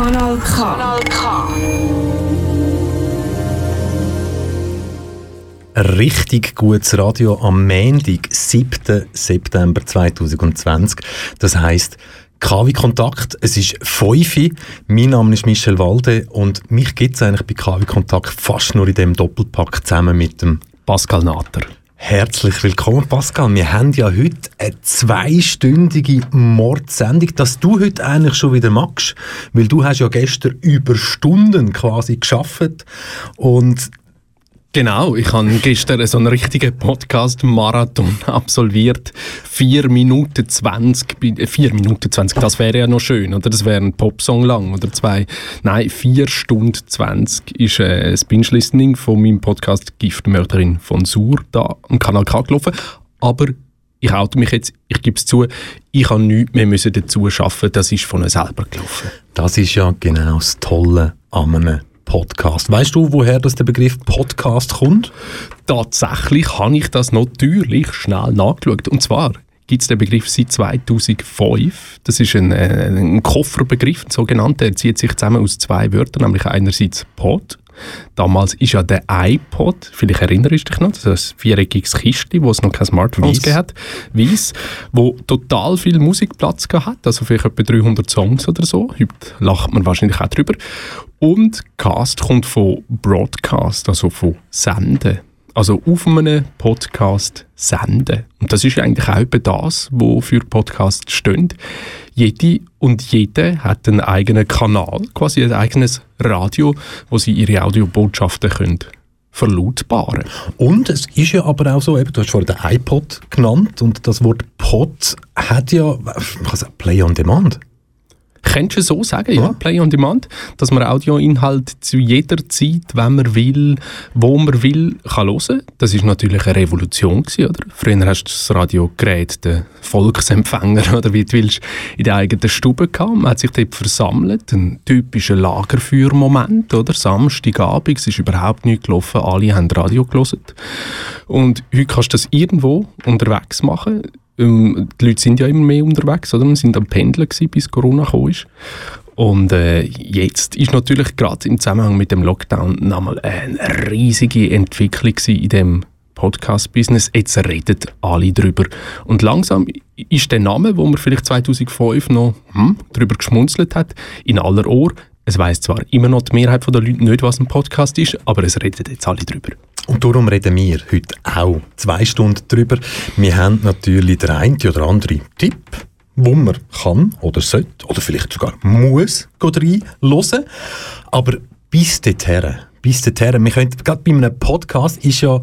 Kanal K. K. Richtig gutes Radio am Montag, 7. September 2020. Das heisst, KW Kontakt, es ist 5. Mein Name ist Michel Walde und mich gibt es eigentlich bei KW Kontakt fast nur in dem Doppelpack zusammen mit dem Pascal Natter. Herzlich willkommen, Pascal. Wir haben ja heute eine zweistündige Mordsendung, dass du heute eigentlich schon wieder magst, weil du hast ja gestern über Stunden quasi geschafft und Genau, ich habe gestern so einen richtigen Podcast-Marathon absolviert. 4 Minuten 20, 4 Minuten 20, das wäre ja noch schön, oder? Das wäre ein Popsong lang oder zwei. Nein, 4 Stunden 20 ist äh, das Binge-Listening von meinem Podcast Giftmörderin von Sur da am Kanal K gelaufen. Aber ich oute mich jetzt, ich gebe es zu, ich habe nichts mehr müssen dazu schaffen, das ist von mir selber gelaufen. Das ist ja genau das Tolle an einem Podcast. Weißt du, woher das der Begriff Podcast kommt? Tatsächlich habe ich das natürlich schnell nachgeschaut. Und zwar gibt es den Begriff seit 2005. Das ist ein, äh, ein Kofferbegriff, ein sogenannter. Er zieht sich zusammen aus zwei Wörtern, nämlich einerseits Pod Damals ist ja der iPod, vielleicht erinnerst du dich noch, das ist ein viereckiges Kistchen, wo es noch keine Smartphones hat, weiss, wo total viel Musikplatz hat, also vielleicht etwa 300 Songs oder so. Heute lacht man wahrscheinlich auch drüber. Und Cast kommt von Broadcast, also von Senden. Also auf einem Podcast senden. Und das ist eigentlich auch das, wofür Podcasts stehen. Jede und jede hat einen eigenen Kanal, quasi ein eigenes Radio, wo sie ihre Audiobotschaften können verlautbaren. Und es ist ja aber auch so, eben, du hast vorhin den iPod genannt und das Wort Pod hat ja, also Play on Demand. Könntest du so sagen, ja, Play on Demand, dass man Audioinhalt zu jeder Zeit, wenn man will, wo man will, kann hören. Das ist natürlich eine Revolution gewesen, oder? Früher hast du das Radiogerät, den Volksempfänger, oder wie du willst, in der eigenen Stube gehabt. Man hat sich dort versammelt, ein typischer Lagerfeuermoment, oder? Samstagabend, es ist überhaupt nichts gelaufen, alle haben Radio gelesen. Und heute kannst du das irgendwo unterwegs machen ähm, die Leute sind ja immer mehr unterwegs, oder? Wir sind am Pendeln gewesen, bis Corona kam. Und äh, jetzt ist natürlich gerade im Zusammenhang mit dem Lockdown nochmal eine riesige Entwicklung in dem Podcast-Business. Jetzt reden alle drüber. Und langsam ist der Name, wo man vielleicht 2005 noch hm, drüber geschmunzelt hat, in aller Ohr. Es weiß zwar immer noch die Mehrheit der Leute nicht, was ein Podcast ist, aber es reden jetzt alle drüber. Und darum reden wir heute auch zwei Stunden darüber. Wir haben natürlich der eine oder andere Tipp, wo man kann oder sollte oder vielleicht sogar muss reinhören. Aber bis dorthin, bis dorthin, wir können, gerade bei einem Podcast ist ja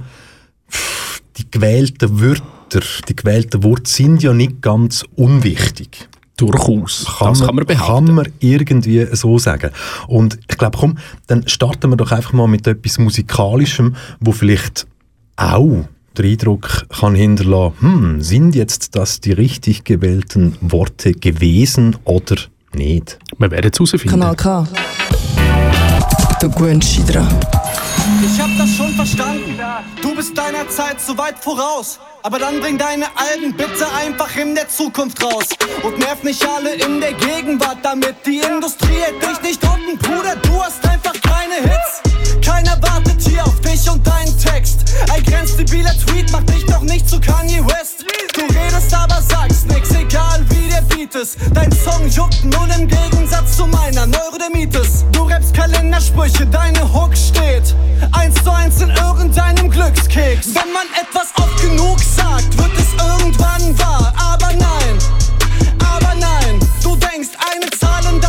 die gewählten Wörter, die gewählten Worte sind ja nicht ganz unwichtig. Durchaus. Kann das man, kann man behaupten. Kann man irgendwie so sagen. Und ich glaube, komm, dann starten wir doch einfach mal mit etwas Musikalischem, wo vielleicht auch den Eindruck kann hinterlassen, hm, sind jetzt das die richtig gewählten Worte gewesen oder nicht? Wir werden es herausfinden. Kanal K. Du gewöhnst verstanden. Du bist deiner Zeit so weit voraus. Aber dann bring deine Alben bitte einfach in der Zukunft raus. Und nerv nicht alle in der Gegenwart damit. Die Industrie hält dich nicht unten, Bruder. Du hast einfach keine Hits. Keiner wartet hier auf dich und deinen Text. Ein grenzdebiler Tweet macht dich doch nicht zu Kanye West. Du redest, aber sagst nix, egal wie der Beat ist. Dein Song juckt nun im Gegensatz zu meiner Neurodermitis. Du rappst Kalendersprüche, deine Hook steht eins zu eins in irgendeinem Glückskeks. Wenn man etwas oft genug sagt, wird es irgendwann wahr. Aber nein, aber nein, du denkst, eine Zahl in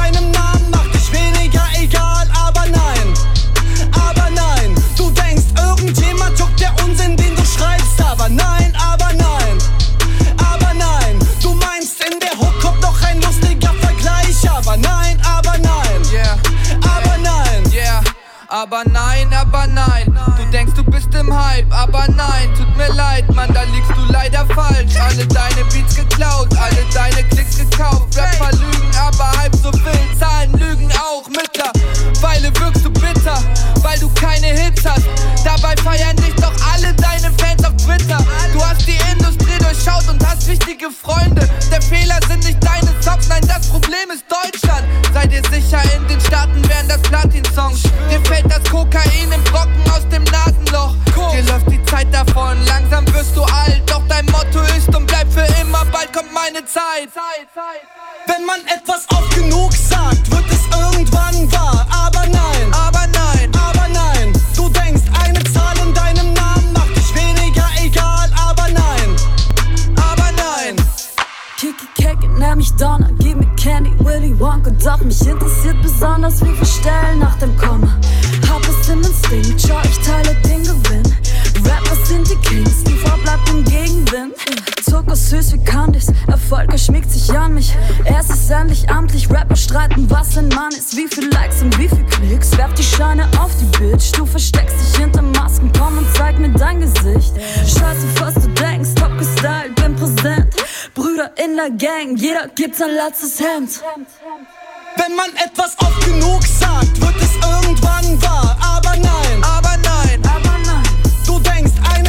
Aber nein, aber nein. Du denkst, du bist im Hype, aber nein, tut mir leid, Mann, da liegst du leider falsch. Alle deine Beats geklaut, alle deine Klicks gekauft. Rapper lügen, aber halb so wild. Zahlen lügen auch mittlerweile wirkst du bitter, weil du keine Hits hast. Dabei feiern dich doch alle deine Fans auf Twitter. Du hast die Industrie durchschaut und hast richtige Freunde. Der Fehler sind nicht deine Songs, nein, das Problem ist Deutschland. Sei dir sicher in den Staaten wären das Platin-Songs. Dir fällt das Kokain im Brocken aus dem Nasenloch. Dir läuft die Zeit davon, langsam wirst du alt. Doch dein Motto ist und bleibt für immer, bald kommt meine Zeit. Wenn man etwas oft genug sagt, wird es irgendwann wahr. Aber nein, Keke, nenn mich Donna, gib mir Candy, Willy Wonka Doch mich interessiert besonders, wie viele Stellen nach dem Komma. Hab es im Instinkt, schau, ich teile den Gewinn. Rapper sind die Kings, die Frau bleibt im Gegenwind. Zucker süß wie Candies, Erfolg er schmiegt sich an mich. Es ist endlich amtlich, Rapper streiten, was ein Mann ist. Wie viel Likes und wie viel Klicks, werf die Scheine auf die Bitch. Du versteckst dich hinter Masken, komm und zeig mir dein Gesicht. Scheiße, was du gestylt, bin präsent Brüder in der Gang, jeder gibt sein letztes Hemd. wenn man etwas oft genug sagt, wird es irgendwann wahr. Aber nein, Aber nein, Aber nein, du denkst, eine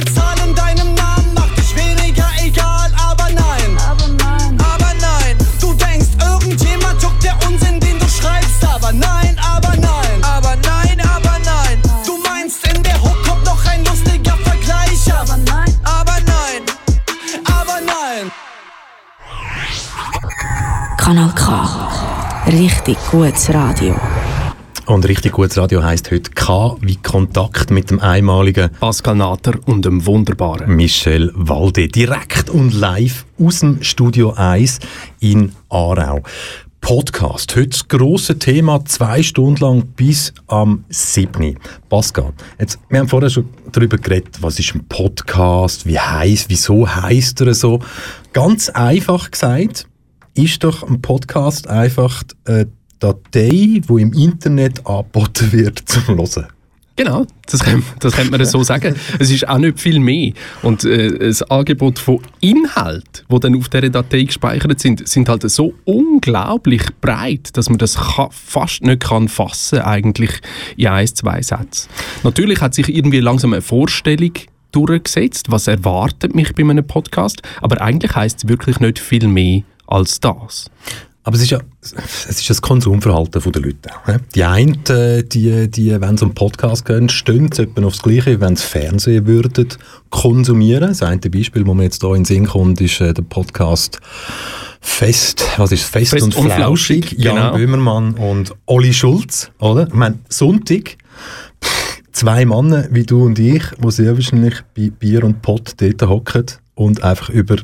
Kanal K. Richtig gutes Radio. Und richtig gutes Radio heisst heute K wie Kontakt mit dem einmaligen Pascal Natter und dem wunderbaren. Michel Walde. Direkt und live aus dem Studio 1 in Aarau. Podcast. Heute das grosse Thema, zwei Stunden lang bis am 7. Pascal, jetzt, wir haben vorher schon darüber geredet, was ist ein Podcast, wie heißt, wieso heißt er so. Ganz einfach gesagt, ist doch ein Podcast einfach eine Datei, die im Internet angeboten wird zum Hören. Genau, das kann, das könnte man so sagen. Es ist auch nicht viel mehr. Und äh, das Angebot von Inhalt, wo dann auf dieser Datei gespeichert sind, sind halt so unglaublich breit, dass man das fast nicht kann fassen eigentlich in ein, zwei Sätzen. Natürlich hat sich irgendwie langsam eine Vorstellung durchgesetzt, was erwartet mich bei einem Podcast, aber eigentlich heißt es wirklich nicht viel mehr als das. Aber es ist ja es ist das Konsumverhalten der Leute. ne? Die einen, äh, die, die, wenn sie einen Podcast gehen, stehen sie etwa aufs Gleiche, wie wenn sie Fernsehen würden konsumieren. Das eine Beispiel, das mir jetzt hier in den Sinn kommt, ist äh, der Podcast Fest, was ist es? Fest, Fest und, und Flauschig, Flauschig, Jan genau. Böhmermann und Olli Schulz, oder? Ich meine, Sonntag, pff, zwei Männer wie du und ich, die sehr wahrscheinlich bei Bier und Pott dort hocken und einfach über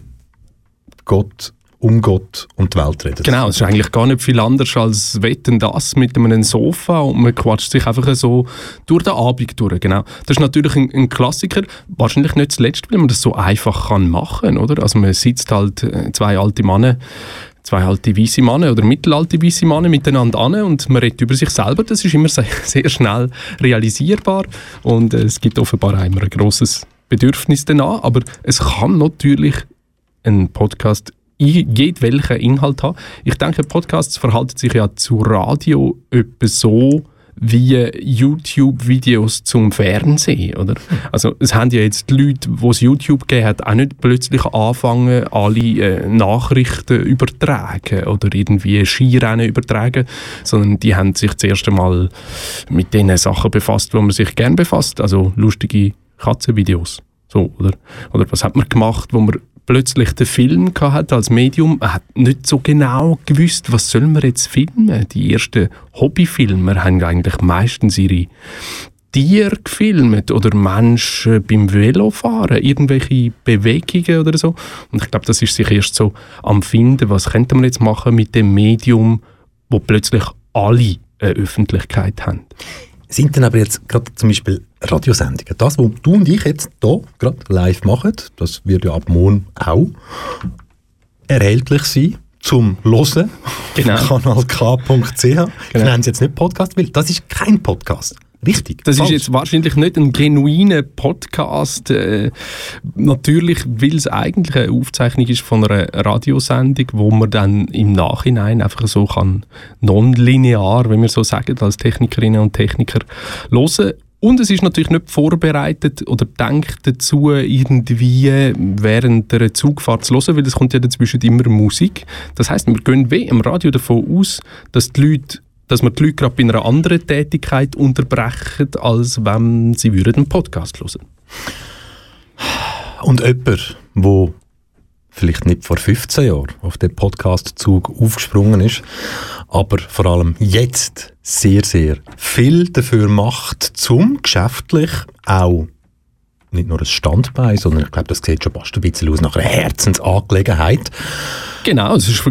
Gott, um Gott und die Welt reden. Genau, es ist eigentlich gar nicht viel anders als Wetten das mit einem Sofa und man quatscht sich einfach so durch den Abend durch. Genau. Das ist natürlich ein, ein Klassiker, wahrscheinlich nicht zuletzt, weil man das so einfach kann machen oder? Also man sitzt halt äh, zwei alte Männer zwei alte weiße Männer oder mittelalte weiße Männer miteinander an und man redet über sich selber. Das ist immer sehr, schnell realisierbar und äh, es gibt offenbar immer ein grosses Bedürfnis danach, aber es kann natürlich ein Podcast jedwelchen Inhalt haben. Ich denke, Podcasts verhalten sich ja zu Radio etwa so wie YouTube-Videos zum Fernsehen, oder? Also es haben ja jetzt die Leute, die es YouTube gegeben hat, auch nicht plötzlich anfangen, alle äh, Nachrichten übertragen oder irgendwie Skirennen übertragen, sondern die haben sich zuerst einmal mit den Sachen befasst, wo man sich gern befasst, also lustige Katzenvideos. So, oder? Oder was hat man gemacht, wo man plötzlich den Film gehabt als Medium? Man hat nicht so genau gewusst, was soll man jetzt filmen. Die ersten Hobbyfilmer haben eigentlich meistens ihre Tiere gefilmt oder Menschen beim Velofahren, irgendwelche Bewegungen oder so. Und ich glaube, das ist sich erst so am Finden, was könnte man jetzt machen mit dem Medium, wo plötzlich alle eine Öffentlichkeit haben. Sind denn aber jetzt gerade zum Beispiel Radiosendungen, das, was du und ich jetzt hier gerade live machen, das wird ja ab morgen auch erhältlich sein zum Hören Genau. auf kanalk.ch. Ich nenne es jetzt nicht Podcast, weil das ist kein Podcast. Richtig. Das ist falsch. jetzt wahrscheinlich nicht ein genuiner Podcast. Äh, natürlich, weil es eigentlich eine Aufzeichnung ist von einer Radiosendung, wo man dann im Nachhinein einfach so kann nonlinear, wenn wir so sagen, als Technikerinnen und Techniker hören. Und es ist natürlich nicht vorbereitet oder denkt dazu, irgendwie während der Zugfahrt zu hören, weil es kommt ja dazwischen immer Musik. Das heißt, wir gehen wie im Radio davon aus, dass die Leute dass wir die Leute gerade bei einer anderen Tätigkeit unterbrechen, als wenn sie würden einen Podcast hören. Und jemand, der vielleicht nicht vor 15 Jahren auf den Podcast-Zug aufgesprungen ist, aber vor allem jetzt sehr, sehr viel dafür macht, zum geschäftlich auch nicht nur ein Standbein, sondern ich glaube, das sieht schon fast ein bisschen aus nach einer Herzensangelegenheit. Genau, es ist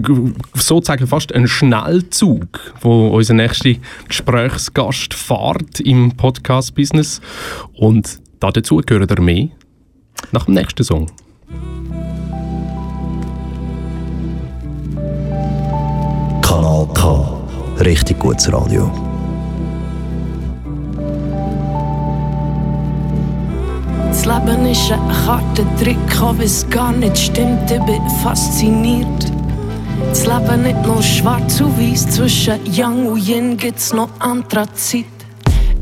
sozusagen fast ein Schnellzug, wo unser nächster Gesprächsgast fährt im Podcast-Business. Und dazu gehört er mehr nach dem nächsten Song. Kanal K. Richtig gutes Radio. Das Leben ist ein Kartentrick, auch wenn es gar nicht stimmt, ich bin fasziniert. Das Leben nicht nur schwarz und weiß, zwischen Yang und Yin gibt's noch Anthrazit.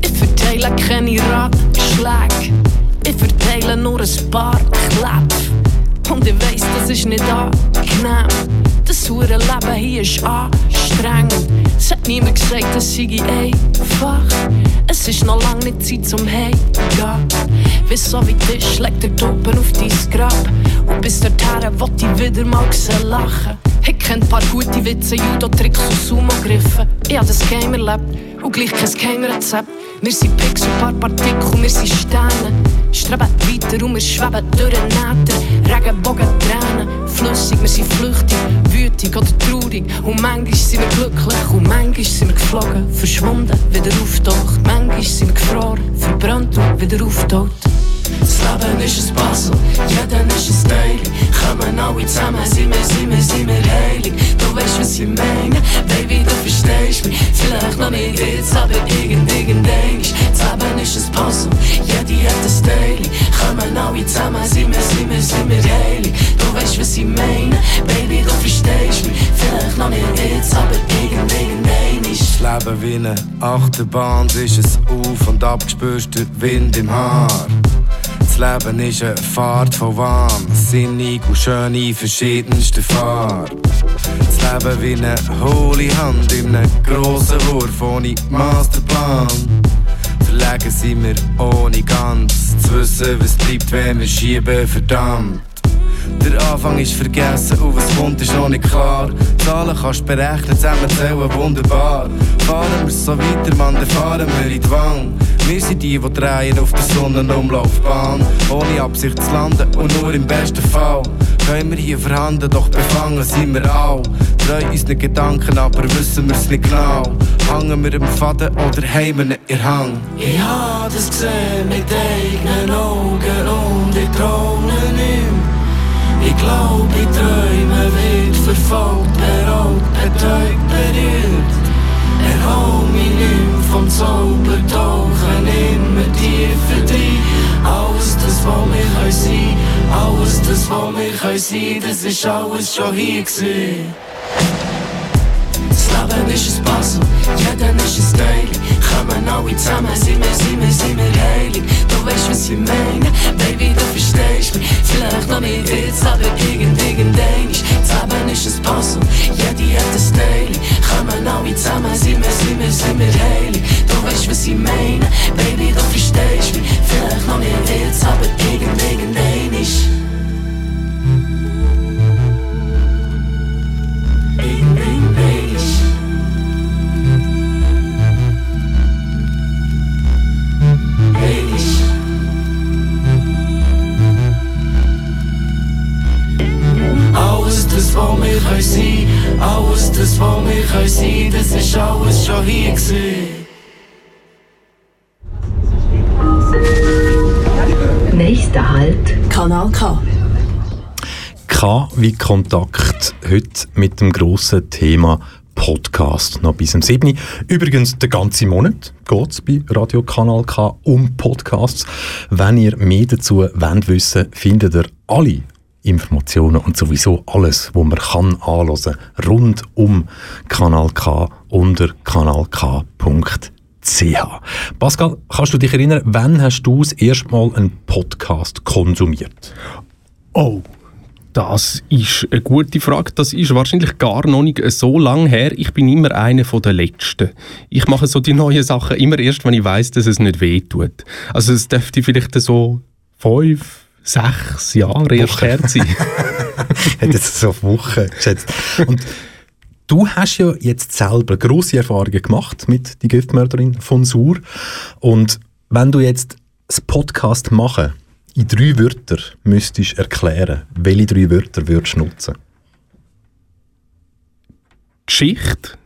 Ich verteile keine Ratschläge, ich verteile nur ein paar Kleb. Und ich weiss, das ist nicht angenehm. Das hure Leben hier ist anstrengend. Es hat niemand gesagt, das sei einfach. Es ist noch lange nicht Zeit zum Heimgehen. Wie so wie Tisch legt der Toppen auf dein Grab. Und bis dorthin will ich wieder mal lachen. Ich kenn paar gute Witze, Judo-Tricks und Sumo-Griffen. Ich hab das Game erlebt und gleich kein Game-Rezept. Wir sind Pix und paar Partikel, wir sind Sterne. Streben weiter und wir schweben durch den Nähten. Regenbogen, Tränen, flüssig, wir sind flüchtig, wütig oder traurig. Und manchmal sind wir glücklich und manchmal sind wir geflogen, verschwunden, wieder auftaucht. Manchmal sind wir gefroren, verbrannt und wieder auftaucht. Das Leben ist ein Puzzle, jeder ist ein Teil. Kommen alle zusammen, sind wir, sind wir, sind wir heilig. Du weißt, was ich meine, Baby, du verstehst mich. Vielleicht noch nicht jetzt, aber irgend, irgendein Das Leben ist ein Puzzle, jeder hat ein Teil. Kommen alle zusammen, sind wir, sind wir, sind wir heilig. Du weißt, was ich meine, Baby, du verstehst mich. Vielleicht noch nicht jetzt, aber irgend, irgendein Das Leben wie eine Achterbahn, ist es auf und ab, spürst den Wind im Haar. Das Leben ist eine Fahrt von warm, sinnig und schön in verschiedensten Farben. Das Leben wie eine hohle Hand in einem grossen Wurf ohne Masterplan. Verlegen sind wir ohne ganz zu wissen, was bleibt, wenn wir schieben, verdammt. Der Anfang ist vergessen und was kommt ist noch nicht klar. Zahlen kannst du berechnen, zusammenzählen wunderbar. Fahren wir so weiter, man, dann fahren wir in die Wand. Wir sind die, die drehen auf der Sonnenumlaufbahn. Ohne Absicht zu landen und nur im besten Fall. Können wir hier vorhanden, doch befangen sind wir auch. Treu unseren Gedanken, aber wissen wir es nicht genau. Hangen wir im Faden oder haben wir in Hang? Ich hab das gesehen mit eigenen Augen und ich mehr. Ich glaub, ich träume, wird verfolgt, beraubt, betäubt, berührt. Erhol mich nicht vom Zaubertauchen, immer tiefer drin. Alles das, was wir sein, alles das, was wir sein, das ist alles schon hier gewesen. Das Leben ist ein Puzzle, jeder ist ein Teil. Kommen alle zusammen, sind wir, sind wir, sind wir heilig. Du weißt, was ich meine, Baby, du verstehst mich. Vielleicht noch nicht jetzt, aber irgend, irgendein ist. Das Leben ist ein Puzzle, jeder hat ein Teil. Kommen alle zusammen, sind wir, sind wir, sind wir heilig. Du weißt, was ich meine, Baby, du verstehst mich. Vielleicht noch nicht jetzt, aber irgend, irgendein ist. Das, was wir können sein, alles das, was wir können sein, das ist alles schon hier gewesen. Nächster Halt, Kanal K. K wie Kontakt heute mit dem grossen Thema Podcast noch bis zum 7. Übrigens, den ganzen Monat geht es bei Radio Kanal K um Podcasts. Wenn ihr mehr dazu wollt wissen, findet ihr alle Informationen und sowieso alles, was man kann anhören, rund um Kanal K unter kanalk.ch. Pascal, kannst du dich erinnern, wann hast du das erste Mal einen Podcast konsumiert? Oh, Das ist eine gute Frage. Das ist wahrscheinlich gar noch nicht so lange her. Ich bin immer einer der Letzten. Ich mache so die neuen Sachen immer erst, wenn ich weiß, dass es nicht weh tut. Also es dürfte vielleicht so fünf, sechs Jahre erst her sein. Hat jetzt so auf Wochen geschätzt. Und du hast ja jetzt selber grosse Erfahrungen gemacht mit die Giftmörderin von Sur. Und wenn du jetzt das Podcast machen in drei Wörter müsstest erklären, welche drei Wörter würdest du nutzen? Geschichte,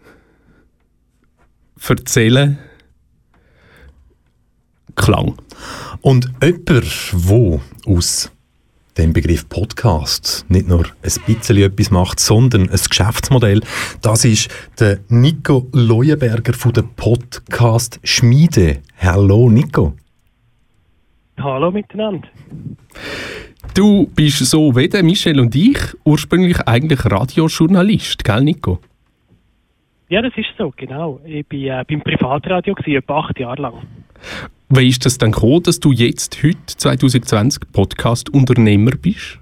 erzählen, Klang. Und jemand, wo aus dem Begriff Podcast nicht nur ein bisschen etwas macht, sondern ein Geschäftsmodell, das ist der Nico Leuenberger von der Podcast Schmiede. Hallo Nico. Hallo miteinander. Du bist so wie der Michel und ich ursprünglich eigentlich Radiojournalist, gell Nico? Ja, das ist so, genau. Ich bin äh, beim Privatradio, gewesen, etwa acht Jahre lang. Wie ist das dann gekommen, dass du jetzt, heute, 2020, Podcast-Unternehmer bist?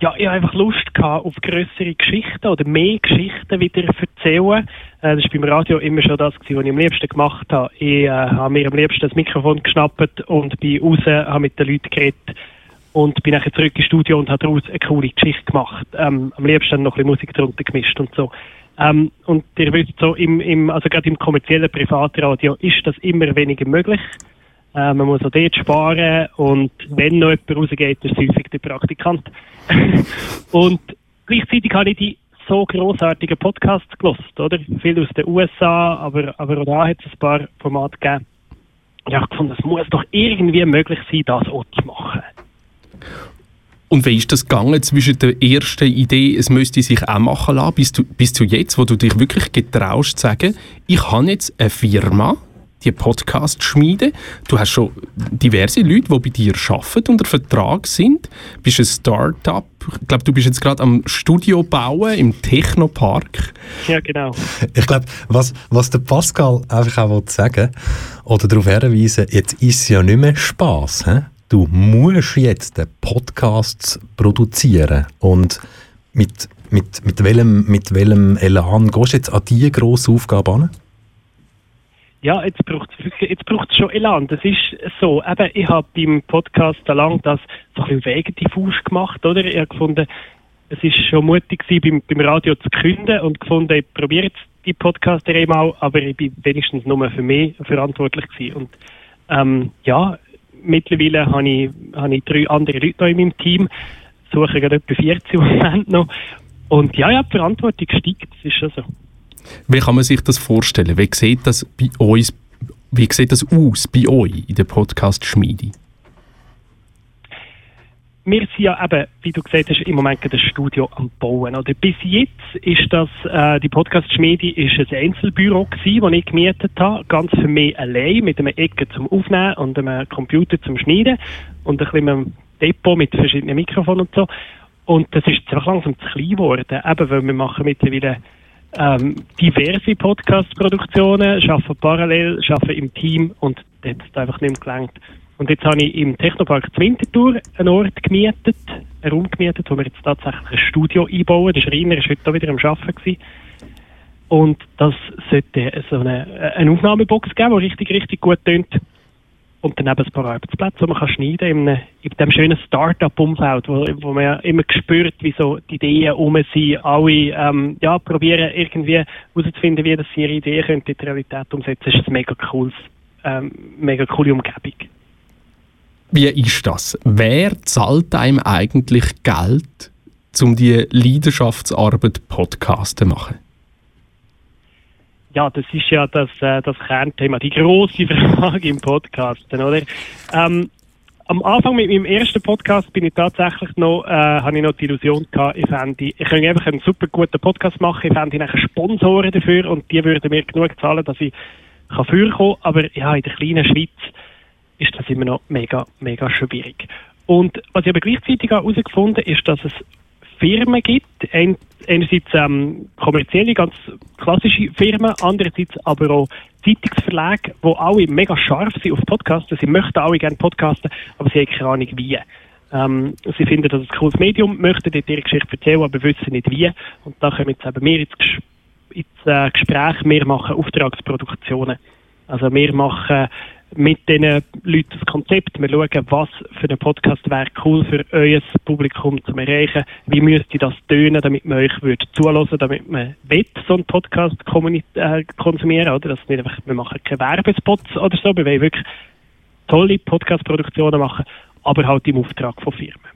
Ja, ich habe einfach Lust gehabt, auf größere Geschichten oder mehr Geschichten wieder erzählen. Äh, das war beim Radio immer schon das, was ich am liebsten gemacht habe. Ich äh, habe mir am liebsten das Mikrofon geschnappt und bin raus, habe mit den Leuten geredet und bin nachher zurück ins Studio und habe daraus eine coole Geschichte gemacht. Ähm, am liebsten noch ein bisschen Musik drunter gemischt und so. Ähm, und ihr wisst so, im, im, also gerade im kommerziellen Privatradio ist das immer weniger möglich. Äh, man muss auch dort sparen und wenn noch jemand rausgeht, ist es häufig der Praktikant. und gleichzeitig habe ich die so grossartigen Podcasts gelost, oder? Viel aus den USA, aber, aber auch da hat es ein paar Formate gegeben. Ich habe gefunden, es muss doch irgendwie möglich sein, das auch zu machen. Und wie ist das gegangen zwischen der ersten Idee, es müsste sich auch machen lassen, bis, du, bis zu jetzt, wo du dich wirklich getraust zu sagen, ich habe jetzt eine Firma, die Podcast schmiede. Du hast schon diverse Leute, die bei dir arbeiten, unter Vertrag sind. Du bist ein Start-up. Ich glaube, du bist jetzt gerade am Studio bauen im Technopark. Ja, genau. Ich glaube, was, was der Pascal einfach auch sagen oder darauf hinweisen jetzt ist es ja nicht mehr Spass. He? Du musst jetzt den Podcast produzieren und mit, mit, mit, welchem, mit welchem Elan gehst du jetzt an diese grosse Aufgabe an? Ja, jetzt braucht es schon Elan. Das ist so. Eben, ich habe beim Podcast lang das so ein bisschen wegen gemacht, oder? Ich habe gefunden, es ist schon mutig gewesen, beim, beim Radio zu künden und gefunden, ich probiere jetzt die Podcaster einmal, aber ich bin wenigstens nur für mich verantwortlich gewesen. Und ähm, ja, mittlerweile habe ich, habe ich drei andere Leute noch in meinem Team, suche gerade etwa 40 im Moment noch. Und ja, ja, die Verantwortung steigt, das ist schon so. Wie kann man sich das vorstellen? Wie sieht das bei uns, wie sieht das aus bei euch in der Podcast-Schmiede? Wir sind ja eben, wie du gesagt hast, im Moment das Studio am Bauen. Oder bis jetzt ist das, äh, die Podcast-Schmiede ist ein Einzelbüro gewesen, das ich gemietet habe, ganz für mich allein, mit einem Ecke zum Aufnehmen und einem Computer zum Schneiden und ein bisschen einem Depot mit verschiedenen Mikrofonen und so. Und das ist einfach langsam zu klein geworden, eben weil wir machen mittlerweile ähm, diverse Podcast-Produktionen, arbeiten parallel, arbeiten im Team und das hat einfach nicht mehr gelangt. Und jetzt habe ich im Technopark Winterthur einen Ort gemietet, einen Raum gemietet, wo wir jetzt tatsächlich ein Studio einbauen. Der Schreiner war heute wieder am Arbeiten. Und das sollte so eine, eine Aufnahmebox geben, die richtig, richtig gut tönt. Und dann eben ein paar Arbeitsplätze, die man kann schneiden kann, in, in diesem schönen Start-up-Umfeld, wo, wo man ja immer spürt, wie so die Ideen um sind. Alle ähm, ja, probieren irgendwie herauszufinden, wie das ihre Ideen in die Realität umsetzen. Das ist eine mega, cooles, ähm, mega coole Umgebung. Wie ist das? Wer zahlt einem eigentlich Geld, um die Leidenschaftsarbeit Podcasts zu machen? Ja, das ist ja das, äh, das Kernthema, die große Frage im Podcasten, oder? Ähm, am Anfang mit meinem ersten Podcast bin ich tatsächlich noch, äh, habe ich noch die Illusion gehabt, ich fände, ich könnte einfach einen super guten Podcast machen, ich fände nachher Sponsoren dafür und die würden mir genug zahlen, dass ich kann vorkommen. Aber ja, in der kleinen Schweiz ist das immer noch mega, mega schwierig. Und was ich aber gleichzeitig herausgefunden habe, ist, dass es Firmen gibt, einerseits ähm, kommerzielle, ganz klassische Firmen, andererseits aber auch Zeitungsverlage, die alle mega scharf sind auf Podcasten. Sie möchten alle gerne podcasten, aber sie haben keine Ahnung wie. Äh, Ähm, sie finden das ein cooles Medium, möchten dort ihre Geschichte erzählen, aber wissen nicht wie. Und da kommen jetzt eben wir ins, Ges ins äh, Gespräch. Wir machen Auftragsproduktionen. Also wir machen mit diesen Leuten das Konzept. Wir schauen, was für einen Podcast wäre cool für euer Publikum zu erreichen. Wie müsste das tönen, damit man euch würde zulassen, damit man will, so einen Podcast äh, konsumieren, oder? Das nicht einfach, wir machen keine Werbespots oder so, wir wollen wirklich tolle Podcast-Produktionen machen, aber halt im Auftrag von Firmen.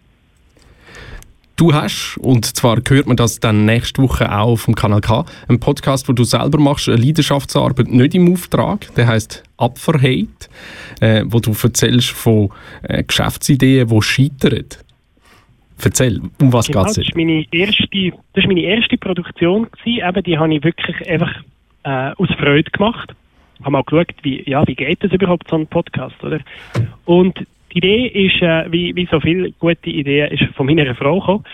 Du hast, und zwar hört man das dann nächste Woche auch auf dem Kanal K, einen Podcast, wo du selber machst, eine Leidenschaftsarbeit, nicht im Auftrag, der heißt Abverheit, äh, wo du erzählst von äh, Geschäftsideen, die scheitern. Erzähl, um was genau, geht es? Das war meine erste, das ist meine erste Produktion, gewesen. Eben, die habe ich wirklich einfach äh, aus Freude gemacht. Ich habe mal geschaut, wie, ja, wie geht es überhaupt, so ein Podcast, oder? Und die Idee ist, äh, wie, wie so viele gute Ideen, ist von meiner Frau gekommen.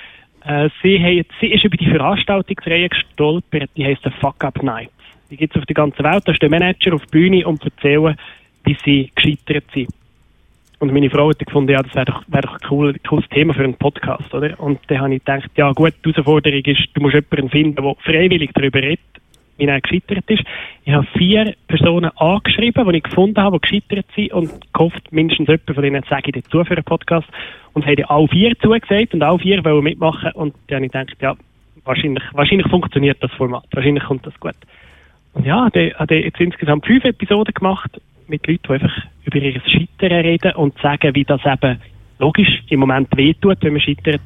Äh, sie, hat, sie ist über die Veranstaltungsreihe gestolpert, die heisst Fuck Up Nights. Die gibt es auf der ganzen Welt. Da stehen Manager auf die Bühne und erzählen, wie sie gescheitert sind. Und meine Frau hat gefunden, ja, das wäre doch, wär doch ein cool, cooles Thema für einen Podcast, oder? Und dann habe ich gedacht, ja gut, die Herausforderung ist, du musst jemanden finden, der freiwillig darüber redet, wie er gescheitert ist. Ich habe vier Personen angeschrieben, die ich gefunden habe, die gescheitert sind und gehofft, mindestens jemand von denen sage ich dazu für einen Podcast. Und haben alle vier zugesagt und alle vier wollen mitmachen. Und dann habe ich gedacht, ja, wahrscheinlich, wahrscheinlich funktioniert das Format. Wahrscheinlich kommt das gut. Und ja, ich habe jetzt insgesamt fünf Episoden gemacht mit Leuten, die einfach über ihr Scheitern reden und sagen, wie das eben logisch im Moment wehtut, wenn man scheitert.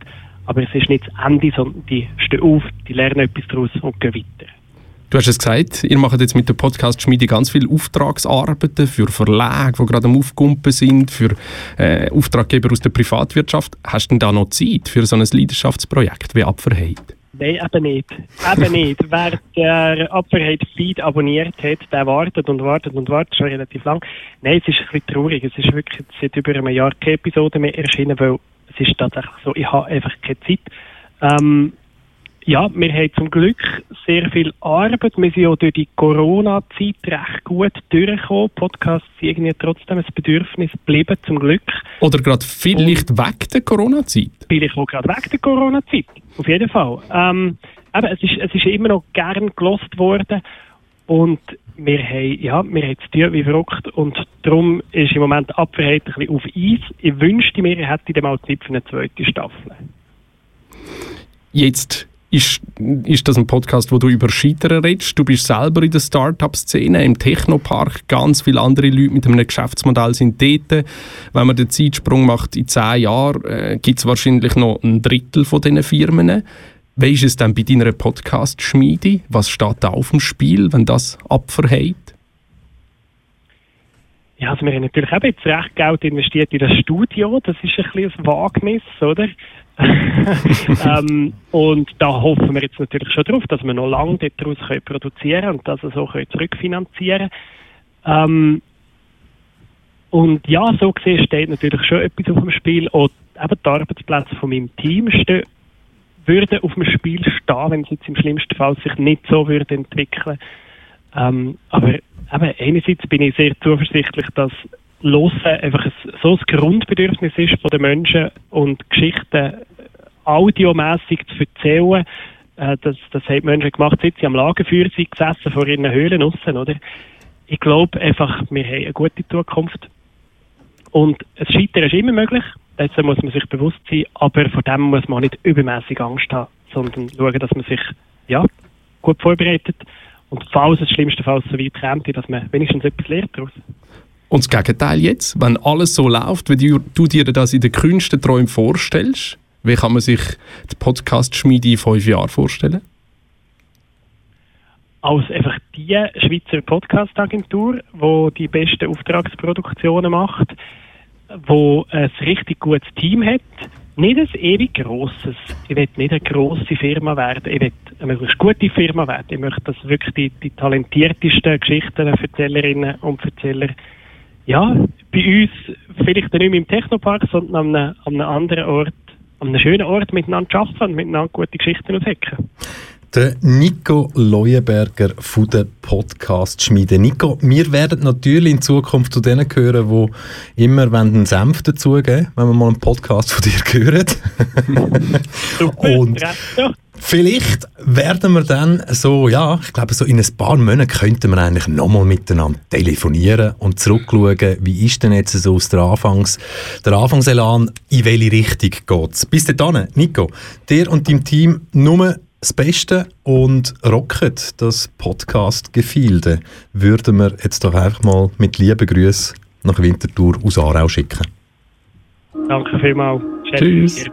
Aber es ist nicht das Ende, sondern die stehen auf, die lernen etwas daraus und gehen weiter. Du hast es gesagt, ihr macht jetzt mit der Podcast-Schmiede ganz viele Auftragsarbeiten für Verlage, die gerade am Aufkumpen sind, für äh, Auftraggeber aus der Privatwirtschaft. Hast du denn da noch Zeit für so ein Leidenschaftsprojekt wie Apferheit? Nein, eben nicht. Eben nicht. Wer der Apferheit-Feed abonniert hat, der wartet und wartet und wartet schon relativ lang. Nein, es ist ein bisschen traurig. Es ist wirklich seit über einem Jahr keine Episode mehr erschienen, weil es ist tatsächlich so, ich habe einfach keine Zeit. Ähm, ja, wir haben zum Glück sehr viel Arbeit. Wir sind auch durch die Corona-Zeit recht gut durchgekommen. Podcasts sind irgendwie trotzdem ein Bedürfnis geblieben, zum Glück. Oder gerade vielleicht Und weg der Corona-Zeit? Vielleicht auch gerade weg der Corona-Zeit, auf jeden Fall. Ähm, eben, es, ist, es ist immer noch gern gelost worden. Und wir haben, ja, wir haben es tun wie verrückt. Und darum ist im Moment Abwehrheit ein bisschen auf Eis. Ich wünschte mir, ich hätte dann mal Zeit für eine zweite Staffel. Jetzt ist, ist das ein Podcast, wo du über Scheitern redest? Du bist selber in der Start-up-Szene, im Technopark. Ganz viele andere Leute mit einem Geschäftsmodell sind dort. Wenn man den Zeitsprung macht, in zehn Jahren äh, gibt es wahrscheinlich noch ein Drittel von diesen Firmen. Wie ist es denn bei deiner Podcast-Schmiede? Was steht da auf dem Spiel, wenn das abverhält? Ja, also wir haben natürlich auch jetzt recht Geld investiert in das Studio. Das ist ein bisschen ein Wagnis, oder? ähm, und da hoffen wir jetzt natürlich schon drauf, dass wir noch lange daraus können produzieren und das so können zurückfinanzieren ähm, und ja, so gesehen steht natürlich schon etwas auf dem Spiel. Und eben die Arbeitsplätze von meinem Team würden auf dem Spiel stehen, wenn es jetzt im schlimmsten Fall sich nicht so würde entwickeln. Ähm, aber eben, einerseits bin ich sehr zuversichtlich, dass Hören einfach ein, so ein Grundbedürfnis ist von den Menschen und Geschichten audiomässig zu erzählen. Äh, das, das haben Menschen gemacht, seit sie am Lagerfeuer sind, gesessen vor ihren Höhlen aussen, oder? Ich glaube einfach, wir haben eine gute Zukunft. Und das Scheitern ist immer möglich, dessen muss man sich bewusst sein, aber vor dem muss man nicht übermäßig Angst haben, sondern schauen, dass man sich ja, gut vorbereitet und falls es schlimmste Fall so weit kommt, dass man wenigstens etwas lernt daraus. Und das Gegenteil jetzt, wenn alles so läuft, wie du, du dir das in den kühnsten Träumen vorstellst, wie kann man sich die Podcast-Schmiede in fünf Jahren vorstellen? Als einfach die Schweizer Podcast-Agentur, die die besten Auftragsproduktionen macht, wo ein richtig gutes Team hat, nicht ein ewig grosses. Ich will nicht eine grosse Firma werden. Ich will eine möglichst gute Firma werden. Ich möchte, dass wirklich die, die talentiertesten Geschichtenerzählerinnen und Erzähler ja, bei uns vielleicht nicht mehr im Technopark, sondern an einem, an einem anderen Ort, an einem schönen Ort miteinander arbeiten und miteinander gute Geschichten aushecken. Der Nico Leuenberger von der Podcast Schmiede. Nico, wir werden natürlich in Zukunft zu denen gehören, die immer einen Senf dazugeben, wenn wir mal einen Podcast von dir hören. Und Vielleicht werden wir dann so, ja, ich glaube, so in ein paar Monaten könnten wir eigentlich nochmal miteinander telefonieren und zurückschauen, wie ist denn jetzt so aus der, Anfangs, der Anfangselan, in welche Richtung geht es. Bis dahin, Nico, dir und deinem Team nur das Beste und rocket das Podcast-Gefilde würden wir jetzt doch einfach mal mit lieben Grüßen nach Winterthur aus Aarau schicken. Danke vielmals. Tschüss.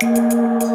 Música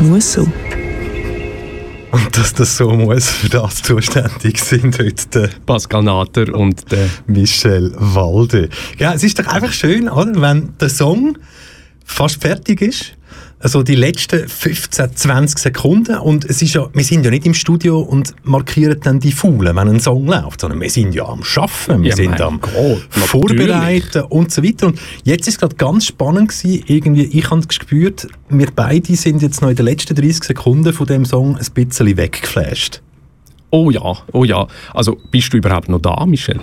Das muss so. Und dass das so muss, für das zuständig sind heute der Pascal Natter und der Michel Walde. Ja, es ist doch einfach schön, oder, wenn der Song fast fertig ist also die letzten 15, 20 Sekunden und es ist ja, wir sind ja nicht im Studio und markieren dann die Faulen, wenn ein Song läuft, sondern wir sind ja am Schaffen, wir Ja, sind am Gott, Vorbereiten und so weiter. Und jetzt ist es gerade ganz spannend gewesen, irgendwie, ich habe gespürt, wir beide sind jetzt noch in den letzten 30 Sekunden von dem Song ein bisschen weggeflasht. Oh ja, oh ja. Also bist du überhaupt noch da, Michel?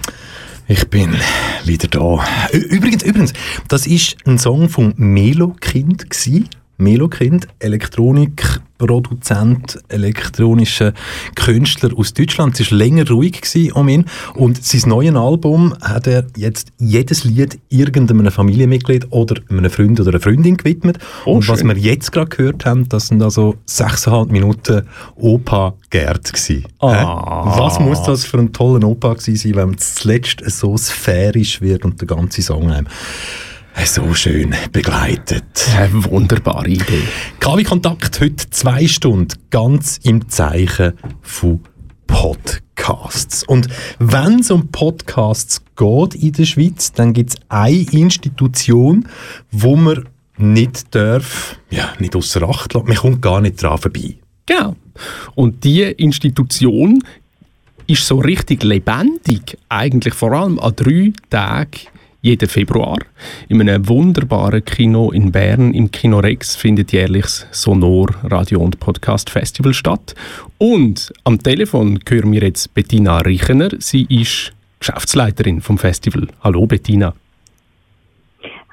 Ich bin wieder da. Übrigens, übrigens, das ist ein Song von Melo Kind gsi. Melo Kind, Elektronikproduzent, elektronischer Künstler aus Deutschland. Es war länger ruhig um ihn und sein neues Album hat er jetzt jedes Lied irgendeinem Familienmitglied oder einem Freund oder einer Freundin gewidmet. und was schön. wir jetzt gerade gehört haben, das sind also sechseinhalb Minuten Opa Gerd gsi. Ah. Was muss das für ein toller Opa gewesen sein, wenn man zuletzt so sphärisch wird und der ganze Song einem so schön begleitet. Eine wunderbare Idee. KW Kontakt heute zwei Stunden ganz im Zeichen von Podcasts. Und wenn es um Podcasts geht in der Schweiz, dann gibt es eine Institution, wo man nicht darf, ja, nicht außer Acht lassen. Man kommt gar nicht dran vorbei. Genau. Und die Institution ist so richtig lebendig, eigentlich vor allem an drei Tagen jeden Februar. In einem wunderbaren Kino in Bern, im Kino Rex, findet jährlich das Sonor Radio und Podcast Festival statt. Und am Telefon hören wir jetzt Bettina Richener. Sie ist Geschäftsleiterin vom Festival. Hallo Bettina.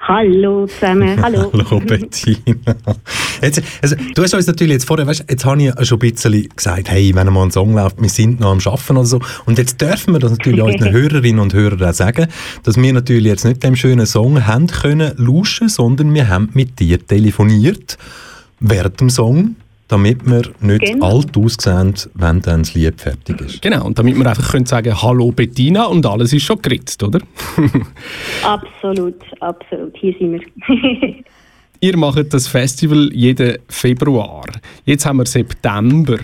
Hallo zusammen, hallo. Hallo Bettina. Jetzt, also, du hast uns natürlich jetzt vorher, weißt, jetzt habe ich schon ein bisschen gesagt, hey, wenn mal ein Song läuft, wir sind noch am Schaffen oder so. Und jetzt dürfen wir das natürlich unseren Hörerinnen und Hörern auch sagen, dass wir natürlich jetzt nicht dem schönen Song haben können lauschen, sondern wir haben mit dir telefoniert während dem Song, damit wir nicht Genau. alt aussehen, wenn dann das Lied fertig ist. Genau, und damit wir einfach können sagen Hallo Bettina und alles ist schon geritzt, oder? absolut, absolut. Hier sind wir. Ihr macht das Festival jeden Februar. Jetzt haben wir September.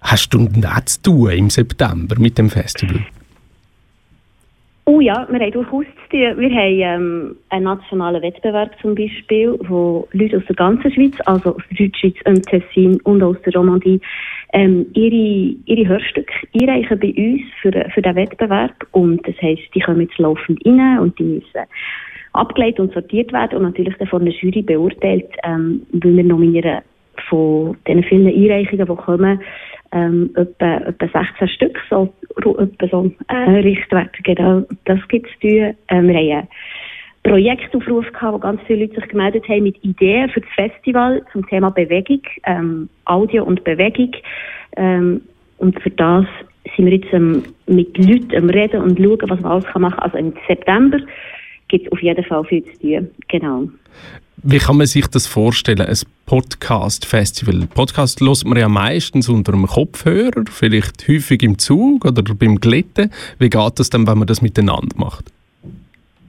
Hast du nichts zu tun im September mit dem Festival? Oh ja, wir haben durchaus zu tun. Wir haben ähm, einen nationalen Wettbewerb zum Beispiel, wo Leute aus der ganzen Schweiz, also aus der Deutschschweiz, im Tessin und aus der Romandie, ähm, ihre, ihre Hörstücke einreichen bei uns für, für den Wettbewerb. Und das heisst, die kommen jetzt laufend rein und die müssen abgeleitet und sortiert werden und natürlich dann von der Jury beurteilt, ähm, weil wir nominieren von den vielen Einreichungen, die kommen, ähm, etwa, etwa 16 Stück, so, etwa so äh, genau, das gibt es. Ähm, wir haben einen Projektaufruf gehabt, wo ganz viele Leute sich gemeldet haben mit Ideen für das Festival zum Thema Bewegung, ähm, Audio und Bewegung. Ähm, und für das sind wir jetzt ähm, mit Leuten am Reden und schauen, was man alles machen kann. Also im September gibt es auf jeden Fall viel zu tun. Genau. Wie kann man sich das vorstellen, ein Podcast-Festival? Podcast hört man ja meistens unter einem Kopfhörer, vielleicht häufig im Zug oder beim Glätten. Wie geht das dann, wenn man das miteinander macht?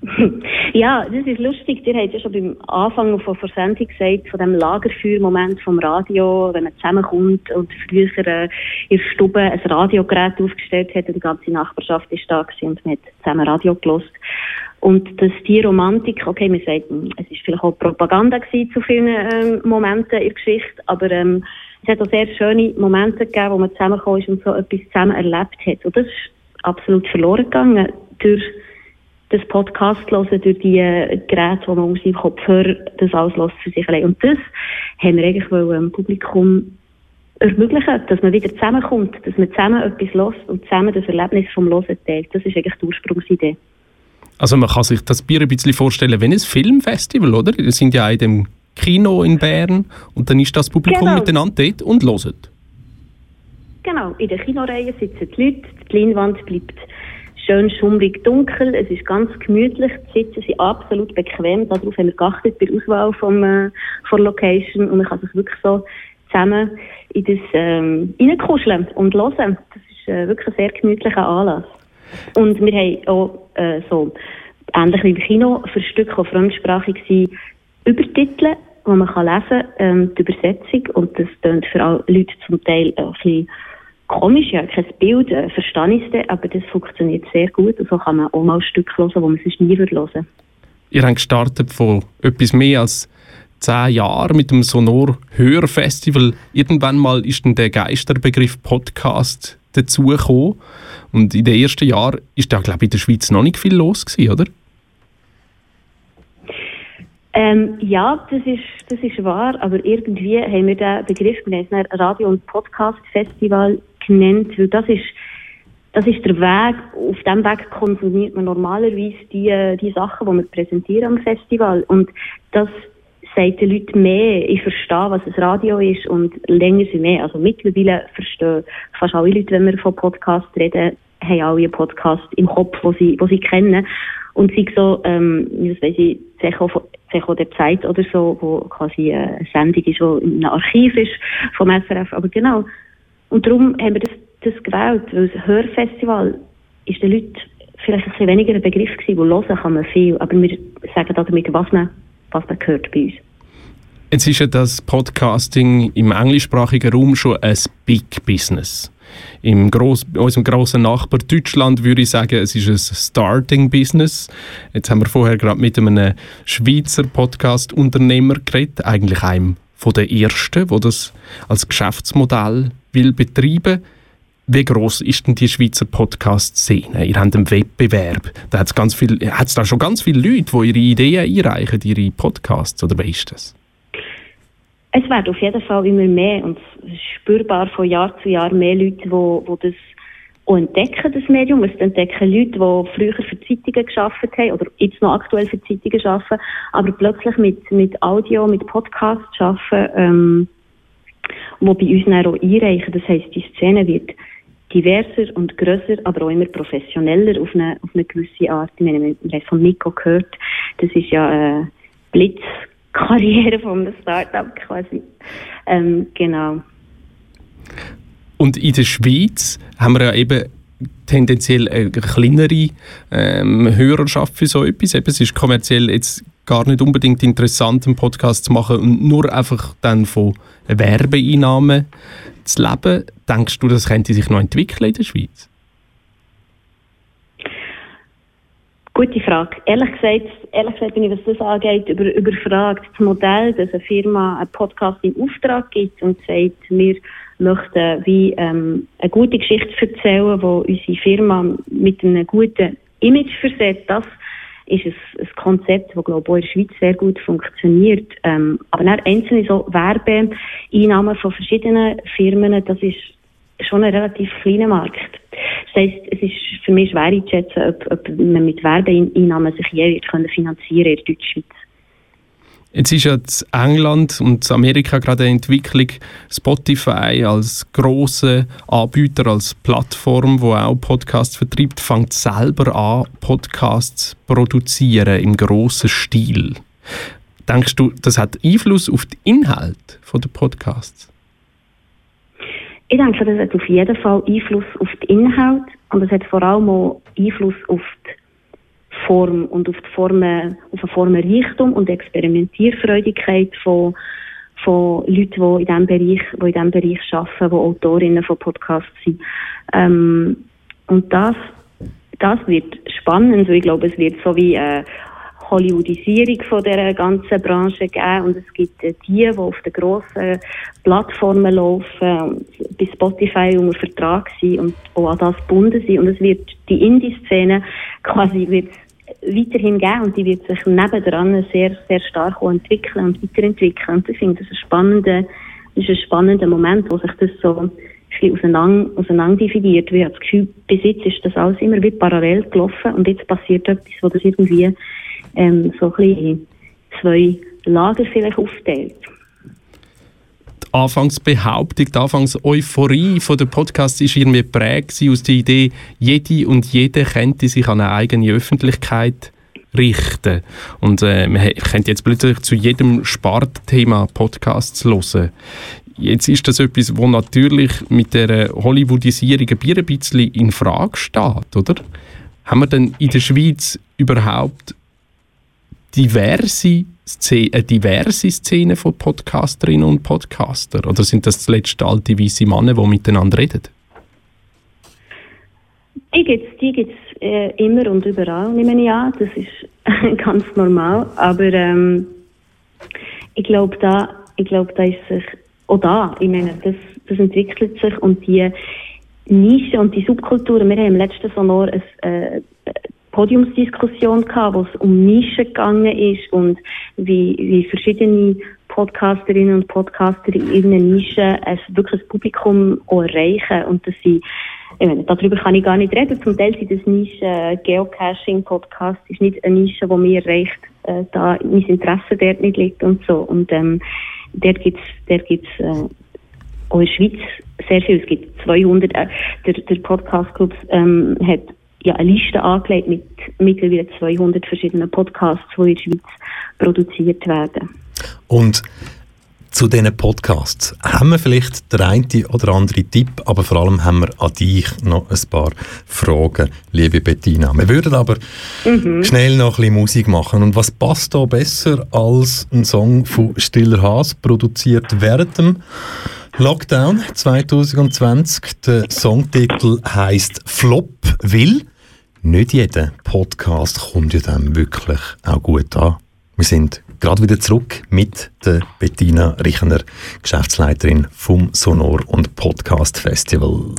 Ja, das ist lustig. Ihr habt ja schon beim Anfang von der Sendung gesagt, von dem Lagerfeuermoment vom Radio, wenn man zusammenkommt und früher äh, in der Stube ein Radiogerät aufgestellt hat und die ganze Nachbarschaft ist da und man hat zusammen Radio gelost. Und dass die Romantik, okay, wir sagen, es ist vielleicht auch Propaganda gewesen zu vielen ähm, Momenten in der Geschichte, aber ähm, es hat auch sehr schöne Momente gegeben, wo man zusammengekommen ist und so etwas zusammen erlebt hat. Und das ist absolut verloren gegangen durch das Podcast hören, durch die äh, Geräte, die man aus seinem Kopfhörer das alles hört für sich allein. Und das haben wir eigentlich wollen, dem Publikum ermöglichen, dass man wieder zusammenkommt, dass man zusammen etwas hört und zusammen das Erlebnis vom Hören teilt. Das ist eigentlich die Ursprungsidee. Also man kann sich das Bier ein bisschen vorstellen wie ein Filmfestival, oder? Wir sind ja auch in dem Kino in Bern und dann ist das Publikum Genau. miteinander dort und hört. Genau, in der Kinoreihe sitzen die Leute, die Leinwand bleibt schön schummrig dunkel, es ist ganz gemütlich, die Sitze sind absolut bequem, darauf haben wir geachtet bei der Auswahl vom, äh, von Location und man kann sich wirklich so zusammen in das ähm, reinkuscheln und hören. Das ist äh, wirklich ein sehr gemütlicher Anlass. Und wir haben auch äh, so, ähnlich wie im Kino, für Stücke, die fremdsprachig sind, Übertitel, die man kann lesen kann, ähm, die Übersetzung. Und das klingt für alle Leute zum Teil ein bisschen komisch, ja, kein Bild, äh, verstehe ich es aber das funktioniert sehr gut. Und so kann man auch mal ein Stück hören, wo man sonst nie hören würde. Ihr habt gestartet von etwas mehr als zehn Jahren mit dem Sonor Hörfestival. Irgendwann mal ist dann der Geisterbegriff Podcast dazugekommen. Und in den ersten Jahren ist da, glaube ich, in der Schweiz noch nicht viel los gewesen, oder? Ähm, ja, das ist, das ist wahr, aber irgendwie haben wir den Begriff, es Radio- und Podcast-Festival genannt, weil das ist, das ist der Weg, auf dem Weg konsumiert man normalerweise die, die Sachen, die wir präsentieren am Festival und das sagt den Leuten mehr, ich verstehe, was ein Radio ist und länger sie mehr. Also mittlerweile verstehen fast alle Leute, wenn wir von Podcast reden, haben alle einen Podcast im Kopf, wo sie, wo sie kennen. Und sie so, ähm, das weiss ich, Zecho der Zeit oder so, wo quasi eine Sendung ist, die in einem Archiv ist vom SRF. Aber genau. Und darum haben wir das, das gewählt, weil das Hörfestival ist den Leuten vielleicht ein bisschen weniger ein Begriff gewesen, wo hören kann man viel, aber wir sagen damit, was man was man hört bei uns. Jetzt ist ja das Podcasting im englischsprachigen Raum schon ein Big Business. Im gross, unserem grossen Nachbar Deutschland würde ich sagen, es ist ein Starting Business. Jetzt haben wir vorher gerade mit einem Schweizer Podcast-Unternehmer geredet, eigentlich einem von der ersten, wo das als Geschäftsmodell will betreiben. Wie groß ist denn die Schweizer Podcast-Szene? Ihr habt einen Wettbewerb. Da hat es da schon ganz viele Leute, die ihre Ideen einreichen, ihre Podcasts, oder wie ist das? Es werden auf jeden Fall immer mehr und spürbar von Jahr zu Jahr mehr Leute, die, die das auch entdecken, das Medium. Es entdecken Leute, die früher für Zeitungen geschafft haben oder jetzt noch aktuell für Zeitungen arbeiten, aber plötzlich mit, mit Audio, mit Podcasts arbeiten, ähm, die bei uns dann auch einreichen. Das heisst, die Szene wird diverser und grösser, aber auch immer professioneller auf eine, auf eine gewisse Art. Ich meine, wir haben von Nico gehört, das ist ja eine Blitzkarriere von einem Startup quasi. Ähm, genau. Und in der Schweiz haben wir ja eben tendenziell eine kleinere ähm, Hörerschaft für so etwas. Eben, es ist kommerziell jetzt gar nicht unbedingt interessant, einen Podcast zu machen und nur einfach dann von Werbeeinnahmen zu leben. Denkst du, das könnte sich noch entwickeln in der Schweiz? Gute Frage. Ehrlich gesagt, ehrlich gesagt bin ich, was das angeht, über, überfragt. Das Modell, dass eine Firma einen Podcast in Auftrag gibt und sagt, wir möchten wie ähm, eine gute Geschichte erzählen, wo unsere Firma mit einem guten Image versetzt, das ist ein, ein Konzept, das glaube ich auch in der Schweiz sehr gut funktioniert. Ähm, aber dann einzelne so Werbeeinnahmen von verschiedenen Firmen, das ist schon ein relativ kleiner Markt. Das heisst, es ist für mich schwer einzuschätzen, ob, ob man mit Werbeeinnahmen sich je wird finanzieren in der Deutschschweiz. Jetzt ist ja England und Amerika gerade eine Entwicklung. Spotify als große Anbieter, als Plattform, wo auch Podcasts vertreibt, fängt selber an, Podcasts zu produzieren im grossen Stil. Denkst du, das hat Einfluss auf den Inhalt der Podcasts? Ich denke, das hat auf jeden Fall Einfluss auf den Inhalt und es hat vor allem auch Einfluss auf die Form und auf die Formen, auf eine Formenreichtum und Experimentierfreudigkeit von, von Leuten, die in diesem Bereich, die in diesem Bereich arbeiten, die Autorinnen von Podcasts sind. Ähm, und das, das wird spannend. Ich glaube, es wird so wie eine Hollywoodisierung von der ganzen Branche geben und es gibt die, die auf den grossen Plattformen laufen bei Spotify unter Vertrag sind und auch an das gebunden sind und es wird die Indie-Szene quasi wird weiterhin geben und die wird sich nebendran sehr, sehr stark entwickeln und weiterentwickeln. Und ich finde, das ein spannender, das ist ein spannender Moment, wo sich das so bisschen auseinander, auseinander dividiert. Ich habe das Gefühl, bis jetzt ist das alles immer wie parallel gelaufen und jetzt passiert etwas, wo das irgendwie ähm, so ein bisschen in zwei Lager vielleicht aufteilt. Die Anfangsbehauptung, die Anfangseuphorie der Podcast ist irgendwie prägt aus der Idee, jede und jede könnte sich an eine eigene Öffentlichkeit richten. Und äh, man könnte jetzt plötzlich zu jedem Spartthema Podcasts hören. Jetzt ist das etwas, wo natürlich mit der Hollywoodisierung ein bisschen in Frage steht, oder? Haben wir denn in der Schweiz überhaupt diverse Szene, eine diverse Szene von Podcasterinnen und Podcaster? Oder sind das zuletzt alte weiße Männer, die miteinander reden? Die gibt es die gibt's, äh, immer und überall, nehme ich an. Das ist ganz normal. Aber ähm, ich glaube, da, glaub, da ist sich, auch da, ich meine, das, das entwickelt sich und die Nische und die Subkulturen, wir haben im letzten Sonor eine äh, Podiumsdiskussion gehabt, wo es um Nischen gegangen ist und wie, wie verschiedene Podcasterinnen und Podcaster in ihren Nischen ein wirkliches Publikum erreichen und dass sie ich meine, darüber kann ich gar nicht reden. Zum Teil sind das Nischen äh, Geocaching-Podcast ist nicht eine Nische, die mir erreicht, äh, da mein Interesse dort nicht liegt und so. Und ähm, dort gibt es dort gibt's, äh, auch in der Schweiz sehr viel. Es gibt 200, äh, der, der Podcast-Club ähm, hat ja eine Liste angelegt mit mittlerweile 200 verschiedenen Podcasts, die in der Schweiz produziert werden. Und zu diesen Podcasts haben wir vielleicht der eine oder andere Tipp, aber vor allem haben wir an dich noch ein paar Fragen, liebe Bettina. Wir würden aber mhm. schnell noch ein bisschen Musik machen. Und was passt da besser als ein Song von Stiller Haas, produziert während dem Lockdown 2020? Der Songtitel heißt Flop will. Nicht jeder Podcast kommt ja dann wirklich auch gut an. Wir sind gerade wieder zurück mit der Bettina Richner, Geschäftsleiterin vom Sonor und Podcast Festival.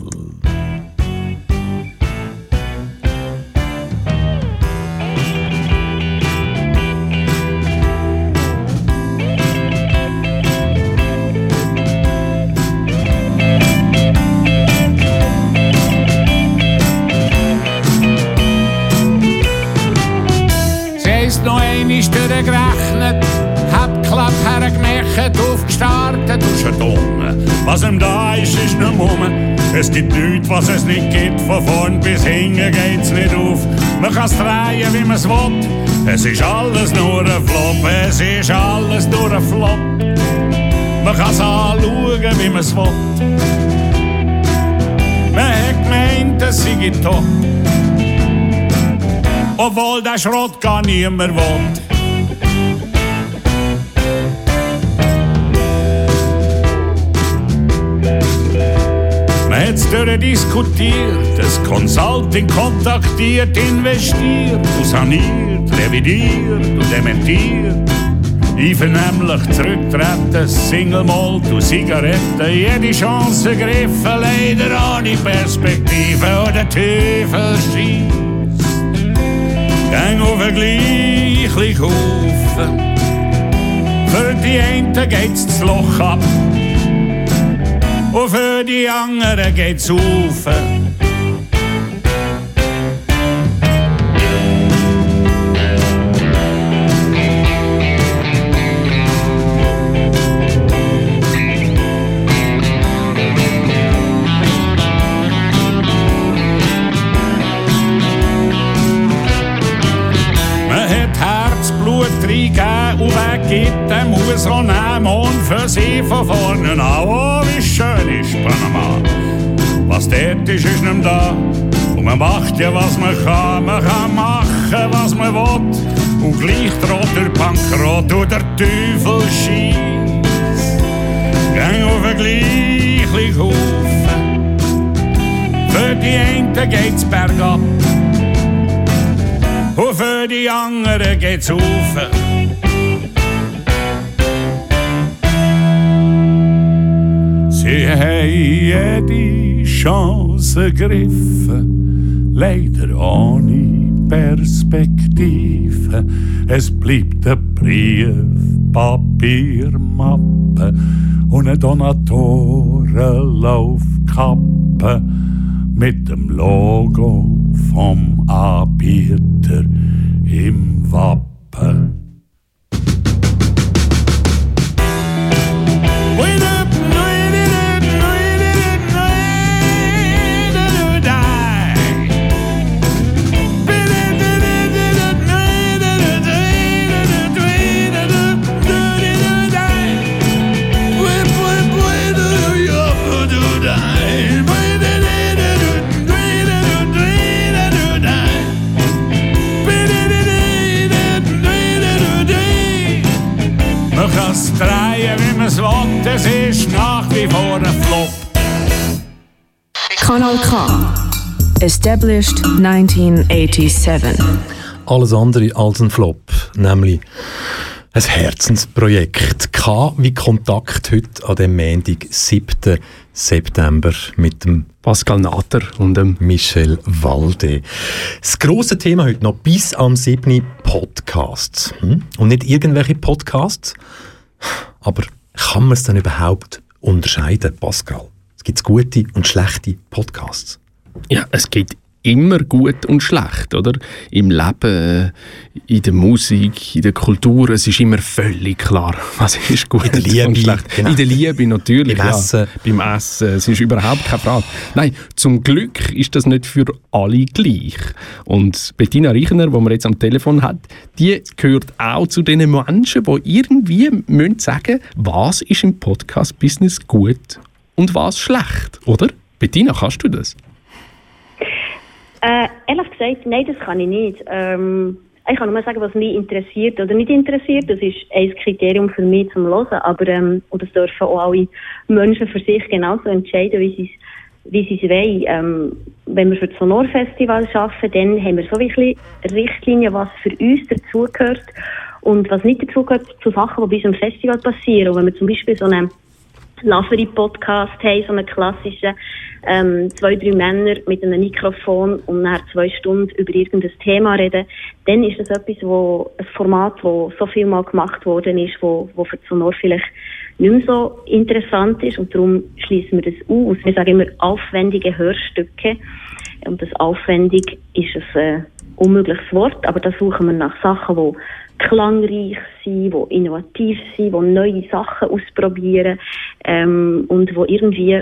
Gerechnet, hab Klapp hergemacht, aufgestartet und schon dumm. Was ihm da ist, ist nur Mumme. Es gibt nichts, was es nicht gibt, von vorn bis hinten geht's nicht auf. Man kann's drehen, wie man's will. Es ist alles nur ein Flop, es ist alles nur ein Flop. Man kann's anschauen, wie man's will. Man hat gemeint, es sei top. Obwohl der Schrott gar niemand will. Man hat's diskutiert, das Consulting kontaktiert, investiert, saniert, revidiert und dementiert. Einvernehmlich zurücktreten, Single Malt und Zigaretten, jede Chance ergriffen, leider ohne Perspektive oder Teufel schießt. Gang auf ein gleichlich Haufen, für die einen geht's das Loch ab, und für die anderen geht's auf. Weggibt, der muss auch nehmen und für sie von vorne an. Oh, wie schön ist Panama. Was dort ist, ist nicht da. Und man macht ja, was man kann. Man kann machen, was man will. Und gleich droht der Bankrott und der Teufel schießt. Gang auf ein gleichlich Haufen. Für die einen geht's bergab. Und für die anderen geht's auf. Sie haben jede Chance ergriffen, leider ohne Perspektive. Es bleibt ein Brief, Papiermappe und eine Donatorenlaufkappe mit dem Logo vom Anbieter im Wappen. Kanal K. Established 1987. Alles andere als ein Flop, nämlich ein Herzensprojekt. K wie Kontakt heute an dem Montag, 7. September mit dem Pascal Natter und dem Michel Walde. Das grosse Thema heute noch bis am 7. Podcasts. Hm? Und nicht irgendwelche Podcasts, aber kann man es dann überhaupt unterscheiden, Pascal? Es gibt gute und schlechte Podcasts. Ja, es gibt immer gut und schlecht, oder? Im Leben, in der Musik, in der Kultur, es ist immer völlig klar, was ist gut Liebe, und schlecht. Genau. In der Liebe natürlich, beim Essen. Ja, beim Essen, es ist überhaupt keine Frage. Nein, zum Glück ist das nicht für alle gleich. Und Bettina Reichner, die man jetzt am Telefon hat, die gehört auch zu den Menschen, die irgendwie müssen sagen was ist im Podcast-Business gut und was schlecht, oder? Bettina, kannst du das? Äh, ehrlich gesagt, nein, das kann ich nicht. Ähm, ich kann nur sagen, was mich interessiert oder nicht interessiert. Das ist ein Kriterium für mich zum Hören. Aber, ähm, und das dürfen auch alle Menschen für sich genauso entscheiden, wie sie es wie sie es wollen. Ähm, wenn wir für das Sonorfestival arbeiten, dann haben wir so ein bisschen Richtlinien, was für uns dazugehört und was nicht dazugehört zu Sachen, die bei unserem Festival passieren. Und wenn wir zum Beispiel so einen Lavery-Podcast haben, so einen klassischen, ähm, zwei, drei Männer mit einem Mikrofon und nach zwei Stunden über irgendein Thema reden, dann ist das etwas, wo, ein Format, das so viel mal gemacht worden ist, wo, wo für Sonor vielleicht nicht mehr so interessant ist. Und darum schließen wir das aus. Wir sagen immer aufwendige Hörstücke. Und das aufwendig ist ein äh, unmögliches Wort, aber da suchen wir nach Sachen, die klangreich sind, die innovativ sind, die neue Sachen ausprobieren ähm, und die irgendwie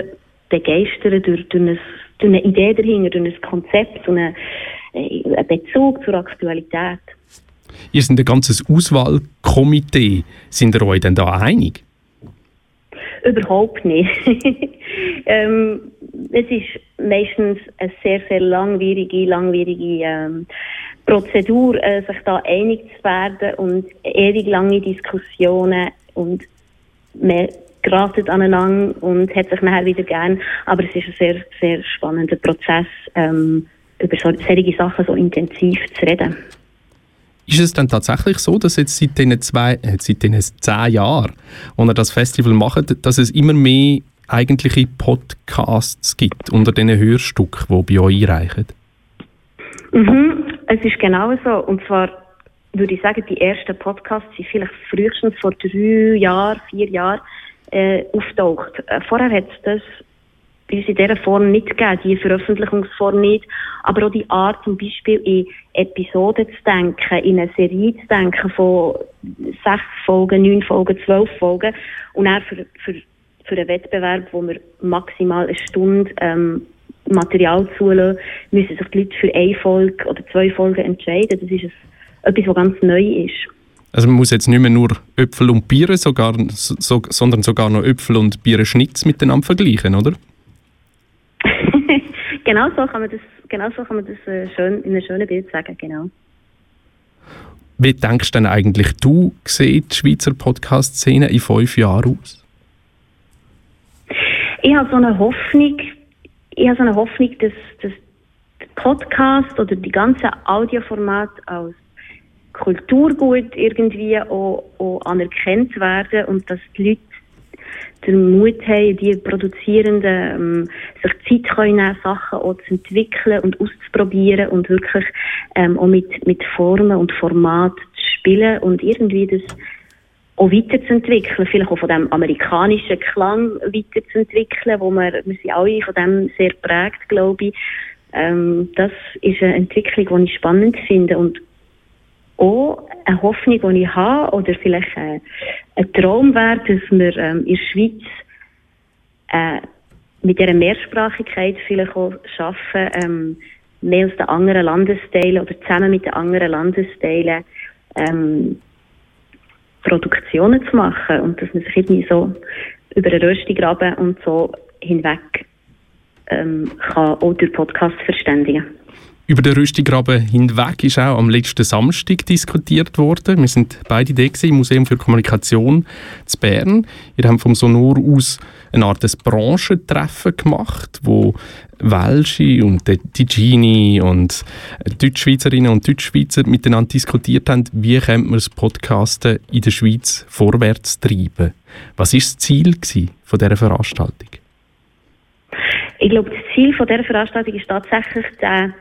begeistern durch, durch, eine, durch eine Idee dahinter, durch ein Konzept und einen, einen Bezug zur Aktualität. Ihr seid ein ganzes Auswahlkomitee. Sind ihr euch denn da einig? Überhaupt nicht. ähm, es ist meistens eine sehr, sehr langwierige, langwierige ähm, Prozedur, äh, sich da einig zu werden und ewig lange Diskussionen und man geratet aneinander und hat sich nachher wieder gern. Aber es ist ein sehr, sehr spannender Prozess, ähm, über so, solche Sachen so intensiv zu reden. Ist es dann tatsächlich so, dass jetzt seit diesen, zwei, äh, seit diesen zehn Jahren, als ihr das Festival macht, dass es immer mehr eigentliche Podcasts gibt unter diesen Hörstücken, die bei euch einreichen? Mhm, es ist genau so. Und zwar würde ich sagen, die ersten Podcasts sind vielleicht frühestens vor drei Jahren, vier Jahren äh, auftaucht. Äh, vorher hat es das bei uns in dieser Form nicht gegeben, die Veröffentlichungsform nicht, aber auch die Art zum Beispiel in Episoden zu denken, in eine Serie zu denken von sechs Folgen, neun Folgen, zwölf Folgen und auch für, für, für einen Wettbewerb, wo wir maximal eine Stunde ähm, Material zulassen, müssen sich die Leute für eine Folge oder zwei Folgen entscheiden. Das ist etwas, was ganz neu ist. Also man muss jetzt nicht mehr nur Äpfel und Biere, sogar, so, sondern sogar noch Äpfel und Bierenschnitz miteinander vergleichen, oder? Genau so kann man das, genau so kann man das äh, schön, in einem schönen Bild sagen, genau. Wie denkst du denn eigentlich, du sieht die Schweizer Podcast-Szene in fünf Jahren aus? Ich habe so eine Hoffnung, ich habe so eine Hoffnung, dass, dass der Podcast oder die ganze Audioformat als Kulturgut irgendwie auch, auch anerkannt werden und dass die Leute den Mut haben, die Produzierenden ähm, sich Zeit können nehmen, Sachen auch zu entwickeln und auszuprobieren und wirklich ähm, auch mit, mit Formen und Format zu spielen und irgendwie das auch weiterzuentwickeln, vielleicht auch von dem amerikanischen Klang weiterzuentwickeln, wo wir, wir sind alle von dem sehr prägt, glaube ich. Ähm, das ist eine Entwicklung, die ich spannend finde und auch eine Hoffnung, die ich habe, oder vielleicht ein, ein Traum wäre, dass wir ähm, in der Schweiz äh, mit dieser Mehrsprachigkeit vielleicht auch schaffen, ähm, mehr aus den anderen Landesteilen oder zusammen mit den anderen Landesteilen ähm, Produktionen zu machen und dass man sich irgendwie so über den Röstigraben und so hinweg ähm, kann auch durch Podcast verständigen. Über den Rüstigraben hinweg ist auch am letzten Samstag diskutiert worden. Wir sind beide da im Museum für Kommunikation zu Bern. Wir haben vom Sonor aus eine Art des Branchentreffen gemacht, wo Welsche und Ticini und Deutschschweizerinnen und Deutschschweizer miteinander diskutiert haben, wie könnte man das Podcasten in der Schweiz vorwärts treiben. Was ist das Ziel von dieser Veranstaltung? Ich glaube, das Ziel von dieser Veranstaltung ist tatsächlich der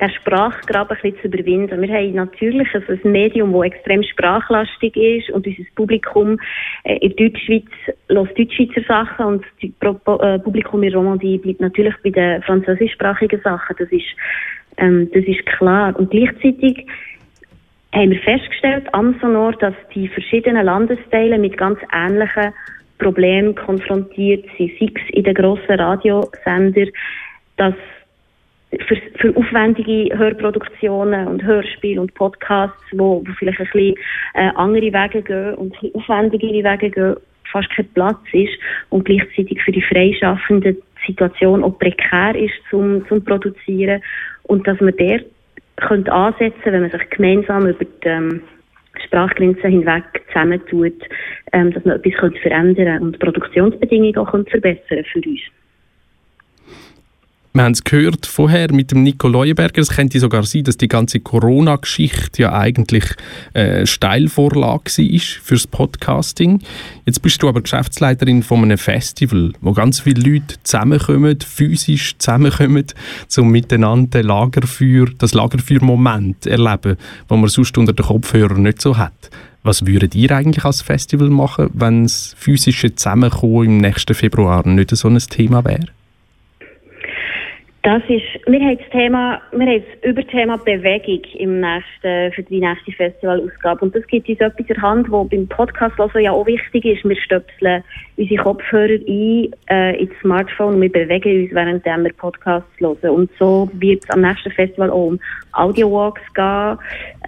den Sprachgraben ein bisschen zu überwinden. Wir haben natürlich ein Medium, das extrem sprachlastig ist und unser Publikum äh, in Deutschschweiz hört Deutschschweizer Sachen und das äh, Publikum in Romandie bleibt natürlich bei den französischsprachigen Sachen. Das ist, ähm, das ist klar. Und gleichzeitig haben wir festgestellt am Sonor, dass die verschiedenen Landesteile mit ganz ähnlichen Problemen konfrontiert sind, sei es in den grossen Radiosender, dass für, für aufwendige Hörproduktionen und Hörspiele und Podcasts, wo, wo vielleicht ein bisschen äh, andere Wege gehen und ein bisschen aufwendigere Wege gehen, fast kein Platz ist und gleichzeitig für die Freischaffenden die Situation auch prekär ist zum, zum Produzieren und dass man der könnte ansetzen, wenn man sich gemeinsam über die ähm, Sprachgrenzen hinweg zusammentut, ähm, dass man etwas könnte verändern und Produktionsbedingungen auch verbessern für uns. Wir haben es gehört vorher mit dem Nico Leuenberger. Es könnte sogar sein, dass die ganze Corona-Geschichte ja eigentlich äh, Steilvorlage war fürs Podcasting. Jetzt bist du aber Geschäftsleiterin von einem Festival, wo ganz viele Leute zusammenkommen, physisch zusammenkommen, um miteinander Lagerfeuer, das Lagerfeuer-Moment erleben, wo man sonst unter den Kopfhörern nicht so hat. Was würdet ihr eigentlich als Festival machen, wenn das physische Zusammenkommen im nächsten Februar nicht so ein Thema wäre? Das ist, wir haben das Thema, wir haben das Überthema Bewegung im nächsten, für die nächste Festivalausgabe. Und das gibt uns etwas in Hand, was beim Podcast also ja auch wichtig ist. Wir stöpseln unsere Kopfhörer ein, äh, ins Smartphone und wir bewegen uns, während wir Podcasts hören. Und so wird es am nächsten Festival auch um Audio-Walks gehen.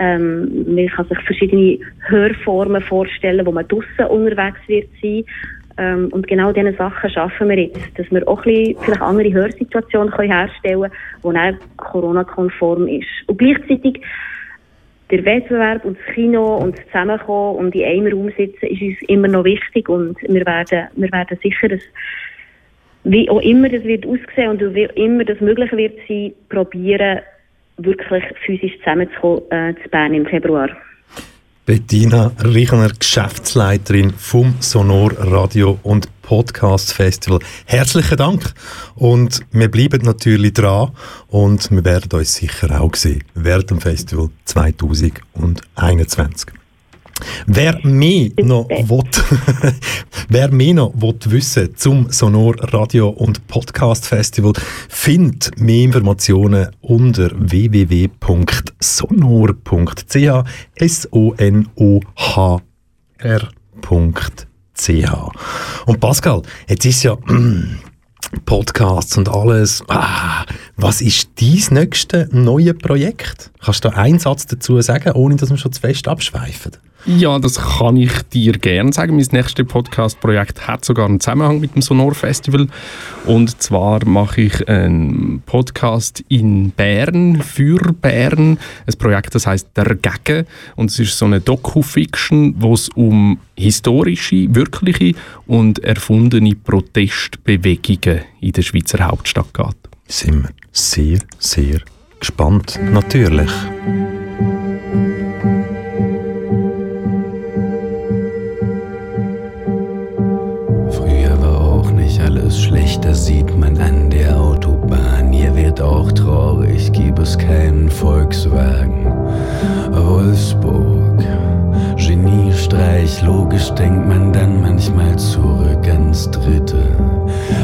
Ähm, man kann sich verschiedene Hörformen vorstellen, wo man draussen unterwegs wird sein. Ähm, und genau diese Sachen schaffen wir jetzt, dass wir auch ein vielleicht andere Hörsituationen können herstellen können, die auch Corona-konform ist. Und gleichzeitig der Wettbewerb und das Kino und das Zusammenkommen und in einem Raum sitzen ist uns immer noch wichtig und wir werden, wir werden sicher, dass, wie auch immer das wird aussehen und wie immer das möglich wird sein, probieren, wirklich physisch zusammenzukommen äh, zu Bern im Februar. Bettina Richner, Geschäftsleiterin vom Sonor Radio und Podcast Festival. Herzlichen Dank und wir bleiben natürlich dran und wir werden uns sicher auch sehen während dem Festival 2021. Wer mehr noch will, wer mehr noch will wissen zum Sonor Radio und Podcast Festival, findet mehr Informationen unter www.sonor.ch s o n o h r.ch. Und Pascal, jetzt ist ja Podcasts und alles. Ah, was ist dein nächste neue Projekt? Kannst du einen Satz dazu sagen, ohne dass wir schon zu fest abschweifen? Ja, das kann ich dir gerne sagen. Mein nächstes Podcast-Projekt hat sogar einen Zusammenhang mit dem Sonor Festival. Und zwar mache ich einen Podcast in Bern, für Bern. Ein Projekt, das heißt Der Gegen. Und es ist so eine Doku-Fiction, wo es um historische, wirkliche und erfundene Protestbewegungen in der Schweizer Hauptstadt geht. Sind wir sehr, sehr gespannt, natürlich. Wird auch traurig, gibt es keinen Volkswagen. Wolfsburg, Geniestreich, logisch denkt man dann manchmal zurück ans Dritte.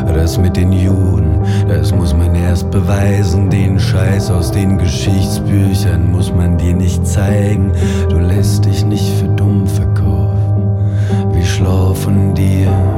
Das mit den Juden, das muss man erst beweisen. Den Scheiß aus den Geschichtsbüchern muss man dir nicht zeigen. Du lässt dich nicht für dumm verkaufen. Wie schlau von dir.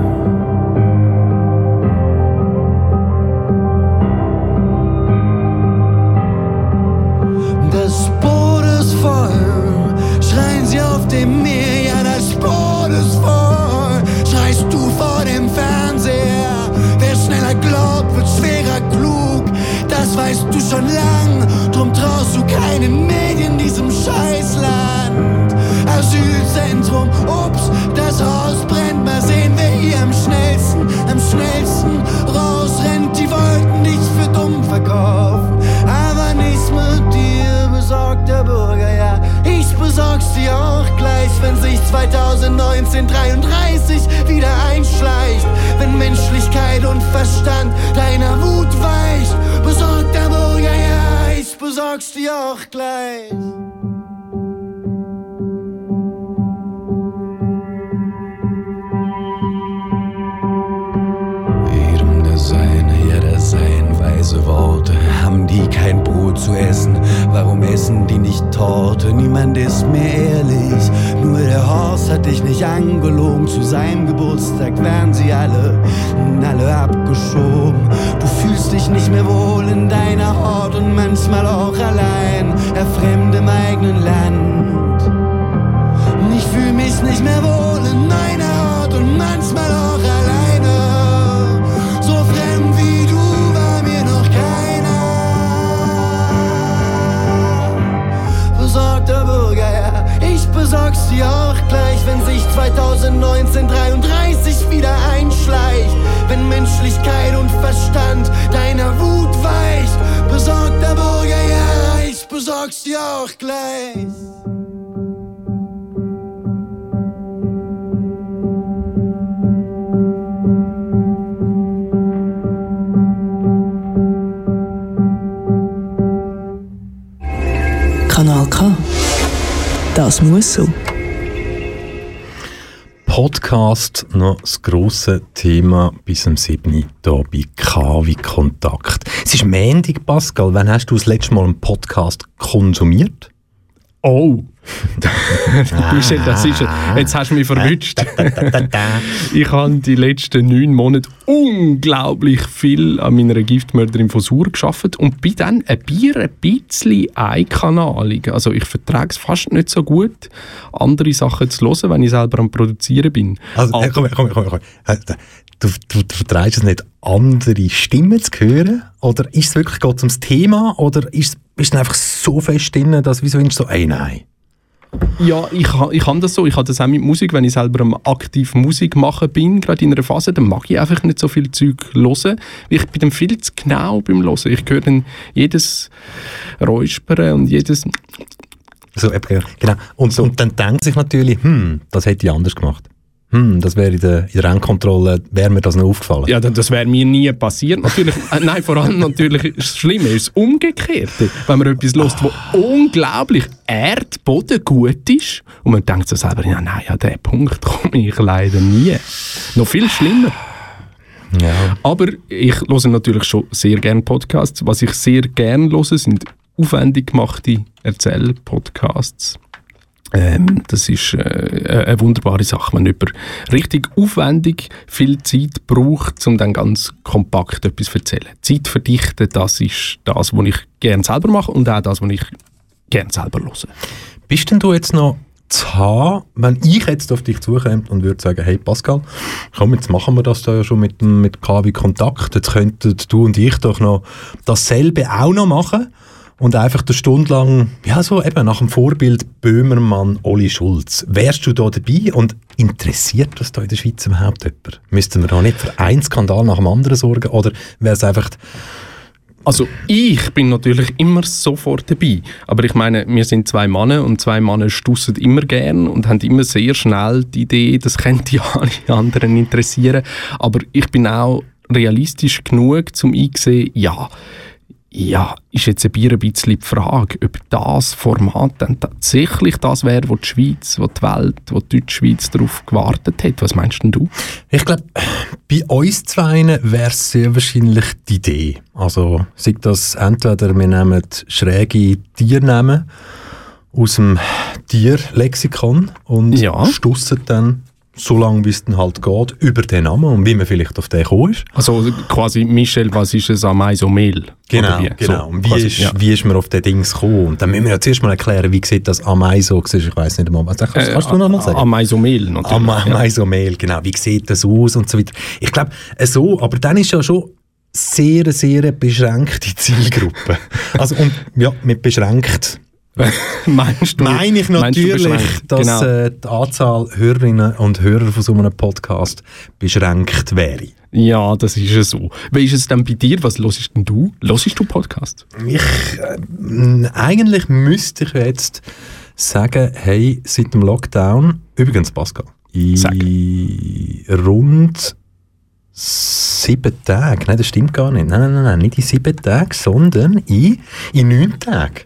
Menschlichkeit und Verstand deiner Wut weicht. Besorgter Bürger, ja, ich besorg's dir auch gleich. Jedem das Seine, ja das Sein, weise Worte. Haben die kein Brot zu essen? Warum essen die nicht Torte? Niemand ist mehr ehrlich. Nur der Horst hat dich nicht angelogen. Zu seinem Geburtstag werden sie alle, alle abgeschoben. Du fühlst dich nicht mehr wohl in deiner Haut und manchmal auch allein, er fremd im eigenen Land. Ich fühl mich nicht mehr wohl in meiner Haut und manchmal ich besorg's dir auch gleich, wenn sich 2019 33 wieder einschleicht. Wenn Menschlichkeit und Verstand deiner Wut weicht. Besorgter Bürger, ja, ich besorg's dir auch gleich. Das muss so. Podcast noch das grosse Thema bis zum 7. hier bei KW Kontakt. Es ist Mendig, Pascal. Wann hast du das letzte Mal einen Podcast konsumiert? Oh, das ist, jetzt hast du mich verwünscht. ich habe die letzten neun Monate unglaublich viel an meiner Giftmörderin von Sur geschafft und bin dann ein Bier ein bisschen einkanalig. Also ich vertrage es fast nicht so gut, andere Sachen zu hören, wenn ich selber am Produzieren bin. Also, äh, komm, komm, komm, komm. Äh, Du, du, du vertreibst es nicht, andere Stimmen zu hören? Oder ist es wirklich geht ums Thema? Oder ist, ist es einfach so fest drin, dass wieso ist so, ey, nein? Ja, ich, ich kann das so. Ich habe das auch mit Musik, wenn ich selber am aktiv Musik machen bin, gerade in einer Phase, dann mag ich einfach nicht so viel Zeug hören. Ich bin dann viel zu genau beim Hören. Ich höre dann jedes Räuspern und jedes... So, genau. Und, so. und dann denkt sich natürlich, hm, das hätte ich anders gemacht. Hm, das wäre in der, in der Rennkontrolle, wäre mir das noch aufgefallen. Ja, das wäre mir nie passiert. Natürlich, äh, nein, vor allem natürlich, das Schlimme ist das Umgekehrte. Wenn man etwas hört, wo unglaublich Erdboden gut ist und man denkt so selber, ja, nein, an diesen Punkt komme ich leider nie. Noch viel schlimmer. Ja. Aber ich höre natürlich schon sehr gerne Podcasts. Was ich sehr gerne höre, sind aufwendig gemachte Erzählpodcasts. Ähm, das ist äh, eine wunderbare Sache, wenn jemand richtig aufwendig viel Zeit braucht, um dann ganz kompakt etwas zu erzählen. Zeit verdichten, das ist das, was ich gerne selber mache und auch das, was ich gerne selber höre. Bist denn du jetzt noch zu haben, wenn ich jetzt auf dich zukomme und würde sagen, hey Pascal, komm, jetzt machen wir das da ja schon mit, mit KW Kontakt, jetzt könnten du und ich doch noch dasselbe auch noch machen und einfach eine Stunde lang, ja so eben nach dem Vorbild Böhmermann, Oli Schulz. Wärst du da dabei und interessiert das da in der Schweiz überhaupt jemand? Müssten wir da nicht für einen Skandal nach dem anderen sorgen oder wäre es einfach... Also ich bin natürlich immer sofort dabei, aber ich meine, wir sind zwei Männer und zwei Männer stussen immer gern und haben immer sehr schnell die Idee, das könnte ja alle anderen interessieren, aber ich bin auch realistisch genug, um einzusehen, ja, ja, ist jetzt ein Bier ein bisschen die Frage, ob das Format dann tatsächlich das wäre, wo die Schweiz, wo die Welt, wo die Deutschschweiz darauf gewartet hat. Was meinst denn du? Ich glaube, bei uns zwei wäre es sehr wahrscheinlich die Idee. Also, sei das entweder wir nehmen schräge Tiernamen aus dem Tierlexikon und Ja. stussen dann so lange, wie es dann halt geht, über den Namen und wie man vielleicht auf den gekommen ist. Also quasi, Michel, was ist es Ameisomel? Genau, Oder wie? genau. So, und wie, quasi, ist, ja. wie ist man auf den Dings gekommen? Und dann müssen wir ja zuerst mal erklären, wie sieht das Ameiso aus? Ich weiß nicht einmal. Was, kannst, Äh, kannst du noch mal sagen? Ameisomel natürlich. Am ja. Ameisomel, genau. Wie sieht das aus und so weiter. Ich glaube, so, aber dann ist ja schon sehr, sehr beschränkte Zielgruppe. Also, und ja, mit beschränkt meinst du? Meine ich natürlich, dass genau. äh, die Anzahl Hörerinnen und Hörer von so einem Podcast beschränkt wäre. Ja, das ist ja so. Wie ist es denn bei dir? Was hörst denn du? Hörst du Podcast? Ich, äh, eigentlich müsste ich jetzt sagen, hey, seit dem Lockdown, übrigens Pascal, in rund sieben Tagen, nein, das stimmt gar nicht, nein, nein, nein, nicht in sieben Tagen, sondern in, in neun Tagen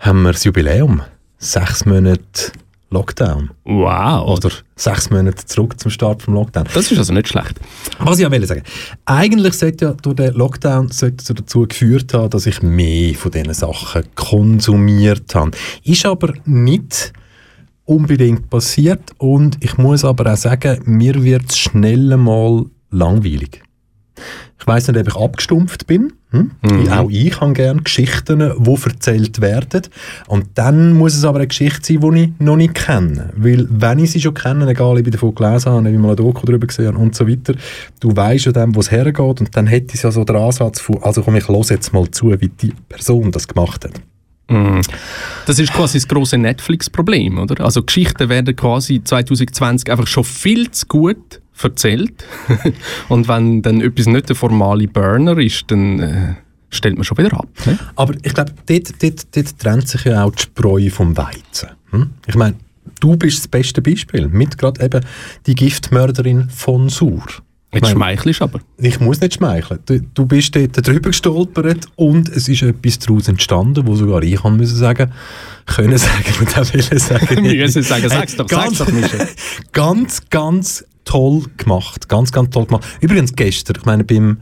haben wir das Jubiläum. Sechs Monate Lockdown. Wow. Oder sechs Monate zurück zum Start vom Lockdown. Das ist also nicht schlecht. Was ich auch will sagen, eigentlich sollte ja durch den Lockdown sollte dazu geführt haben, dass ich mehr von diesen Sachen konsumiert habe. Ist aber nicht unbedingt passiert und ich muss aber auch sagen, mir wird es schnell mal langweilig. Ich weiß nicht, ob ich abgestumpft bin. Hm? Mhm. Auch ich habe gerne Geschichten, die erzählt werden. Und dann muss es aber eine Geschichte sein, die ich noch nicht kenne. Weil, wenn ich sie schon kenne, egal, ob ich davon gelesen habe, ob ich mal ein Doku darüber gesehen und so weiter, du weißt ja dann, wo es hergeht. Und dann hätte ich ja so den Ansatz von, also komm, ich höre jetzt mal zu, wie die Person das gemacht hat. Das ist quasi das große Netflix-Problem, oder? Also Geschichten werden quasi 2020 einfach schon viel zu gut erzählt. und wenn dann etwas nicht der formale Burner ist, dann äh, stellt man schon wieder ab. Ne? Aber ich glaube, dort, dort, dort trennt sich ja auch die Spreu vom Weizen. Hm? Ich meine, du bist das beste Beispiel. Mit gerade eben die Giftmörderin von Sur. Jetzt mein, schmeichelst aber. Ich muss nicht schmeicheln. Du, du bist dort drüber gestolpert und es ist etwas daraus entstanden, wo sogar ich kann müssen sagen, können sagen und auch wollen sagen. müssen sagen, sag's doch, ganz, sag's doch, Michel. ganz, ganz toll gemacht. Ganz, ganz toll gemacht. Übrigens gestern, ich meine, beim,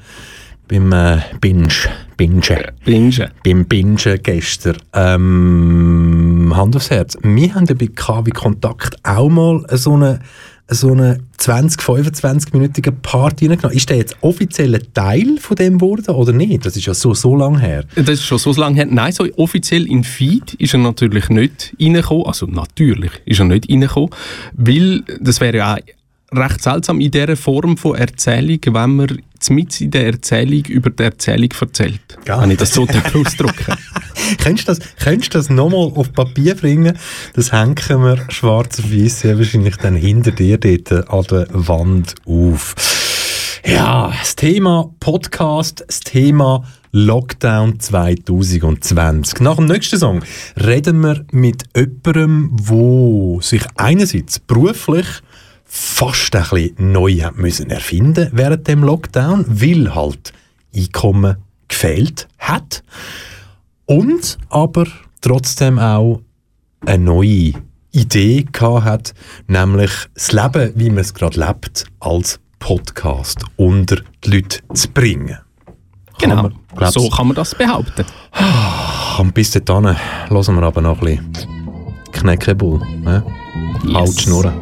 beim äh, Binge, Binge, Binge, beim Binge gestern, ähm, Hand aufs Herz, wir haben bei KW Kontakt auch mal so eine so eine 20, 25-minütige Party reingenommen. Ist der jetzt offiziell ein Teil von dem geworden oder nicht? Das ist ja so, so lange her. Das ist schon so lange her. Nein, so offiziell in Feed ist er natürlich nicht reingekommen. Also natürlich ist er nicht reingekommen, weil das wäre ja auch recht seltsam in dieser Form von Erzählung, wenn man mit in der Erzählung über die Erzählung erzählt. Ja. Wenn ich das so ausdrücken Könntest du das, könntest das nochmal auf Papier bringen? Das hängen wir schwarz auf weiß wahrscheinlich dann hinter dir dort an der Wand auf. Ja, das Thema Podcast, das Thema Lockdown 2020. Nach dem nächsten Song reden wir mit jemandem, der sich einerseits beruflich fast ein bisschen neu müssen erfinden während dem Lockdown, weil halt Einkommen gefehlt hat und aber trotzdem auch eine neue Idee gehabt hat, nämlich das Leben, wie man es gerade lebt, als Podcast unter die Leute zu bringen. Genau, man, so kann man das behaupten. Und bis dahin hören wir aber noch ein bisschen Knäckebull. Ne? Yes. Halt Schnurren.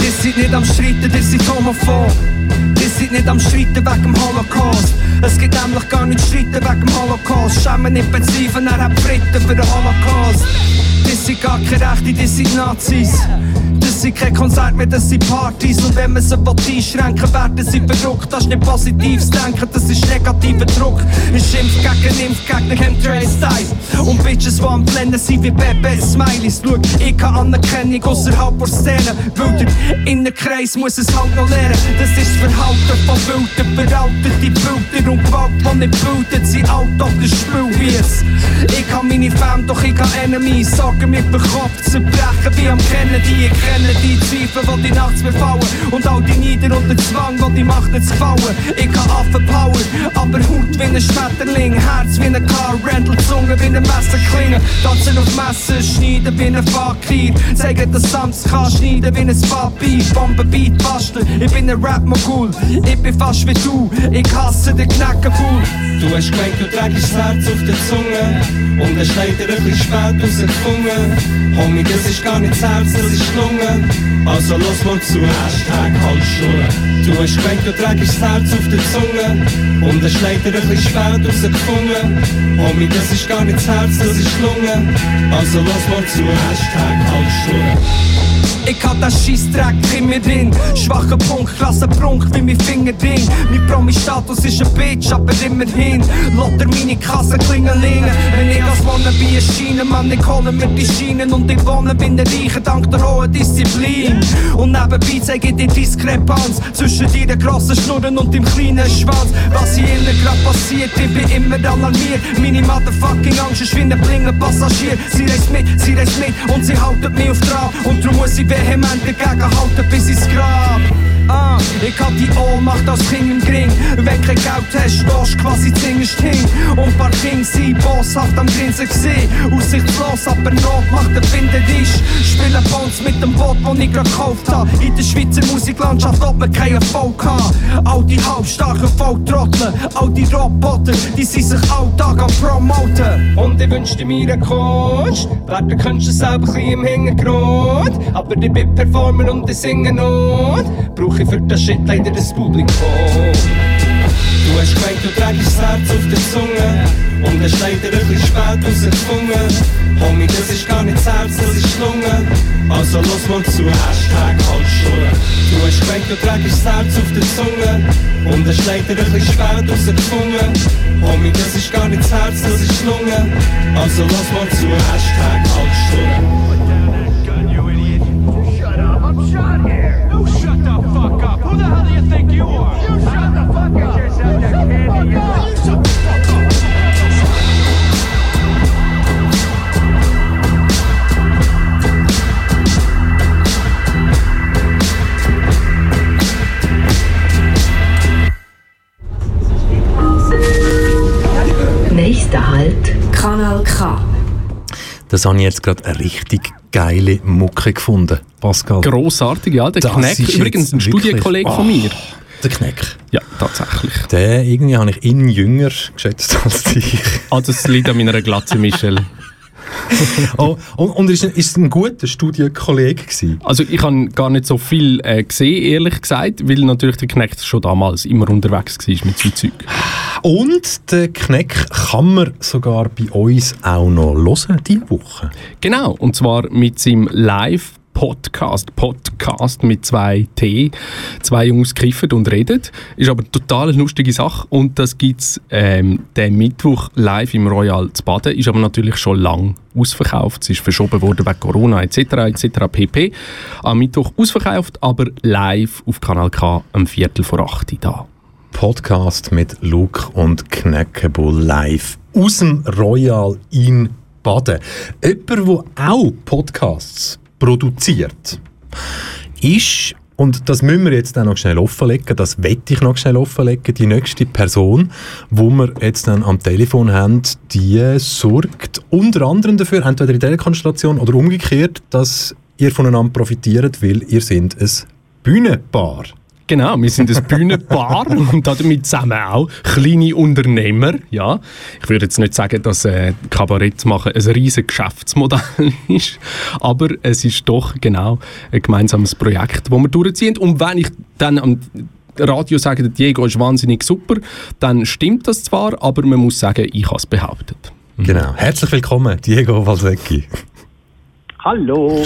Die sind nicht am Streiten, die sind homophob. Die sind nicht am Streiten wegen dem Holocaust. Es gibt nämlich gar nicht Streiten wegen dem Holocaust. Schämen nicht bezweifeln, er hat Briten für den Holocaust. Die sind gar keine Rechte, die sind Nazis. Das sind kein Konzert mehr, das sind Partys. Und wenn man sie einschränken werden sie verrückt. Das ist nicht positives Denken, das ist negativer Druck. Ich schimpf gegen Impfgegner, Chemtrail-Style. Und Bitches, die am Blenden sind wie Bebe Smileys. Schau, ich kann Anerkennung außerhalb der Szene. Weil der Innenkreis muss es halt noch lernen. Das ist das Verhalten von Wilden, veraltete Bilder und Gewalt, die nicht bildet, sind alt auf der Spielwies. Ich habe meine Fam, doch ich habe Enemies. Sorgen mit dem Kopf zerbrechen wie am Kennedy. Ich kenne die Zweifel, die die nachts befallen. Und all die Nieder und den Zwang, die die Macht nicht gefallen. Ich kann Affenpower, aber Haut wie ein Schmetterling. Herz wie ein Car Rental, Zunge wie ein Messerklinge. Tanzen auf Messen, schneiden wie ein Fakir. Zeigen, dass Sams kann schneiden wie ein Papier. Bombenbeat basteln, ich bin ein Rap-Mogul. Ich bin fast wie du, ich hasse den Knäckebull. Du hast gemeint, du trägst das Herz auf der Zunge Und es leider ein bisschen spät rausgefunden Homie, das ist gar nicht das Herz, das ist die Lunge Also los mal zu, Hashtag Halsschuhe Du hast gemeint, du trägst das Herz auf der Zunge Und es leider ein bisschen spät rausgefunden Homie, das ist gar nicht das Herz, das ist die Lunge Also los mal zu, Hashtag Halsschuhe ich hab der Scheissdreck in mir drin. Schwacher Punkt, klasse Prunk wie mein Fingerring. Mein Promi-Status ist ein Bitch, aber immerhin. Lotter meine Kasse klingelingen. Wenn ich als Wannabe erscheine, Mann, ich hole mir die Schienen und ich wohne bin der Reiche dank der hohen Disziplin. Und nebenbei zeige ich die Diskrepanz zwischen deinen grossen Schnurren und dem kleinen Schwanz. Was hier innen grad passiert, ich bin immer alarmiert. Meine motherfucking Angst ist wie ein blinger Passagier. Sie reist mit, sie reist mit und sie haltet mich auf Trab. Und darum muss ich vehement dagegen halten bis ins Grab. Ah, ich hab die Ohnmacht als Kind im Gring. Wenn kein Geld hast, stehst quasi zingerst hin. Und paar Kings sind bosshaft am Grinsen gesehen. Aussichtslos, aber Not macht der Binderisch. Spielen Bones mit dem Boot, das ich grad gekauft hab. In der Schweizer Musiklandschaft, ob man keinen Erfolg hat. All die halbstarken Volltrotteln, all die Roboter, die sind sich alltag am Promoten. Und ich wünschte mir einen Coach. Werden könntest du selber ein im Hintergrund. Aber ich bin Performer und ich singe Not. Brauch ich für das Shit leider das Publikum. Du hast gemeint, du trägst das Herz auf der Zunge Und es leider ein bisschen spät rausgefunden. Homie, das ist gar nicht das Herz, das ist Lunge Also los mal zu, Hashtag Halsschuhe Du hast gemeint, du trägst das Herz auf der Zunge Und es leider ein bisschen spät rausgefunden. Homie, das ist gar nicht das Herz, das ist Lunge Also los mal zu, Hashtag Halsschuhe Nächster Halt. Kanal K. Das habe ich jetzt gerade eine richtig geile Mucke gefunden, Pascal. Grossartig, ja. Der Das Kneck, ist übrigens ein Studienkollege von Oh. mir. Der Kneck. Ja, tatsächlich. Den irgendwie habe ich ihn jünger geschätzt als dich. Also es liegt an meiner Glatze, Michel. oh, und, und ist, ist ein guter Studienkollege gewesen? Also ich habe gar nicht so viel äh, gesehen, ehrlich gesagt, weil natürlich der Knecht schon damals immer unterwegs war mit seinem Zeug. Und den Kneck kann man sogar bei uns auch noch hören, diese Woche. Genau, und zwar mit seinem Live- Podcast, Podcast mit zwei T. Zwei Jungs kiffen und reden. Ist aber eine total lustige Sache und das gibt es ähm, den Mittwoch live im Royal zu Baden. Ist aber natürlich schon lang ausverkauft. Es ist verschoben worden wegen Corona etc. etc. pp. Am Mittwoch ausverkauft, aber live auf Kanal K am Viertel vor acht da. Podcast mit Luke und Kneckebull live aus dem Royal in Baden. Jemand, der auch Podcasts produziert, ist, und das müssen wir jetzt dann noch schnell offenlegen, das wette ich noch schnell offenlegen, die nächste Person, wo wir jetzt dann am Telefon haben, die sorgt unter anderem dafür, entweder in dieser Konstellation oder umgekehrt, dass ihr voneinander profitiert, weil ihr sind ein Bühnenpaar. Genau, wir sind ein Bühnenpaar und damit zusammen auch kleine Unternehmer. Ja, ich würde jetzt nicht sagen, dass äh, Kabarett machen ein riesiges Geschäftsmodell ist, aber es ist doch genau ein gemeinsames Projekt, das wir durchziehen. Und wenn ich dann am Radio sage, Diego ist wahnsinnig super, dann stimmt das zwar, aber man muss sagen, ich habe es behauptet. Genau. Herzlich willkommen, Diego Valsecchi. Hallo.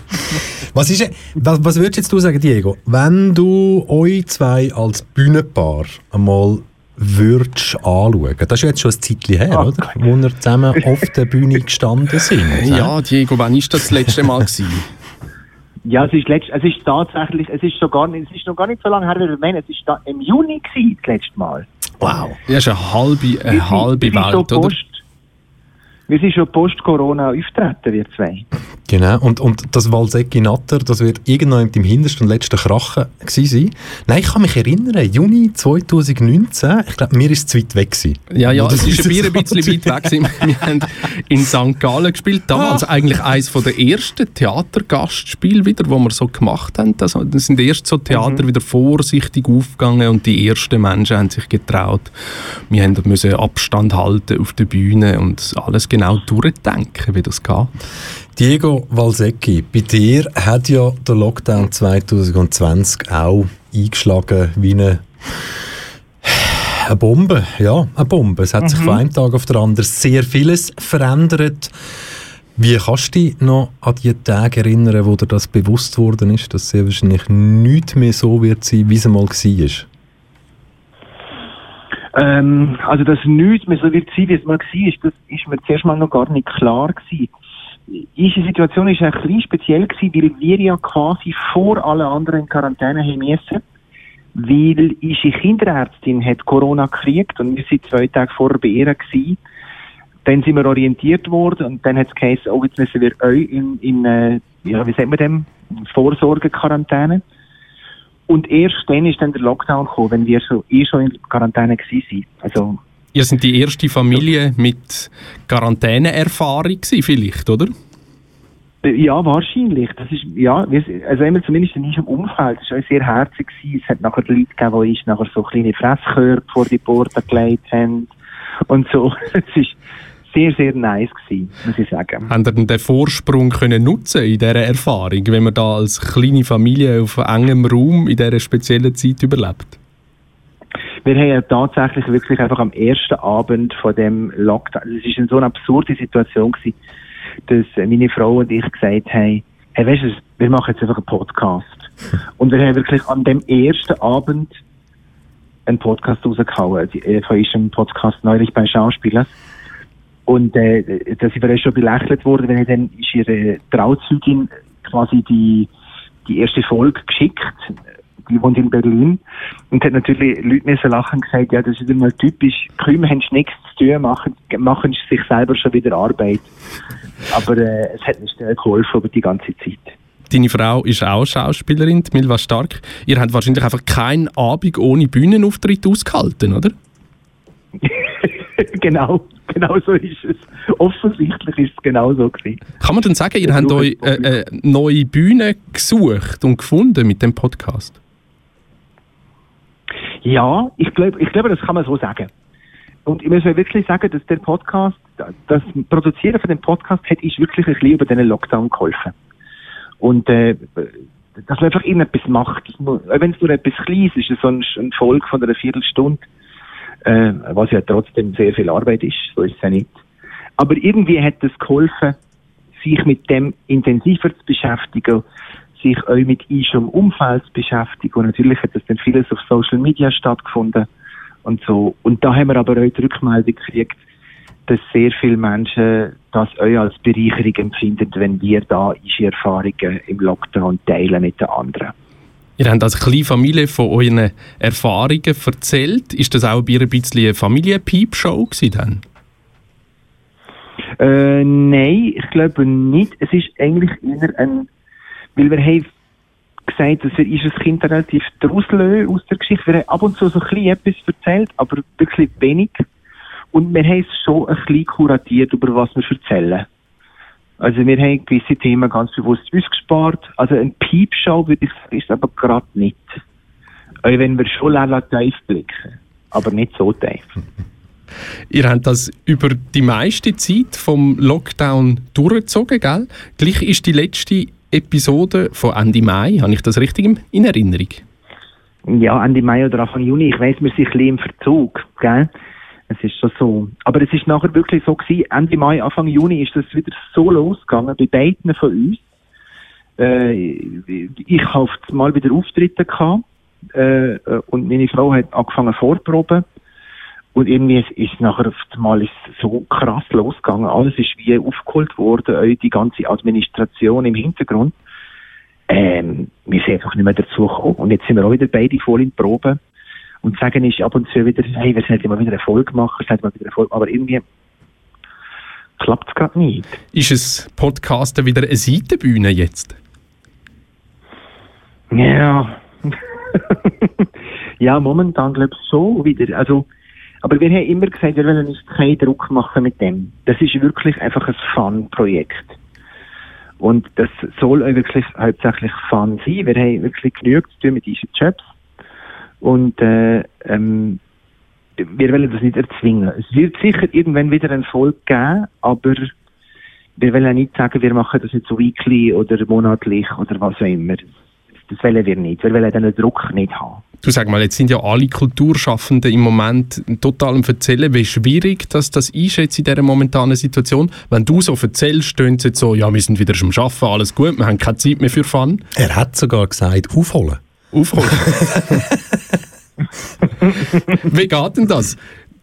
Was, ist, was, was würdest jetzt du sagen, Diego, wenn du euch zwei als Bühnenpaar einmal würdest anschauen, das ist jetzt schon ein Zeitchen her, Oh oder? Wo ihr zusammen auf der Bühne gestanden sind. Ja, Diego, wann war das das letzte Mal? Gewesen? Ja, es ist, letzt, es ist tatsächlich, es ist, so gar nicht, es ist noch gar nicht so lange her, wie wir meinen. Es ist da im Juni gewesen, das letzte Mal. Wow. Ja, ist eine halbe, eine halbe wir Welt, schon oder? Post, wir sind schon post-Corona auftreten, wir zwei. Genau, und, und das Valsecchi Natter, das wird irgendwann im hintersten und letzten Krachen gewesen sein. Nein, ich kann mich erinnern, Juni 2019, ich glaube, mir ist es zu weit weg gewesen. Ja, ja, Oder es ist ein ein bisschen weit weg. gewesen. Wir haben in St. Gallen gespielt. Damals Ah. eigentlich eines der ersten Theatergastspiele wieder, wo wir so gemacht haben. Das, das sind erst so Theater Mhm. wieder vorsichtig aufgegangen und die ersten Menschen haben sich getraut. Wir haben müssen Abstand halten auf der Bühne und alles genau durchdenken, wie das geht. Diego Valsecchi, bei dir hat ja der Lockdown 2020 auch eingeschlagen wie eine, eine Bombe. Ja, eine Bombe. Es hat sich Mhm. von einem Tag auf den anderen sehr vieles verändert. Wie kannst du dich noch an die Tage erinnern, wo dir das bewusst worden ist, dass es sehr wahrscheinlich nicht mehr so wird sein, wie es einmal war? Ähm, also, dass nichts mehr so wird sein, wie es mal war, das ist mir zuerst mal noch gar nicht klar gewesen. Unsere Situation ist ein bisschen speziell gewesen, weil wir ja quasi vor allen anderen in Quarantäne haben müssen, weil unsere Kinderärztin hat Corona gekriegt und wir sind zwei Tage vorher bei ihr gewesen. Dann sind wir orientiert worden und dann hat es geheißen, oh, jetzt müssen wir euch in, in äh, ja, wie sagt man dem, Vorsorgequarantäne. Und erst dann ist dann der Lockdown gekommen, wenn wir so, eh schon in Quarantäne sind. Also, Ihr sind die erste Familie mit Quarantäneerfahrung vielleicht, oder? äh, ja, wahrscheinlich. Das ist, ja, wir, also immer zumindest in unserem Umfeld. Es war sehr herzig gewesen. Es hat nachher Leute gegeben, die uns nachher so kleine Fresskörper vor die Porte gelegt haben. Und so. Es ist sehr, sehr nice gewesen, muss ich sagen. Haben ihr den Vorsprung können nutzen in dieser Erfahrung, wenn man da als kleine Familie auf engem Raum in dieser speziellen Zeit überlebt? Wir haben ja tatsächlich wirklich einfach am ersten Abend von dem Lockdown, es eine so eine absurde Situation gewesen, dass meine Frau und ich gesagt haben, hey, weißt du, wir machen jetzt einfach einen Podcast. Und wir haben wirklich an dem ersten Abend einen Podcast rausgehauen, äh, von unserem Podcast neulich bei Schauspielern. Und äh, da sind wir schon belächelt worden, wenn dann ist ihre Trauzeugin quasi die, die erste Folge geschickt, die wohnt in Berlin, und hat natürlich Leute müssen lachen und gesagt, ja, das ist mal typisch, kaum haben nichts zu tun, machen, machen sie sich selber schon wieder Arbeit. Aber äh, es hat nicht geholfen über die ganze Zeit. Deine Frau ist auch Schauspielerin, Milva Stark. Ihr habt wahrscheinlich einfach keinen Abend ohne Bühnenauftritt ausgehalten, oder? genau, genau so ist es. Offensichtlich ist es genau so gewesen. Kann man denn sagen, ihr habt euch äh, äh, neue Bühne gesucht und gefunden mit dem Podcast? Ja, ich glaube, ich glaube, das kann man so sagen. Und ich muss wirklich sagen, dass der Podcast, das Produzieren von dem Podcast hat ist wirklich ein bisschen über den Lockdown geholfen. Und äh, dass man einfach irgendetwas macht. Wenn es nur etwas Kleines ist, so ein, ein Folge von einer Viertelstunde, äh, was ja trotzdem sehr viel Arbeit ist, so ist es ja nicht. Aber irgendwie hat es geholfen, sich mit dem intensiver zu beschäftigen, sich auch mit unserem Umfeld zu beschäftigen. Und natürlich hat das dann vieles auf Social Media stattgefunden und so. Und da haben wir aber auch die Rückmeldung gekriegt, dass sehr viele Menschen das auch als Bereicherung empfinden, wenn wir da unsere Erfahrungen im Lockdown teilen mit den anderen. Ihr habt als kleine Familie von euren Erfahrungen erzählt. Ist das auch bei ihr ein bisschen eine Familienpiep-Show gewesen dann? Äh, nein, ich glaube nicht. Es ist eigentlich eher ein, weil wir haben gesagt, dass wir unser Kind relativ rauslösen aus der Geschichte. Wir haben ab und zu so ein bisschen etwas erzählt, aber wirklich wenig. Und wir haben es schon ein bisschen kuratiert, über was wir erzählen. Also wir haben gewisse Themen ganz bewusst ausgespart. Also ein Piepshow würde ich sagen, ist aber gerade nicht. Auch wenn wir schon relativ blicken. Aber nicht so tief. Ihr habt das über die meiste Zeit vom Lockdown durchgezogen, gell? Gleich ist die letzte Episode von Ende Mai, habe ich das richtig in Erinnerung? Ja, Ende Mai oder Anfang Juni. Ich weiss, wir sind ein bisschen im Verzug, gell? Es ist schon so. Aber es ist nachher wirklich so gewesen, Ende Mai, Anfang Juni ist das wieder so losgegangen, bei beiden von uns. Äh, ich habe mal wieder Auftritte gehabt, äh, und meine Frau hat angefangen vorproben. Und irgendwie ist, nachher einmal ist so krass losgegangen. Alles ist wie aufgeholt worden, auch die ganze Administration im Hintergrund. Ähm, wir sind einfach nicht mehr dazu gekommen. Und jetzt sind wir auch wieder beide voll in Probe. Und sagen ist ab und zu wieder, hey, wir sollten mal wieder eine Folge machen, sollten mal wieder eine Folge Aber irgendwie klappt es gerade nicht. Ist es Podcasten wieder eine Seitenbühne jetzt? Ja. ja, momentan glaube ich so wieder. Also, aber wir haben immer gesagt, wir wollen uns keinen Druck machen mit dem. Das ist wirklich einfach ein Fun-Projekt. Und das soll auch wirklich hauptsächlich Fun sein. Wir haben wirklich genug zu tun mit diesen Jobs. Und äh, ähm, wir wollen das nicht erzwingen. Es wird sicher irgendwann wieder einen Folge geben, aber wir wollen nicht sagen, wir machen das jetzt so weekly oder monatlich oder was auch immer. Das wollen wir nicht. Wir wollen den Druck nicht haben. Du sag mal, jetzt sind ja alle Kulturschaffenden im Moment total am Erzählen, wie schwierig dass das einschätzt in dieser momentanen Situation. Wenn du so erzählst, stöhnt es jetzt so, ja, wir sind wieder am Arbeiten, alles gut, wir haben keine Zeit mehr für Fun. Er hat sogar gesagt, aufholen. Aufholen. wie geht denn das?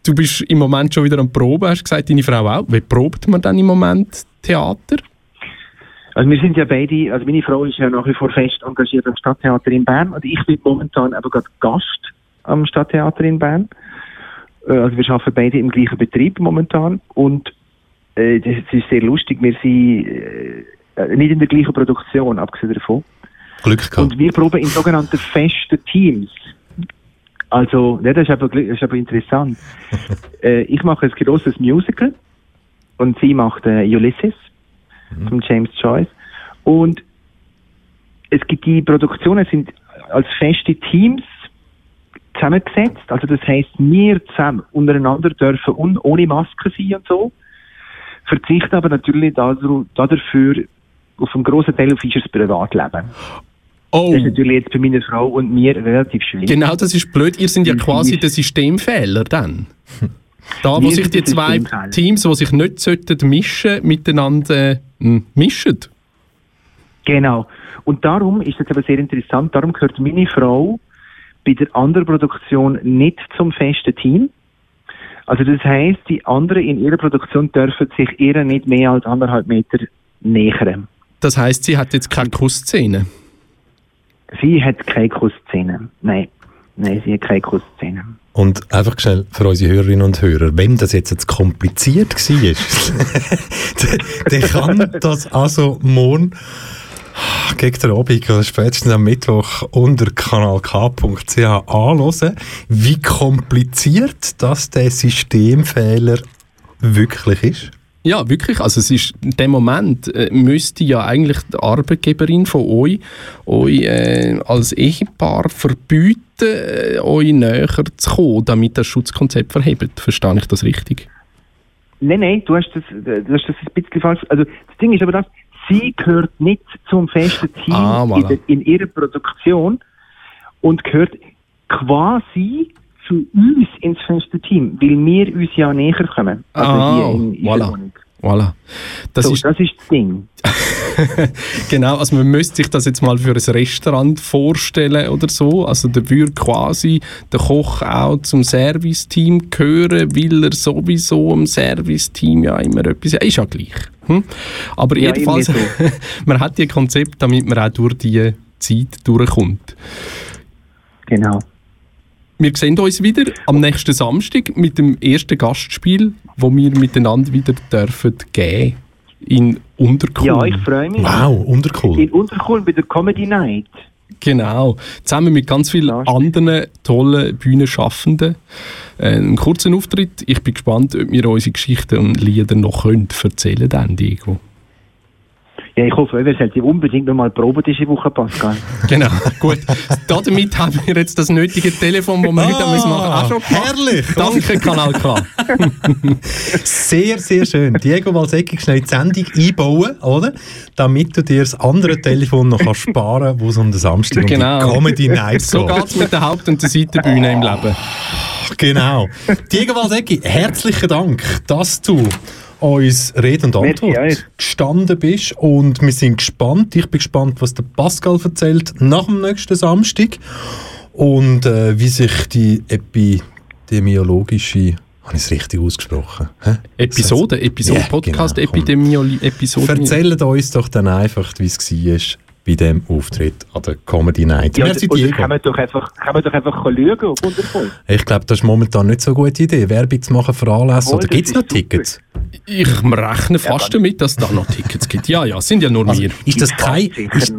Du bist im Moment schon wieder am Proben, hast gesagt, deine Frau auch. Wie probt man dann im Moment Theater? Also wir sind ja beide, also meine Frau ist ja nach wie vor fest engagiert am Stadttheater in Bern und ich bin momentan aber gerade Gast am Stadttheater in Bern. Äh, Also wir arbeiten beide im gleichen Betrieb momentan und äh, das ist sehr lustig. Wir sind äh, nicht in der gleichen Produktion, abgesehen davon. Glück gehabt. Und wir proben in sogenannten festen Teams. Also, ja, das ist aber, das ist aber interessant. äh, ich mache ein grosses Musical und sie macht äh, Ulysses von James Joyce. Und es gibt die Produktionen sind als feste Teams zusammengesetzt. Also das heißt, wir zusammen untereinander dürfen un ohne Maske sein und so. Verzichten aber natürlich dafür auf einen grossen Teil auf unser Privatleben. Oh. Das ist natürlich jetzt für meine Frau und mir relativ schwierig. Genau, das ist blöd. Ihr sind ja quasi der Systemfehler dann. Da, wo sich die zwei. Teams, die sich nicht sollten mischen, miteinander äh, mischen. Genau. Und darum ist es aber sehr interessant, darum gehört meine Frau bei der anderen Produktion nicht zum festen Team. Also das heißt, die anderen in ihrer Produktion dürfen sich ihr nicht mehr als anderthalb Meter nähern. Das heißt, sie hat jetzt keine Kussszene. Sie hat keine Kussszene. Nein. Nein, sie hat keine Kussszene. Und einfach schnell für unsere Hörerinnen und Hörer, wenn das jetzt, jetzt kompliziert war, der, der kann das also morgen gegen den Abend oder spätestens am Mittwoch unter kanalk.ch anhören, wie kompliziert das der Systemfehler wirklich ist. Ja, wirklich. Also es ist in dem Moment äh, müsste ja eigentlich die Arbeitgeberin von euch euch äh, als Ehepaar verbieten, äh, euch näher zu kommen, damit das Schutzkonzept verhebt. Verstehe ich das richtig? Nein, nein, du hast das, du hast das ein bisschen falsch. Also das Ding ist aber das, sie gehört nicht zum festen Team Ah, voilà. in, der, in ihrer Produktion und gehört quasi zu uns ins feste Team, weil wir uns ja näher kommen. Also Ah, hier in, in der voilà. Wohnung. Voilà. Das, so, ist, das ist das Ding. genau, also man müsste sich das jetzt mal für ein Restaurant vorstellen oder so. Also da würde quasi der Koch auch zum Serviceteam gehören, weil er sowieso im Serviceteam ja immer etwas... Ja, ist ja gleich. Hm? Aber Ja, jedenfalls, irgendwie man hat die Konzept, damit man auch durch die Zeit durchkommt. Genau. Wir sehen uns wieder am nächsten Samstag mit dem ersten Gastspiel, wo wir miteinander wieder dürfen gehen in Unterkuhl. Ja, ich freue mich. Wow, Unterkuhl. In Unterkuhl bei der Comedy Night. Genau. Zusammen mit ganz vielen anderen tollen Bühnenschaffenden. Äh, einen kurzen Auftritt. Ich bin gespannt, ob wir unsere Geschichten und Lieder noch können erzählen dann, Diego. Ja, ich hoffe, ihr sollt unbedingt noch mal proben diese Woche, Pascal. Genau, gut. Damit haben wir jetzt das nötige Telefon, das wir heute müssen machen auch schon gemacht. herrlich. Danke, Kanal K. Sehr, sehr schön. Diego Walsecki schnell die Sendung einbauen, oder? Damit du dir das andere Telefon noch kannst sparen wo es um den Samstag um Genau. die Comedy Night So geht. geht es mit der Haupt- und der Seitenbühne im Leben. Genau. Diego Walsecki, herzlichen Dank, dass du uns Rede und Antwort gestanden bist und wir sind gespannt. Ich bin gespannt, was der Pascal erzählt nach dem nächsten Samstag und äh, wie sich die epidemiologische habe ich es richtig ausgesprochen? Hä? Episode, Episode, Ja, Podcast, genau. Epidemiologie, Episode. Erzählt uns doch dann einfach, wie es war bei dem Auftritt an der Comedy Night. Ja, Merci, oder Diego. kann man doch einfach, kann man doch einfach schauen. Ich glaube, das ist momentan nicht so eine gute Idee, Werbung zu machen für Anlässe. Wohl, Oder gibt es noch super. Tickets? Ich rechne fast damit, dass es da noch Tickets gibt. Ja, ja, sind ja nur Also, wir. ist, das kein, ist,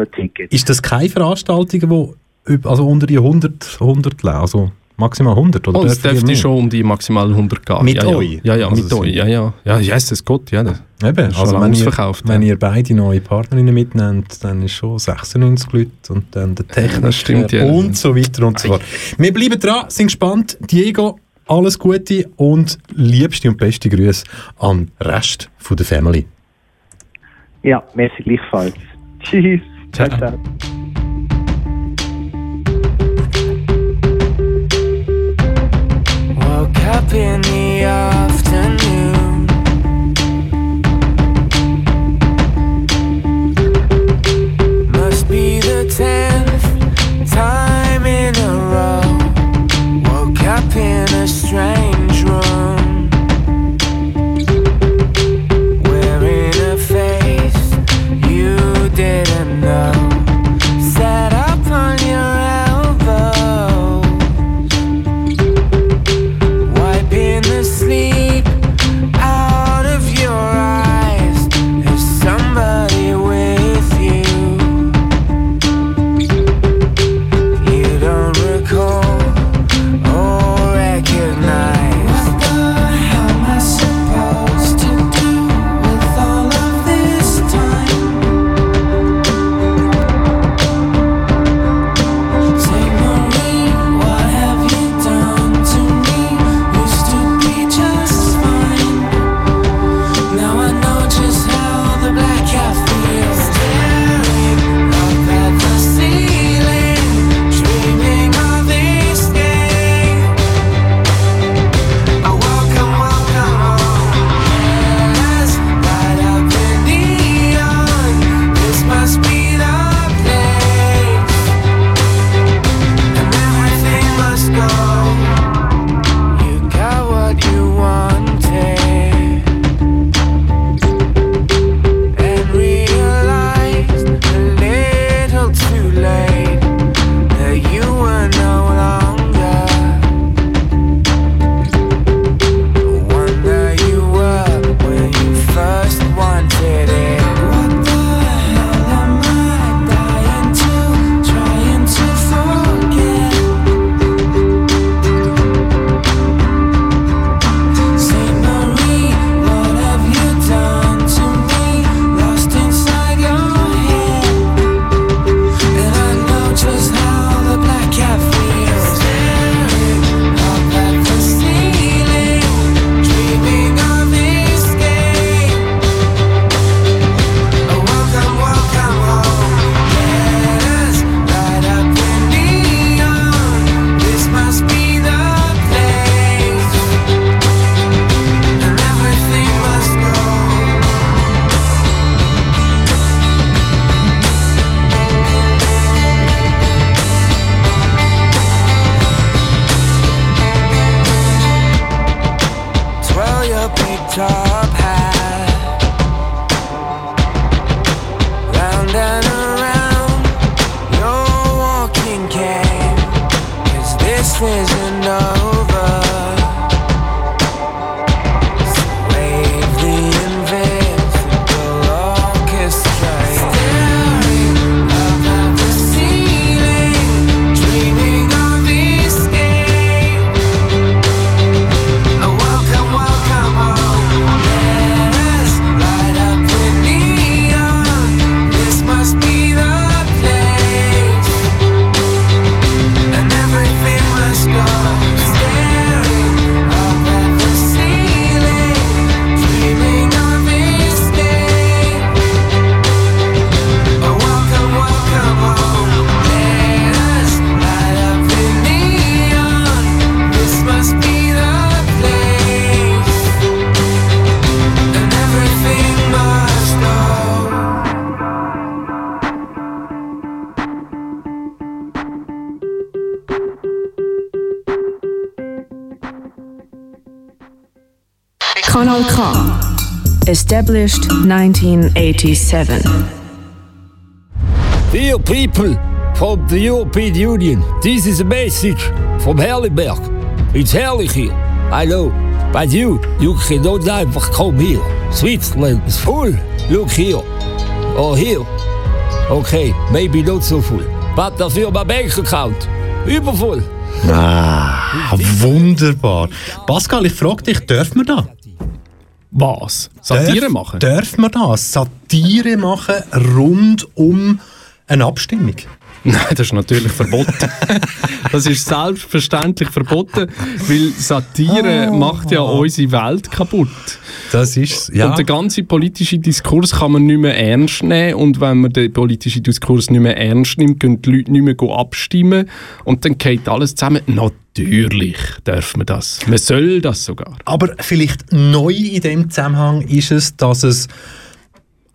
ist das keine Veranstaltung, wo üb- also unter die 100, 100 lassen? Also maximal 100? Oder Oh, es dürfte schon um die maximal 100 gehen. Mit ja, ja. euch? Ja, ja, Also mit euch. Ja, ja. Ja, Jesus Gott, ja. Das Eben, ist also wenn ihr, wenn ja. ihr beide neue Partnerinnen mitnehmt, dann ist schon 96 Leute und dann der Techniker stimmt, ja. und so weiter und so fort. Wir bleiben dran, sind gespannt. Diego, alles Gute und liebste und beste Grüße an den Rest von der Family. Ja, merci gleichfalls. Tschüss. Ciao, ciao. up in the afternoon. Must be the time. 27. Dear people from the European Union, this is a message from Herliberg. It's herrlich here, I know. But you, you cannot einfach come here. Switzerland is full. Look here. Or here. Okay, maybe not so full. But dafür mein Bank account. Übervoll. Ah, wunderbar. Pascal, ich frage dich, dürfen wir da? Was? Satire dörf, machen? Dürfen wir das? Sat Satire machen rund um eine Abstimmung? Nein, das ist natürlich verboten. das ist selbstverständlich verboten, weil Satire oh, macht ja unsere Welt kaputt. Das ist ja. Und der ganze politische Diskurs kann man nicht mehr ernst nehmen und wenn man den politischen Diskurs nicht mehr ernst nimmt, können die Leute nicht mehr abstimmen und dann geht alles zusammen. Natürlich darf man das. Man soll das sogar. Aber vielleicht neu in dem Zusammenhang ist es, dass es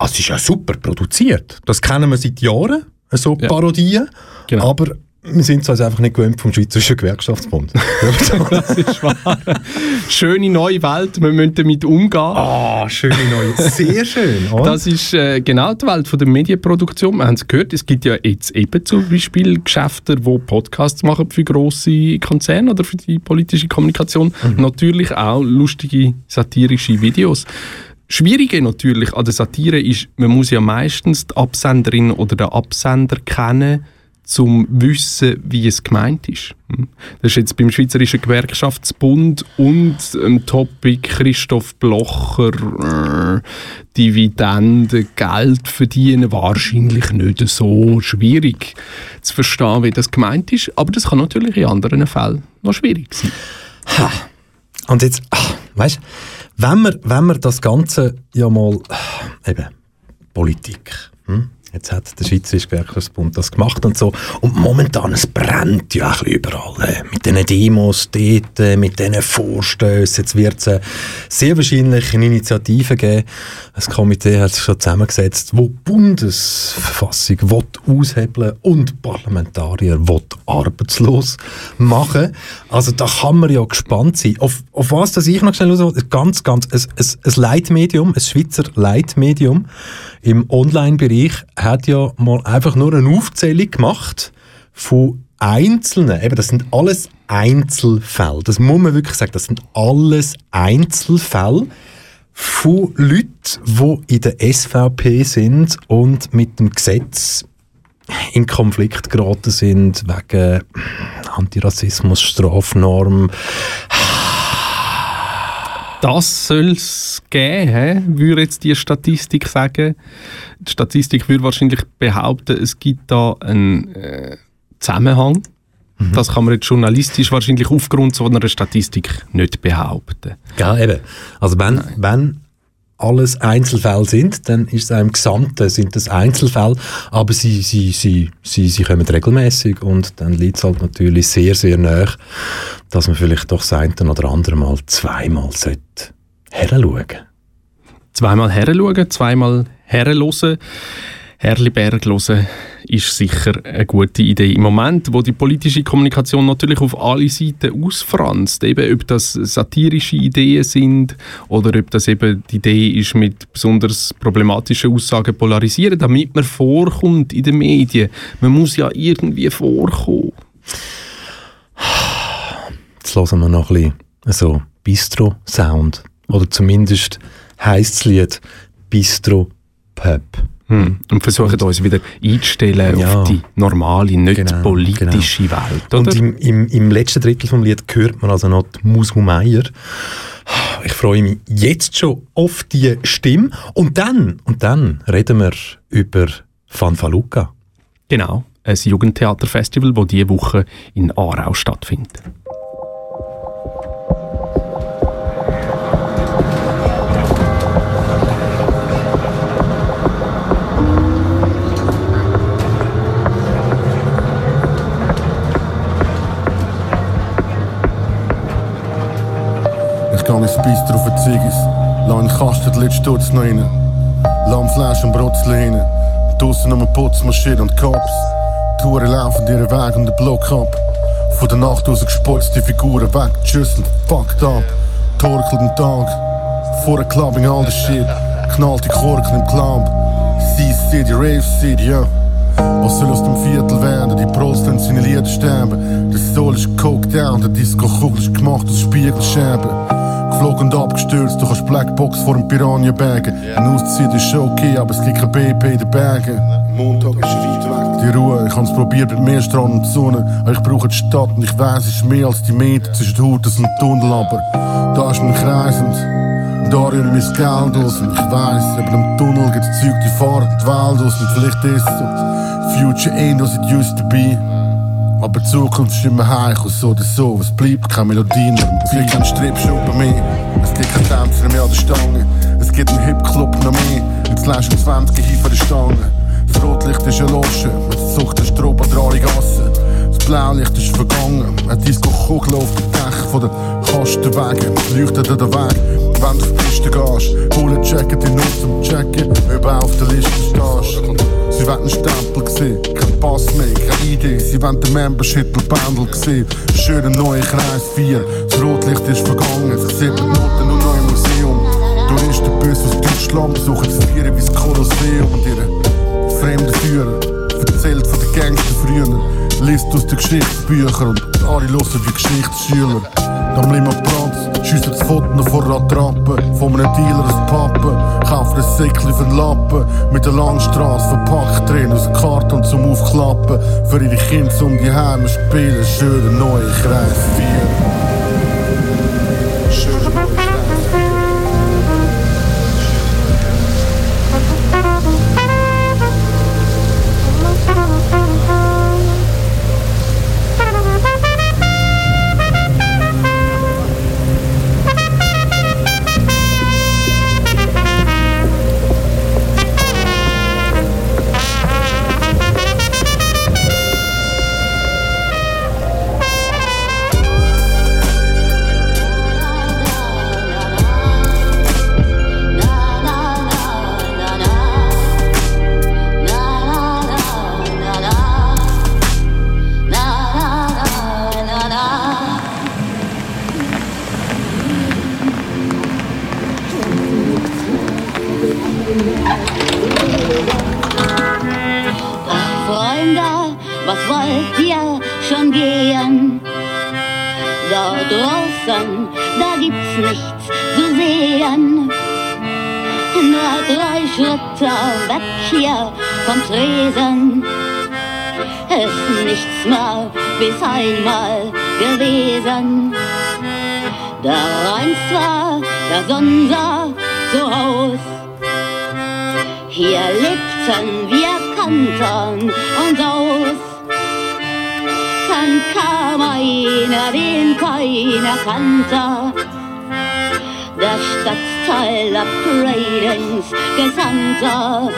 es ist ja super produziert. Das kennen wir seit Jahren, so Parodien. Genau. Aber wir sind es also einfach nicht gewöhnt vom Schweizerischen Gewerkschaftsbund. das ist wahr. Schöne neue Welt, wir müssen damit umgehen. Ah, schöne neue. Sehr schön. Oder? Das ist äh, genau die Welt von der Medienproduktion. Wir haben es gehört, es gibt ja jetzt eben zum Beispiel Geschäfte, die Podcasts machen für grosse Konzerne oder für die politische Kommunikation. Natürlich auch lustige satirische Videos. Schwierige natürlich an der Satire ist, man muss ja meistens die Absenderin oder den Absender kennen, zum wissen, wie es gemeint ist. Hm. Das ist jetzt beim Schweizerischen Gewerkschaftsbund und dem Topic Christoph Blocher äh, Dividende, Geld verdienen, wahrscheinlich nicht so schwierig zu verstehen, wie das gemeint ist. Aber das kann natürlich in anderen Fällen noch schwierig sein. Ha. Und jetzt, ach, weißt wenn wir, wenn wir das Ganze ja mal, eben, Politik, hm? Jetzt hat der Schweizerische Gewerkschaftsbund das gemacht und so. Und momentan, es brennt ja auch überall. Äh, mit diesen Demos dort, äh, mit diesen Vorstößen. Jetzt wird es äh, sehr wahrscheinlich eine Initiative geben. Das Komitee hat sich schon zusammengesetzt, wo die Bundesverfassung will aushebeln und Parlamentarier will arbeitslos machen. Also da kann man ja gespannt sein. Auf, auf was das ich noch schnell raus ganz, ganz, ein, ein, ein Leitmedium, ein Schweizer Leitmedium im Online-Bereich hat ja mal einfach nur eine Aufzählung gemacht von einzelnen, eben das sind alles Einzelfälle, das muss man wirklich sagen, das sind alles Einzelfälle von Leuten, die in der SVP sind und mit dem Gesetz in Konflikt geraten sind wegen Antirassismus, Strafnorm, Das soll es geben, würde jetzt die Statistik sagen. Die Statistik würde wahrscheinlich behaupten, es gibt da einen äh, Zusammenhang. Das kann man jetzt journalistisch wahrscheinlich aufgrund so einer Statistik nicht behaupten. Ja, eben. Also wenn, wenn alles Einzelfälle sind, dann ist es im Gesamten sind das Einzelfälle, aber sie, sie, sie, sie, sie kommen regelmäßig und dann liegt es halt natürlich sehr, sehr nah, dass man vielleicht doch das eine oder andere Mal zweimal sollte heranschauen. Zweimal heranschauen, zweimal herlosen. Herliberg hören ist sicher eine gute Idee. Im Moment, wo die politische Kommunikation natürlich auf alle Seiten ausfranst, eben ob das satirische Ideen sind oder ob das eben die Idee ist, mit besonders problematischen Aussagen polarisieren, damit man vorkommt in den Medien. Man muss ja irgendwie vorkommen. Jetzt hören wir noch ein bisschen so Bistro-Sound. Oder zumindest heisst das Lied Bistro Pub. Hm. Und versuchen uns wieder einzustellen Ja. auf die normale, nicht Genau, politische genau. Welt. Und Oder? im, im, im letzten Drittel vom Lied hört man also noch die Musu Meier. Ich freue mich jetzt schon auf die Stimme. Und dann, und dann reden wir über Fanfaluca. Genau, ein Jugendtheaterfestival, das diese Woche in Aarau stattfindet. Ich gehe ins Bistro für Ziggis. Lass einen Kasten die letzte Sturz noch rein. Lammfleisch und Brotzli rein. Draussen eine Putzmaschine und Cops. Die Huren laufen ihren Weg und den Block ab. Von der Nacht aus gespotzte Figuren weg, geschüsselt, fucked up. Torkelt den Tag. Vor der Clubbing all the shit. Knallt die Korken im Club. Sea City, Rave City, ja. Was soll aus dem Viertel werden? Die Prols lassen seine Lieder sterben. Der Soul ist coked down, der Disco-Kugel ist gemacht aus Spiegelscherben. Und abgestürzt, du kannst Blackbox vor dem Piranha bergen. Ein Auszeit ist schon okay, aber es gibt kein BP in den Bergen. Montag ist weit weg. Die Ruhe, ich hab's probiert mit mehr Strand und Sonne. Aber ich brauche die Stadt und ich weiß, es ist mehr als die Meter zwischen Hutes und Tunnel. Aber da ist man kreisend. da rinnt mein Geld aus und ich weiss, über dem Tunnel gibt's Zeug, die fahren die Welt aus und vielleicht ist so. Future ain't as it used to be. Aber die Zukunft ist immer heich und so oder so. Es bleibt keine Melodie mehr. Es gibt keinen Stripshow bei mir. Es gibt keinen Tänzer mehr an der Stange. Es gibt einen Hip-Club noch mehr. Jetzt lässt du 20 hin von der Stange. Das Rotlicht ist erloschen. Jetzt sucht der Strobo alle Gassen. Das Blaulicht ist vergangen. Ein Disco-Kugel auf dem Dach von den Kastenwagen. Es leuchtet an der Weg. Wenn du auf die Piste gehst, Bullet Jacket in Not zum Checken, ob du auf der Liste stehst. Sie wollen einen Stempel sehen, kein Pass mehr, keine Idee. Sie wollen den Membership Bändel sehen. Schöner neuer Kreis 4, das Rotlicht ist vergangen. Ich sehe die Noten nur noch im Museum. Touristenbus aus Deutschland besuchen das Vieren wie das Kolosseum. Und ihre fremden Führer erzählt von den Gangster früher. Liest aus den Geschichtsbüchern und alle hören wie Geschichtsschüler. Dann bleiben wir Platz, schiessen das Foto vor der Attrappe. Von einem Dealer ein Pappen, kaufen ein Säckchen für Lappen. Mit der Langstrasse verpackt drin aus Karton zum Aufklappen. Für ihre Kinder um die Heime spielen, schöne neue Kreis 4. weg hier vom Tresen ist nichts mehr bis einmal gewesen. Da einst war das unser Zuhause. Hier lebten wir kannten uns aus. Dann kam einer, den keiner kannte. Der Stadtteil Upgradings Gesandter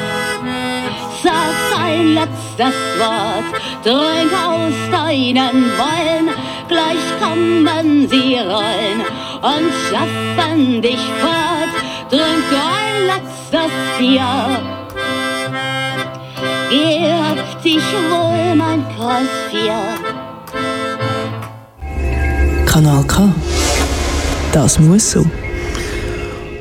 sagt ein letztes Wort, trink aus deinen Wollen, gleich kommen sie rein und schaffen dich fort, trink ein letztes Bier. Gehabt dich wohl, mein Kreis 4. Kanal K. Das muss so.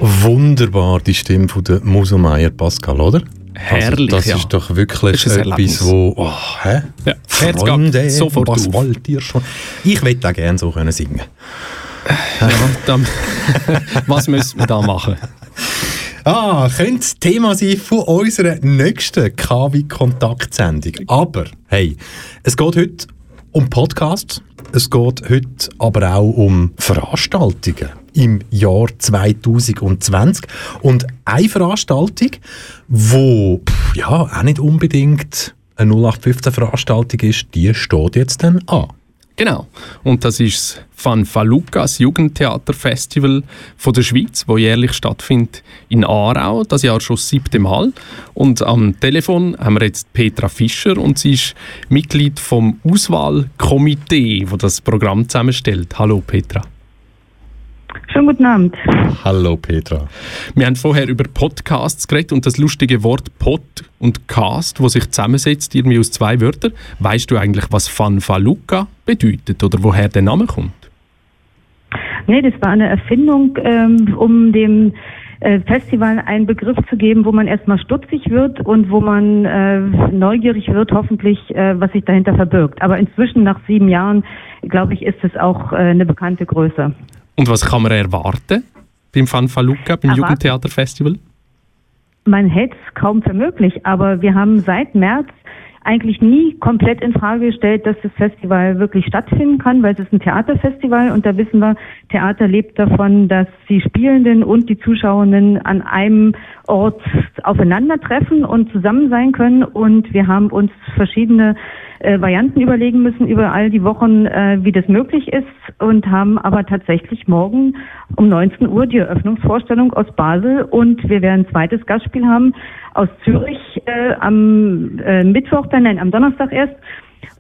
Wunderbar, die Stimme von der Muselmeier Pascal, oder? Herrlich, also das ja. ist doch wirklich ist etwas, wo... Oh, hä? Ja, Freunde, sofort was auf. wollt ihr schon? Ich möchte auch gerne so können singen. Ja, dann, was müssen wir da machen? Ah, könnte das Thema sein von unserer nächsten KW-Kontaktsendung. Aber, hey, es geht heute um Podcasts, es geht heute aber auch um Veranstaltungen im Jahr 2020. Und eine Veranstaltung, wo ja auch nicht unbedingt eine 0815-Veranstaltung ist, die steht jetzt dann an. Genau. Und das ist das Fanfaluca, das Jugendtheaterfestival von der Schweiz, wo jährlich stattfindet in Aarau, das Jahr schon das siebte Mal. Und am Telefon haben wir jetzt Petra Fischer und sie ist Mitglied vom Auswahlkomitee, wo das Programm zusammenstellt. Hallo Petra. Schönen guten Abend. Hallo Petra. Wir haben vorher über Podcasts geredet und das lustige Wort Pod und Cast, wo sich zusammensetzt, irgendwie aus zwei Wörtern. Weißt du eigentlich, was Fanfaluca bedeutet oder woher der Name kommt? Nee, das war eine Erfindung, ähm, um dem äh, Festival einen Begriff zu geben, wo man erstmal stutzig wird und wo man äh, neugierig wird, hoffentlich, äh, was sich dahinter verbirgt. Aber inzwischen, nach sieben Jahren, glaube ich, ist es auch äh, eine bekannte Größe. Und was kann man erwarten beim Fanfaluca, beim Erwarten? Jugendtheaterfestival? Man hält es kaum für möglich, aber wir haben seit März eigentlich nie komplett in Frage gestellt, dass das Festival wirklich stattfinden kann, weil es ist ein Theaterfestival und da wissen wir, Theater lebt davon, dass die Spielenden und die Zuschauenden an einem Ort aufeinandertreffen und zusammen sein können und wir haben uns verschiedene äh, Varianten überlegen müssen über all die Wochen, äh, wie das möglich ist und haben aber tatsächlich morgen um 19 Uhr die Eröffnungsvorstellung aus Basel und wir werden ein zweites Gastspiel haben aus Zürich äh, am äh, Mittwoch, dann nein, am Donnerstag erst.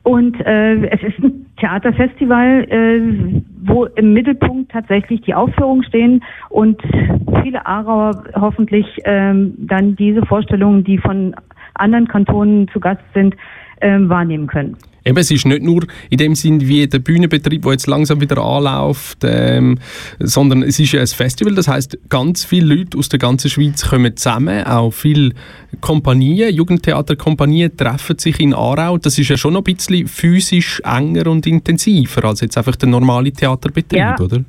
Und äh, es ist ein Theaterfestival, äh, wo im Mittelpunkt tatsächlich die Aufführungen stehen und viele Aarauer hoffentlich ähm, dann diese Vorstellungen, die von anderen Kantonen zu Gast sind, ähm, wahrnehmen können. Eben, es ist nicht nur in dem Sinn wie der Bühnenbetrieb, der jetzt langsam wieder anläuft, ähm, sondern es ist ja ein Festival, das heißt, ganz viele Leute aus der ganzen Schweiz kommen zusammen, auch viele Kompanien, Jugendtheaterkompanien treffen sich in Aarau. Das ist ja schon noch ein bisschen physisch enger und intensiver als jetzt einfach der normale Theaterbetrieb, Ja. oder?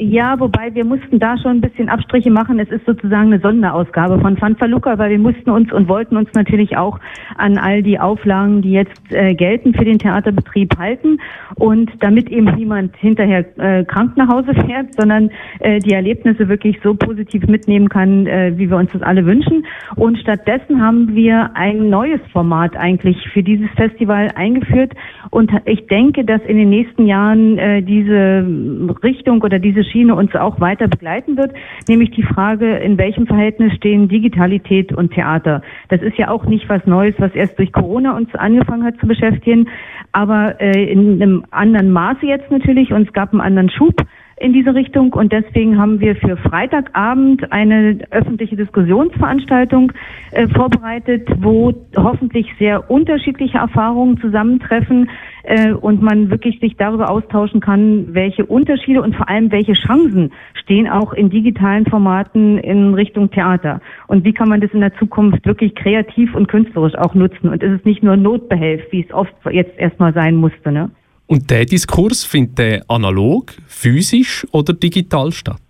Ja, wobei wir mussten da schon ein bisschen Abstriche machen. Es ist sozusagen eine Sonderausgabe von Fanfaluca, weil wir mussten uns und wollten uns natürlich auch an all die Auflagen, die jetzt äh, gelten für den Theaterbetrieb halten. Und damit eben niemand hinterher äh, krank nach Hause fährt, sondern äh, die Erlebnisse wirklich so positiv mitnehmen kann, äh, wie wir uns das alle wünschen. Und stattdessen haben wir ein neues Format eigentlich für dieses Festival eingeführt. Und ich denke, dass in den nächsten Jahren äh, diese Richtung oder diese Schiene uns auch weiter begleiten wird, nämlich die Frage, in welchem Verhältnis stehen Digitalität und Theater. Das ist ja auch nicht was Neues, was erst durch Corona uns angefangen hat zu beschäftigen, aber äh, in einem anderen Maße jetzt natürlich und es gab einen anderen Schub in diese Richtung. Und deswegen haben wir für Freitagabend eine öffentliche Diskussionsveranstaltung äh, vorbereitet, wo hoffentlich sehr unterschiedliche Erfahrungen zusammentreffen äh, und man wirklich sich darüber austauschen kann, welche Unterschiede und vor allem welche Chancen stehen auch in digitalen Formaten in Richtung Theater. Und wie kann man das in der Zukunft wirklich kreativ und künstlerisch auch nutzen? Und ist es nicht nur Notbehelf, wie es oft jetzt erstmal sein musste, ne? Und der Diskurs findet der analog, physisch oder digital statt?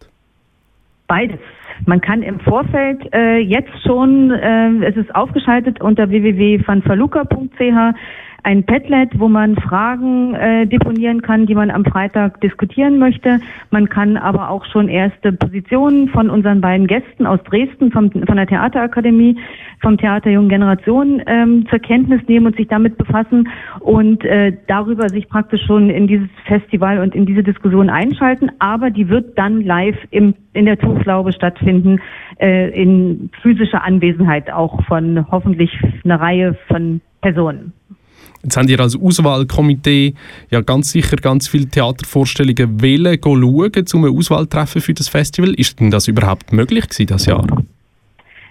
Beides. Man kann im Vorfeld äh, jetzt schon, äh, es ist aufgeschaltet unter www.vanfaluca.ch ein Padlet, wo man Fragen äh, deponieren kann, die man am Freitag diskutieren möchte. Man kann aber auch schon erste Positionen von unseren beiden Gästen aus Dresden vom, von der Theaterakademie, vom Theater Jungen Generation ähm, zur Kenntnis nehmen und sich damit befassen und äh, darüber sich praktisch schon in dieses Festival und in diese Diskussion einschalten. Aber die wird dann live im, in der Tuchlaube stattfinden, äh, in physischer Anwesenheit auch von hoffentlich einer Reihe von Personen. Jetzt habt ihr als Auswahlkomitee ja ganz sicher ganz viele Theatervorstellungen wählen, schauen, um eine Auswahl zu treffen für das Festival. Ist denn das überhaupt möglich gewesen, das Jahr?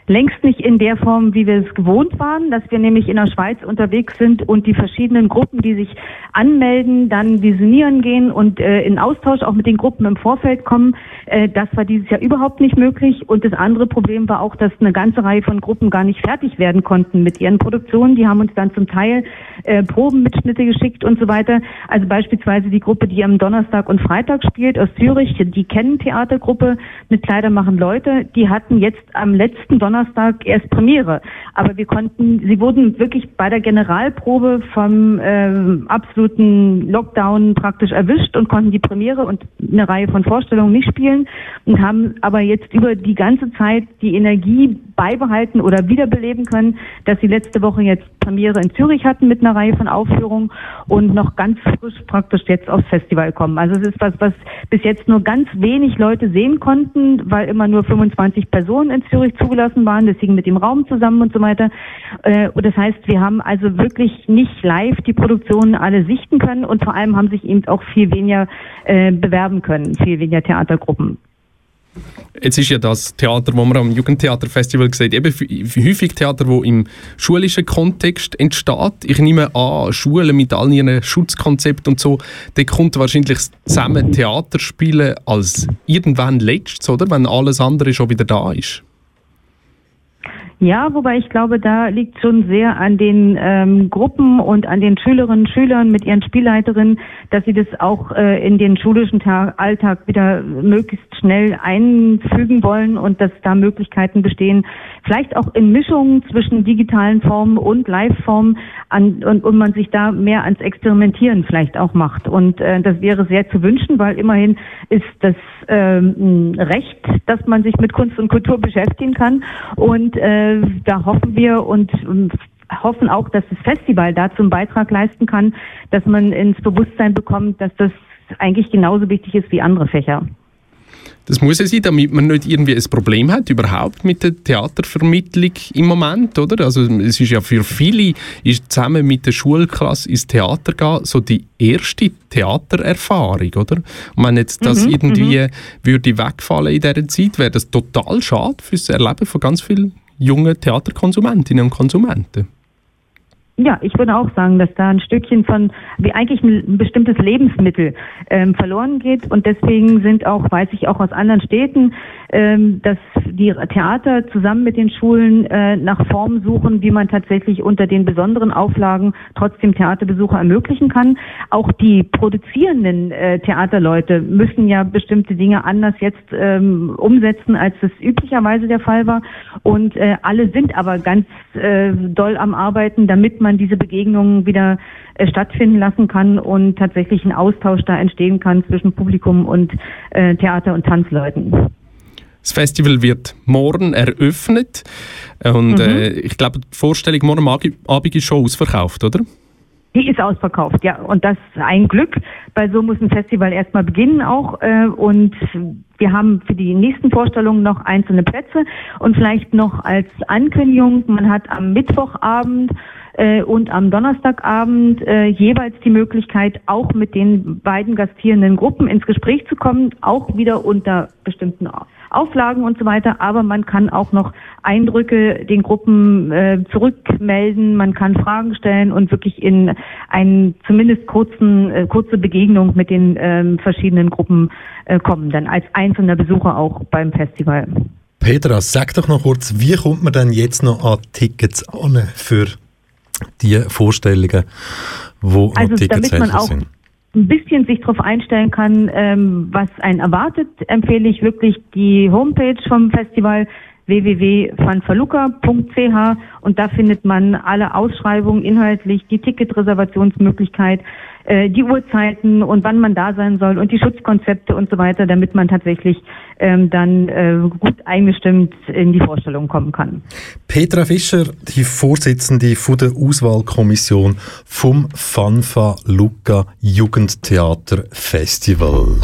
Längst nicht in der Form, wie wir es gewohnt waren, dass wir nämlich in der Schweiz unterwegs sind und die verschiedenen Gruppen, die sich anmelden, dann visionieren gehen und äh, in Austausch auch mit den Gruppen im Vorfeld kommen. Äh, das war dieses Jahr überhaupt nicht möglich. Und das andere Problem war auch, dass eine ganze Reihe von Gruppen gar nicht fertig werden konnten mit ihren Produktionen. Die haben uns dann zum Teil äh, Probenmitschnitte geschickt und so weiter. Also beispielsweise die Gruppe, die am Donnerstag und Freitag spielt aus Zürich, die kennen Theatergruppe mit Kleider machen Leute. Die hatten jetzt am letzten Donnerstag erst Premiere. Aber wir konnten, sie wurden wirklich bei der Generalprobe vom ähm, absoluten Lockdown praktisch erwischt und konnten die Premiere und eine Reihe von Vorstellungen nicht spielen und haben aber jetzt über die ganze Zeit die Energie beibehalten oder wiederbeleben können, dass sie letzte Woche jetzt Premiere in Zürich hatten mit einer Reihe von Aufführungen und noch ganz frisch praktisch jetzt aufs Festival kommen. Also es ist was, was bis jetzt nur ganz wenig Leute sehen konnten, weil immer nur 25 Personen in Zürich zugelassen waren, deswegen mit dem Raum zusammen und so weiter. Äh, Und das heißt, wir haben also wirklich nicht live die Produktionen alle sichten können und vor allem haben sich eben auch viel weniger äh, bewerben können, viel weniger Theatergruppen. Jetzt ist ja das Theater, das man am Jugendtheaterfestival sieht, eben häufig Theater, das im schulischen Kontext entsteht. Ich nehme an, Schulen mit all ihren Schutzkonzepten und so, da kommt wahrscheinlich zusammen Theater spielen als irgendwann letztes, oder? Wenn alles andere schon wieder da ist. Ja, wobei ich glaube, da liegt schon sehr an den ähm, Gruppen und an den Schülerinnen und Schülern mit ihren Spielleiterinnen, dass sie das auch äh, in den schulischen Tag, Alltag wieder möglichst schnell einfügen wollen und dass da Möglichkeiten bestehen, vielleicht auch in Mischungen zwischen digitalen Formen und Live-Formen an, und, und man sich da mehr ans Experimentieren vielleicht auch macht. Und äh, das wäre sehr zu wünschen, weil immerhin ist das ähm, Recht, dass man sich mit Kunst und Kultur beschäftigen kann. Und äh, da hoffen wir und, und hoffen auch, dass das Festival dazu einen Beitrag leisten kann, dass man ins Bewusstsein bekommt, dass das eigentlich genauso wichtig ist wie andere Fächer. Das muss ja sein, damit man nicht irgendwie ein Problem hat überhaupt mit der Theatervermittlung im Moment, oder? Also es ist ja für viele ist zusammen mit der Schulklasse ins Theater gehen so die erste Theatererfahrung, oder? Und wenn jetzt das Mhm, irgendwie mhm. würde wegfallen in dieser Zeit, wäre das total schade fürs Erleben von ganz vielen jungen Theaterkonsumentinnen und Konsumenten. Ja, ich würde auch sagen, dass da ein Stückchen von, wie eigentlich ein, bestimmtes Lebensmittel ähm, verloren geht. Und deswegen sind auch, weiß ich auch aus anderen Städten, dass die Theater zusammen mit den Schulen äh, nach Formen suchen, wie man tatsächlich unter den besonderen Auflagen trotzdem Theaterbesuche ermöglichen kann. Auch die produzierenden äh, Theaterleute müssen ja bestimmte Dinge anders jetzt ähm, umsetzen, als das üblicherweise der Fall war. Und äh, alle sind aber ganz äh, doll am Arbeiten, damit man diese Begegnungen wieder äh, stattfinden lassen kann und tatsächlich ein Austausch da entstehen kann zwischen Publikum und äh, Theater- und Tanzleuten. Das Festival wird morgen eröffnet und Mhm. äh, ich glaube, die Vorstellung morgen Abend ist schon ausverkauft, oder? Die ist ausverkauft, ja. Und das ist ein Glück, weil so muss ein Festival erstmal beginnen auch. Äh, und wir haben für die nächsten Vorstellungen noch einzelne Plätze. Und vielleicht noch als Ankündigung, man hat am Mittwochabend äh, und am Donnerstagabend äh, jeweils die Möglichkeit, auch mit den beiden gastierenden Gruppen ins Gespräch zu kommen, auch wieder unter bestimmten Auflagen und so weiter. Aber man kann auch noch Eindrücke den Gruppen äh, zurückmelden, man kann Fragen stellen und wirklich in einen zumindest kurzen, äh, kurze Begegnung mit den ähm, verschiedenen Gruppen äh, kommen, dann als einzelner Besucher auch beim Festival. Petra, sag doch noch kurz, wie kommt man denn jetzt noch an Tickets an für die Vorstellungen, wo Also noch Tickets damit man auch sind? Ein bisschen sich darauf einstellen kann, ähm, was einen erwartet, empfehle ich wirklich die Homepage vom Festival www.fanfaluca.ch und da findet man alle Ausschreibungen inhaltlich, die Ticketreservationsmöglichkeit, äh, die Uhrzeiten und wann man da sein soll und die Schutzkonzepte und so weiter, damit man tatsächlich ähm, dann äh, gut eingestimmt in die Vorstellung kommen kann. Petra Fischer, die Vorsitzende von der Auswahlkommission vom Fanfa Luca Jugendtheater Festival.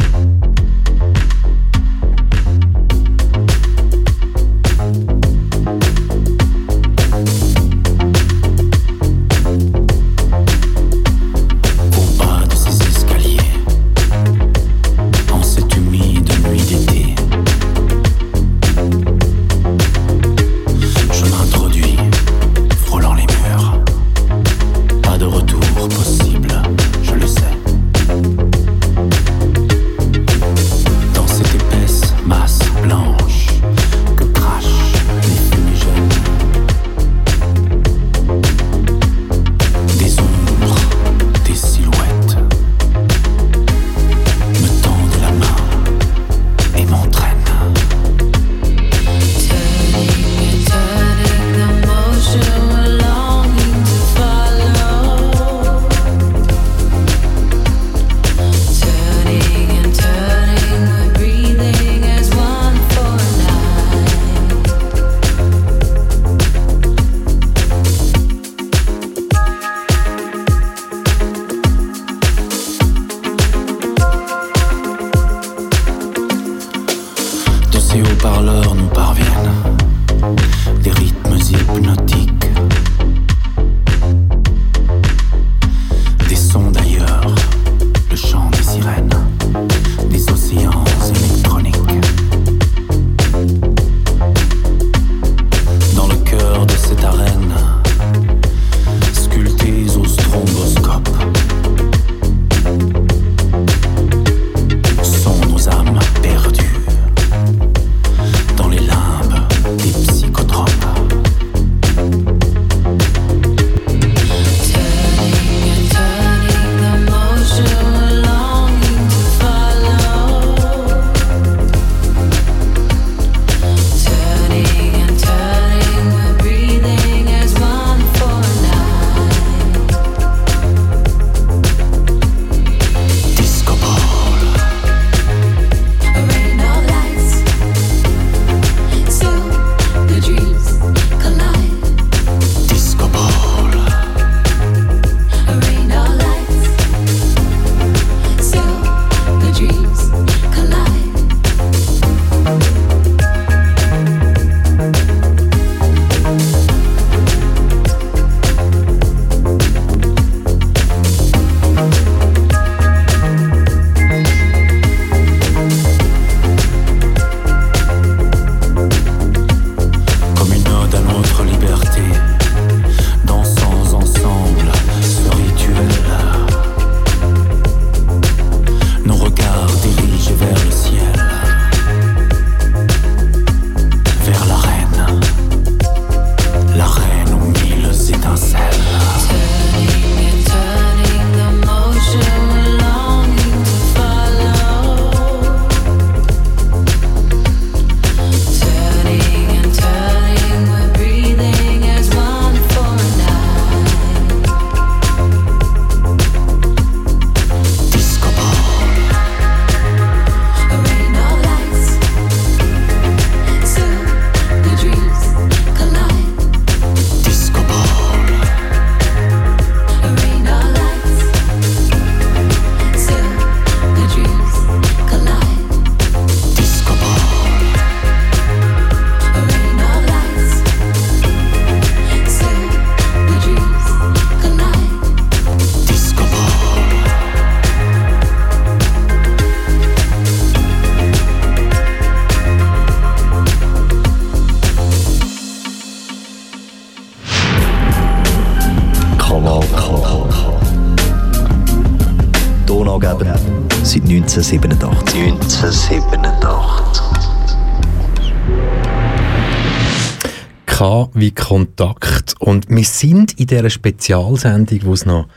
Kontakt. Und wir sind in dieser Spezialsendung, wo es noch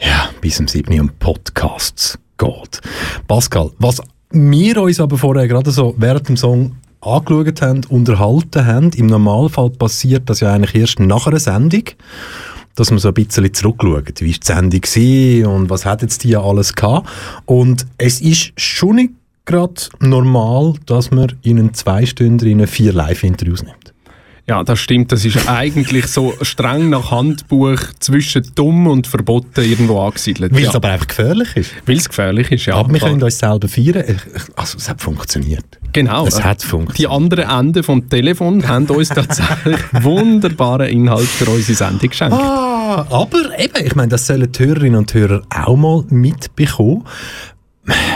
ja, bis zum 7. Uhr um Podcasts geht. Pascal, was wir uns aber vorher gerade so während dem Song angeschaut haben, unterhalten haben, im Normalfall passiert das ja eigentlich erst nach einer Sendung, dass man so ein bisschen zurückschaut, wie war die Sendung gewesen und was hat jetzt die ja alles gehabt. Und es ist schon nicht gerade normal, dass man in einen Zweistünder vier Live-Interviews nimmt. Ja, das stimmt. Das ist eigentlich so streng nach Handbuch zwischen dumm und verboten irgendwo angesiedelt. Weil ja. es aber einfach gefährlich ist. Weil es gefährlich ist, ja. Aber wir klar. können uns selber feiern. Also es hat funktioniert. Genau. Es hat funktioniert. Die anderen Enden vom Telefon haben uns tatsächlich wunderbaren Inhalt für unsere Sendung geschenkt. Ah, aber eben, ich meine, das sollen die Hörerinnen und Hörer auch mal mitbekommen.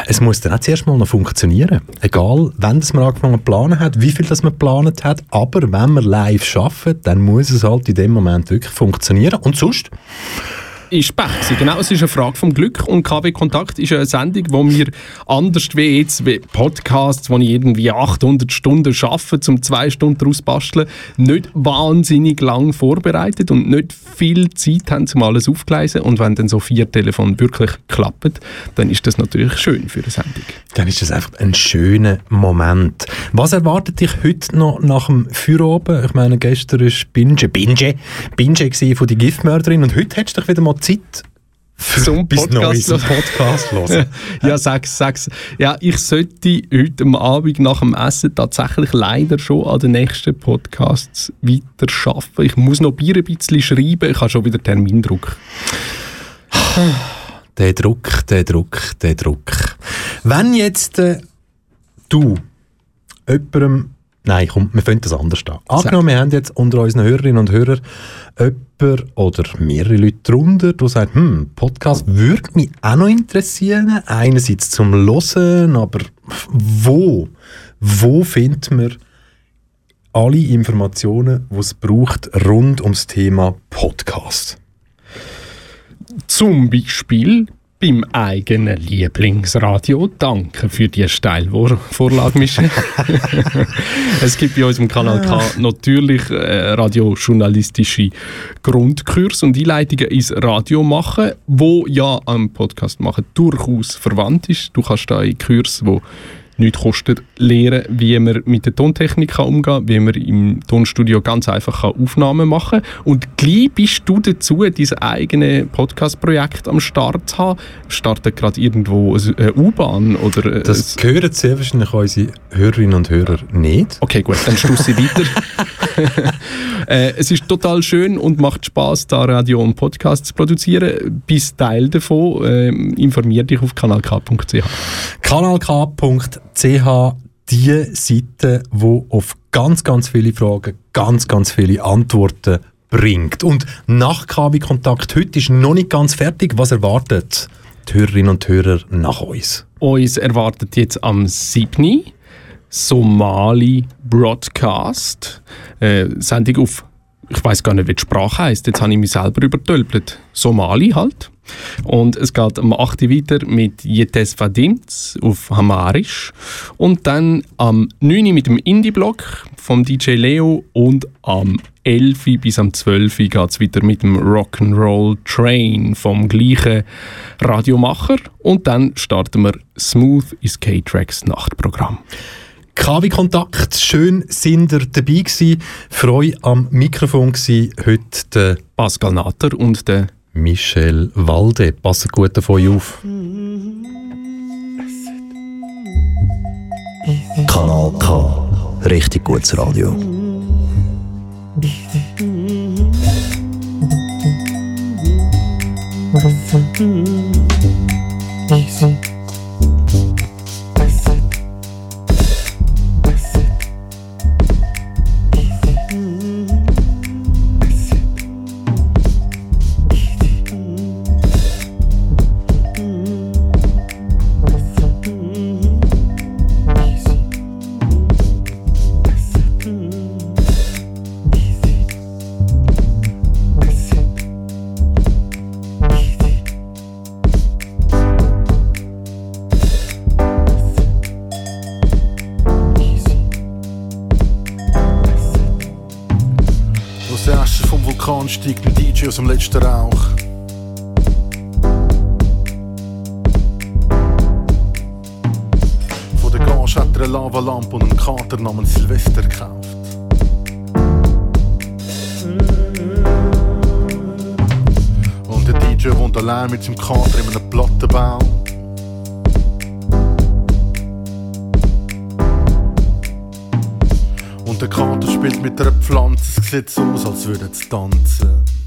Es muss dann auch zuerst mal noch funktionieren. Egal, wenn man angefangen planen hat, wie viel das man geplant hat, aber wenn man live arbeitet, dann muss es halt in dem Moment wirklich funktionieren. Und sonst? Ist Pech. Genau, es ist eine Frage vom Glück und KW Kontakt ist eine Sendung, wo wir anders wie jetzt wie Podcasts, wo ich irgendwie 800 Stunden arbeite, um zwei Stunden daraus basteln, nicht wahnsinnig lang vorbereitet und nicht viel Zeit haben, um alles aufzugleisen und wenn dann so vier Telefone wirklich klappen, dann ist das natürlich schön für eine Sendung. Dann ist das einfach ein schöner Moment. Was erwartet dich heute noch nach dem Feierabend? Ich meine, gestern war Binge, Binge, Binge von die Giftmörderin und heute hättest du dich wieder mal Zeit für Zum bis Podcast Neues. Podcast hören. ja, sag's, sag's. Ja, ich sollte heute Abend nach dem Essen tatsächlich leider schon an den nächsten Podcasts weiter arbeiten. Ich muss noch Bier ein bisschen schreiben, ich habe schon wieder Termindruck. Der Druck, der Druck, der Druck. Wenn jetzt äh, du jemandem Nein, komm, wir finden das anders an. Angenommen, wir haben jetzt unter unseren Hörerinnen und Hörern jemanden oder mehrere Leute drunter, die sagen, hm, Podcast würde mich auch noch interessieren. Einerseits zum Hören, aber wo? Wo findet man alle Informationen, die es braucht, rund ums Thema Podcast? Zum Beispiel beim eigenen Lieblingsradio. Danke für die Steilvorlage, Michel. es gibt bei uns im Kanal K natürlich äh, radiojournalistische Grundkurs und Einleitungen ins Radio machen, wo ja am Podcast machen durchaus verwandt ist. Du kannst da in Kurs, wo nichts kostet, lernen, wie man mit der Tontechnik kann umgehen kann, wie man im Tonstudio ganz einfach kann Aufnahmen machen kann. Und gleich bist du dazu, dein eigene Podcast-Projekt am Start zu haben. Startet gerade irgendwo eine U-Bahn oder... äh, Das hören sehr wahrscheinlich unsere Hörerinnen und Hörer nicht. Okay, gut, dann stoße ich weiter. äh, es ist total schön und macht Spaß, da Radio und Podcast zu produzieren. Bist Teil davon. Äh, informier dich auf kanalk.ch. kanalk.ch die Seite, wo auf ganz, ganz viele Fragen ganz, ganz viele Antworten bringt. Und nach KW Kontakt heute ist noch nicht ganz fertig. Was erwartet die Hörerinnen und Hörer nach uns? Uns erwartet jetzt am 7. Somali Broadcast. Äh, Sendung auf, ich weiß gar nicht, wie die Sprache heißt. Jetzt habe ich mich selber übertölpelt. Somali halt. Und es geht am 8. weiter mit Yetes Vadims auf Hamarisch. Und dann am 9. mit dem Indie-Blog vom DJ Leo. Und am 11. bis am 12. geht es weiter mit dem Rock'n'Roll Train vom gleichen Radiomacher. Und dann starten wir Smooth is K-Tracks Nachtprogramm. KW-Kontakt. Schön sind ihr dabei gewesen. Freu am Mikrofon gewesen. Heute der Pascal Natter und der Michel Walde. Passt gut auf euch auf. Kanal K. Richtig gutes Radio. Dem letzten Rauch. Von der Gage hat er eine Lavalampe und einen Kater namens Silvester gekauft. Und der DJ wohnt allein mit seinem Kater in einem Plattenbau. Und der Kater spielt mit einer Pflanze, es sieht so aus, als würde es tanzen.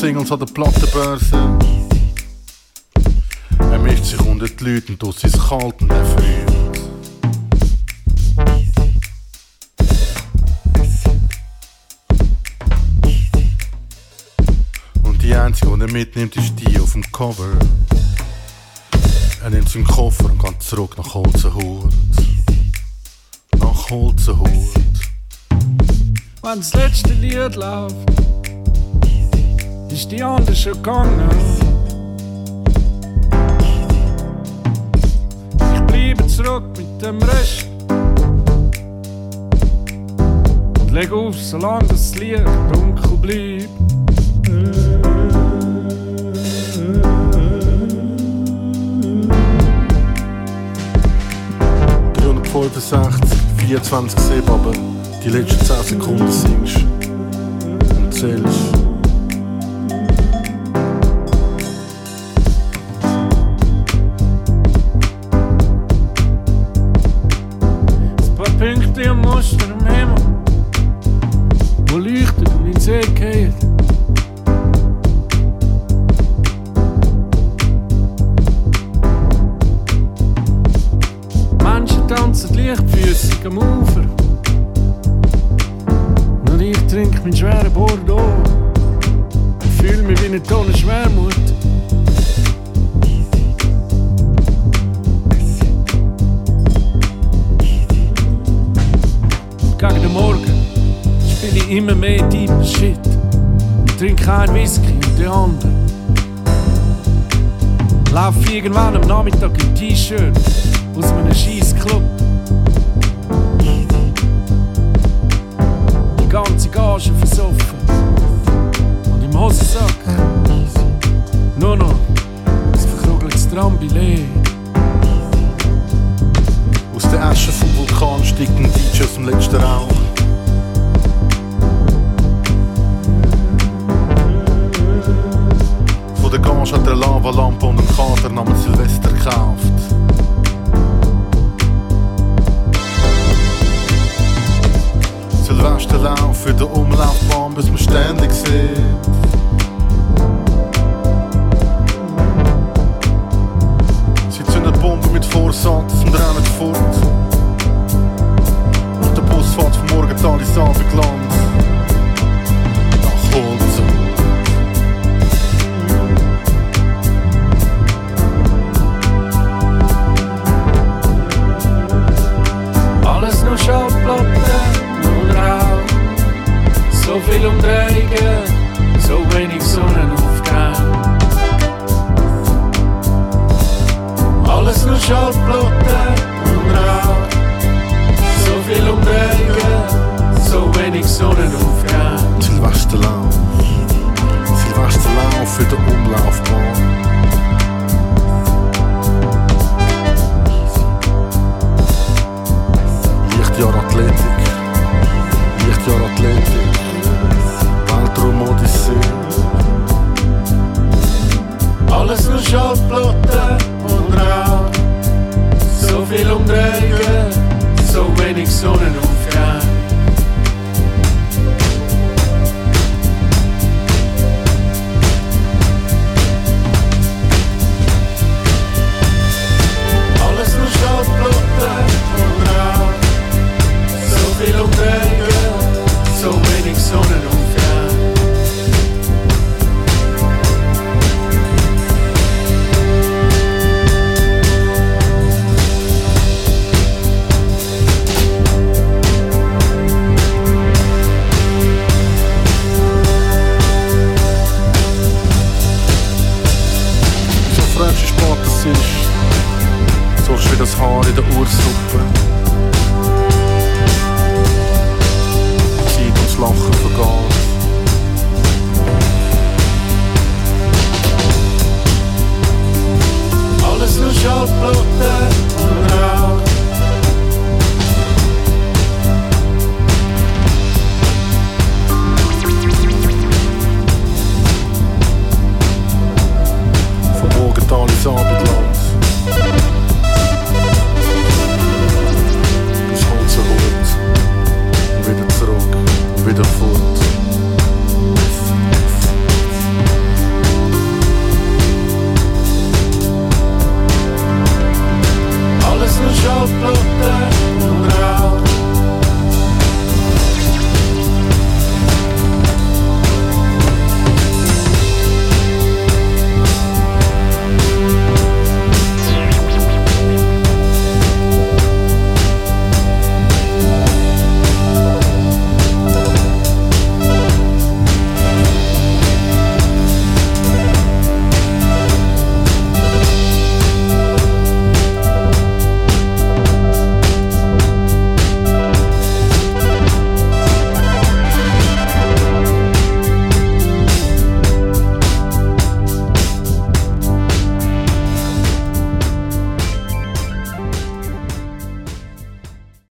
Singles an der Plattenbörse. Er mischt sich unter die Leute und es ist kalt und er friert. Und die einzige, die er mitnimmt, ist die auf dem Cover. Er nimmt seinen Koffer und geht zurück nach Holzenhut. Nach Holzenhut. Wenn das letzte Lied läuft, ist die schon gegangen. Ich bleibe zurück mit dem Rest. Und leg auf, solange das Licht dunkel bleibt. 365, 24 7, aber die letzten 10 Sekunden singst und zählst.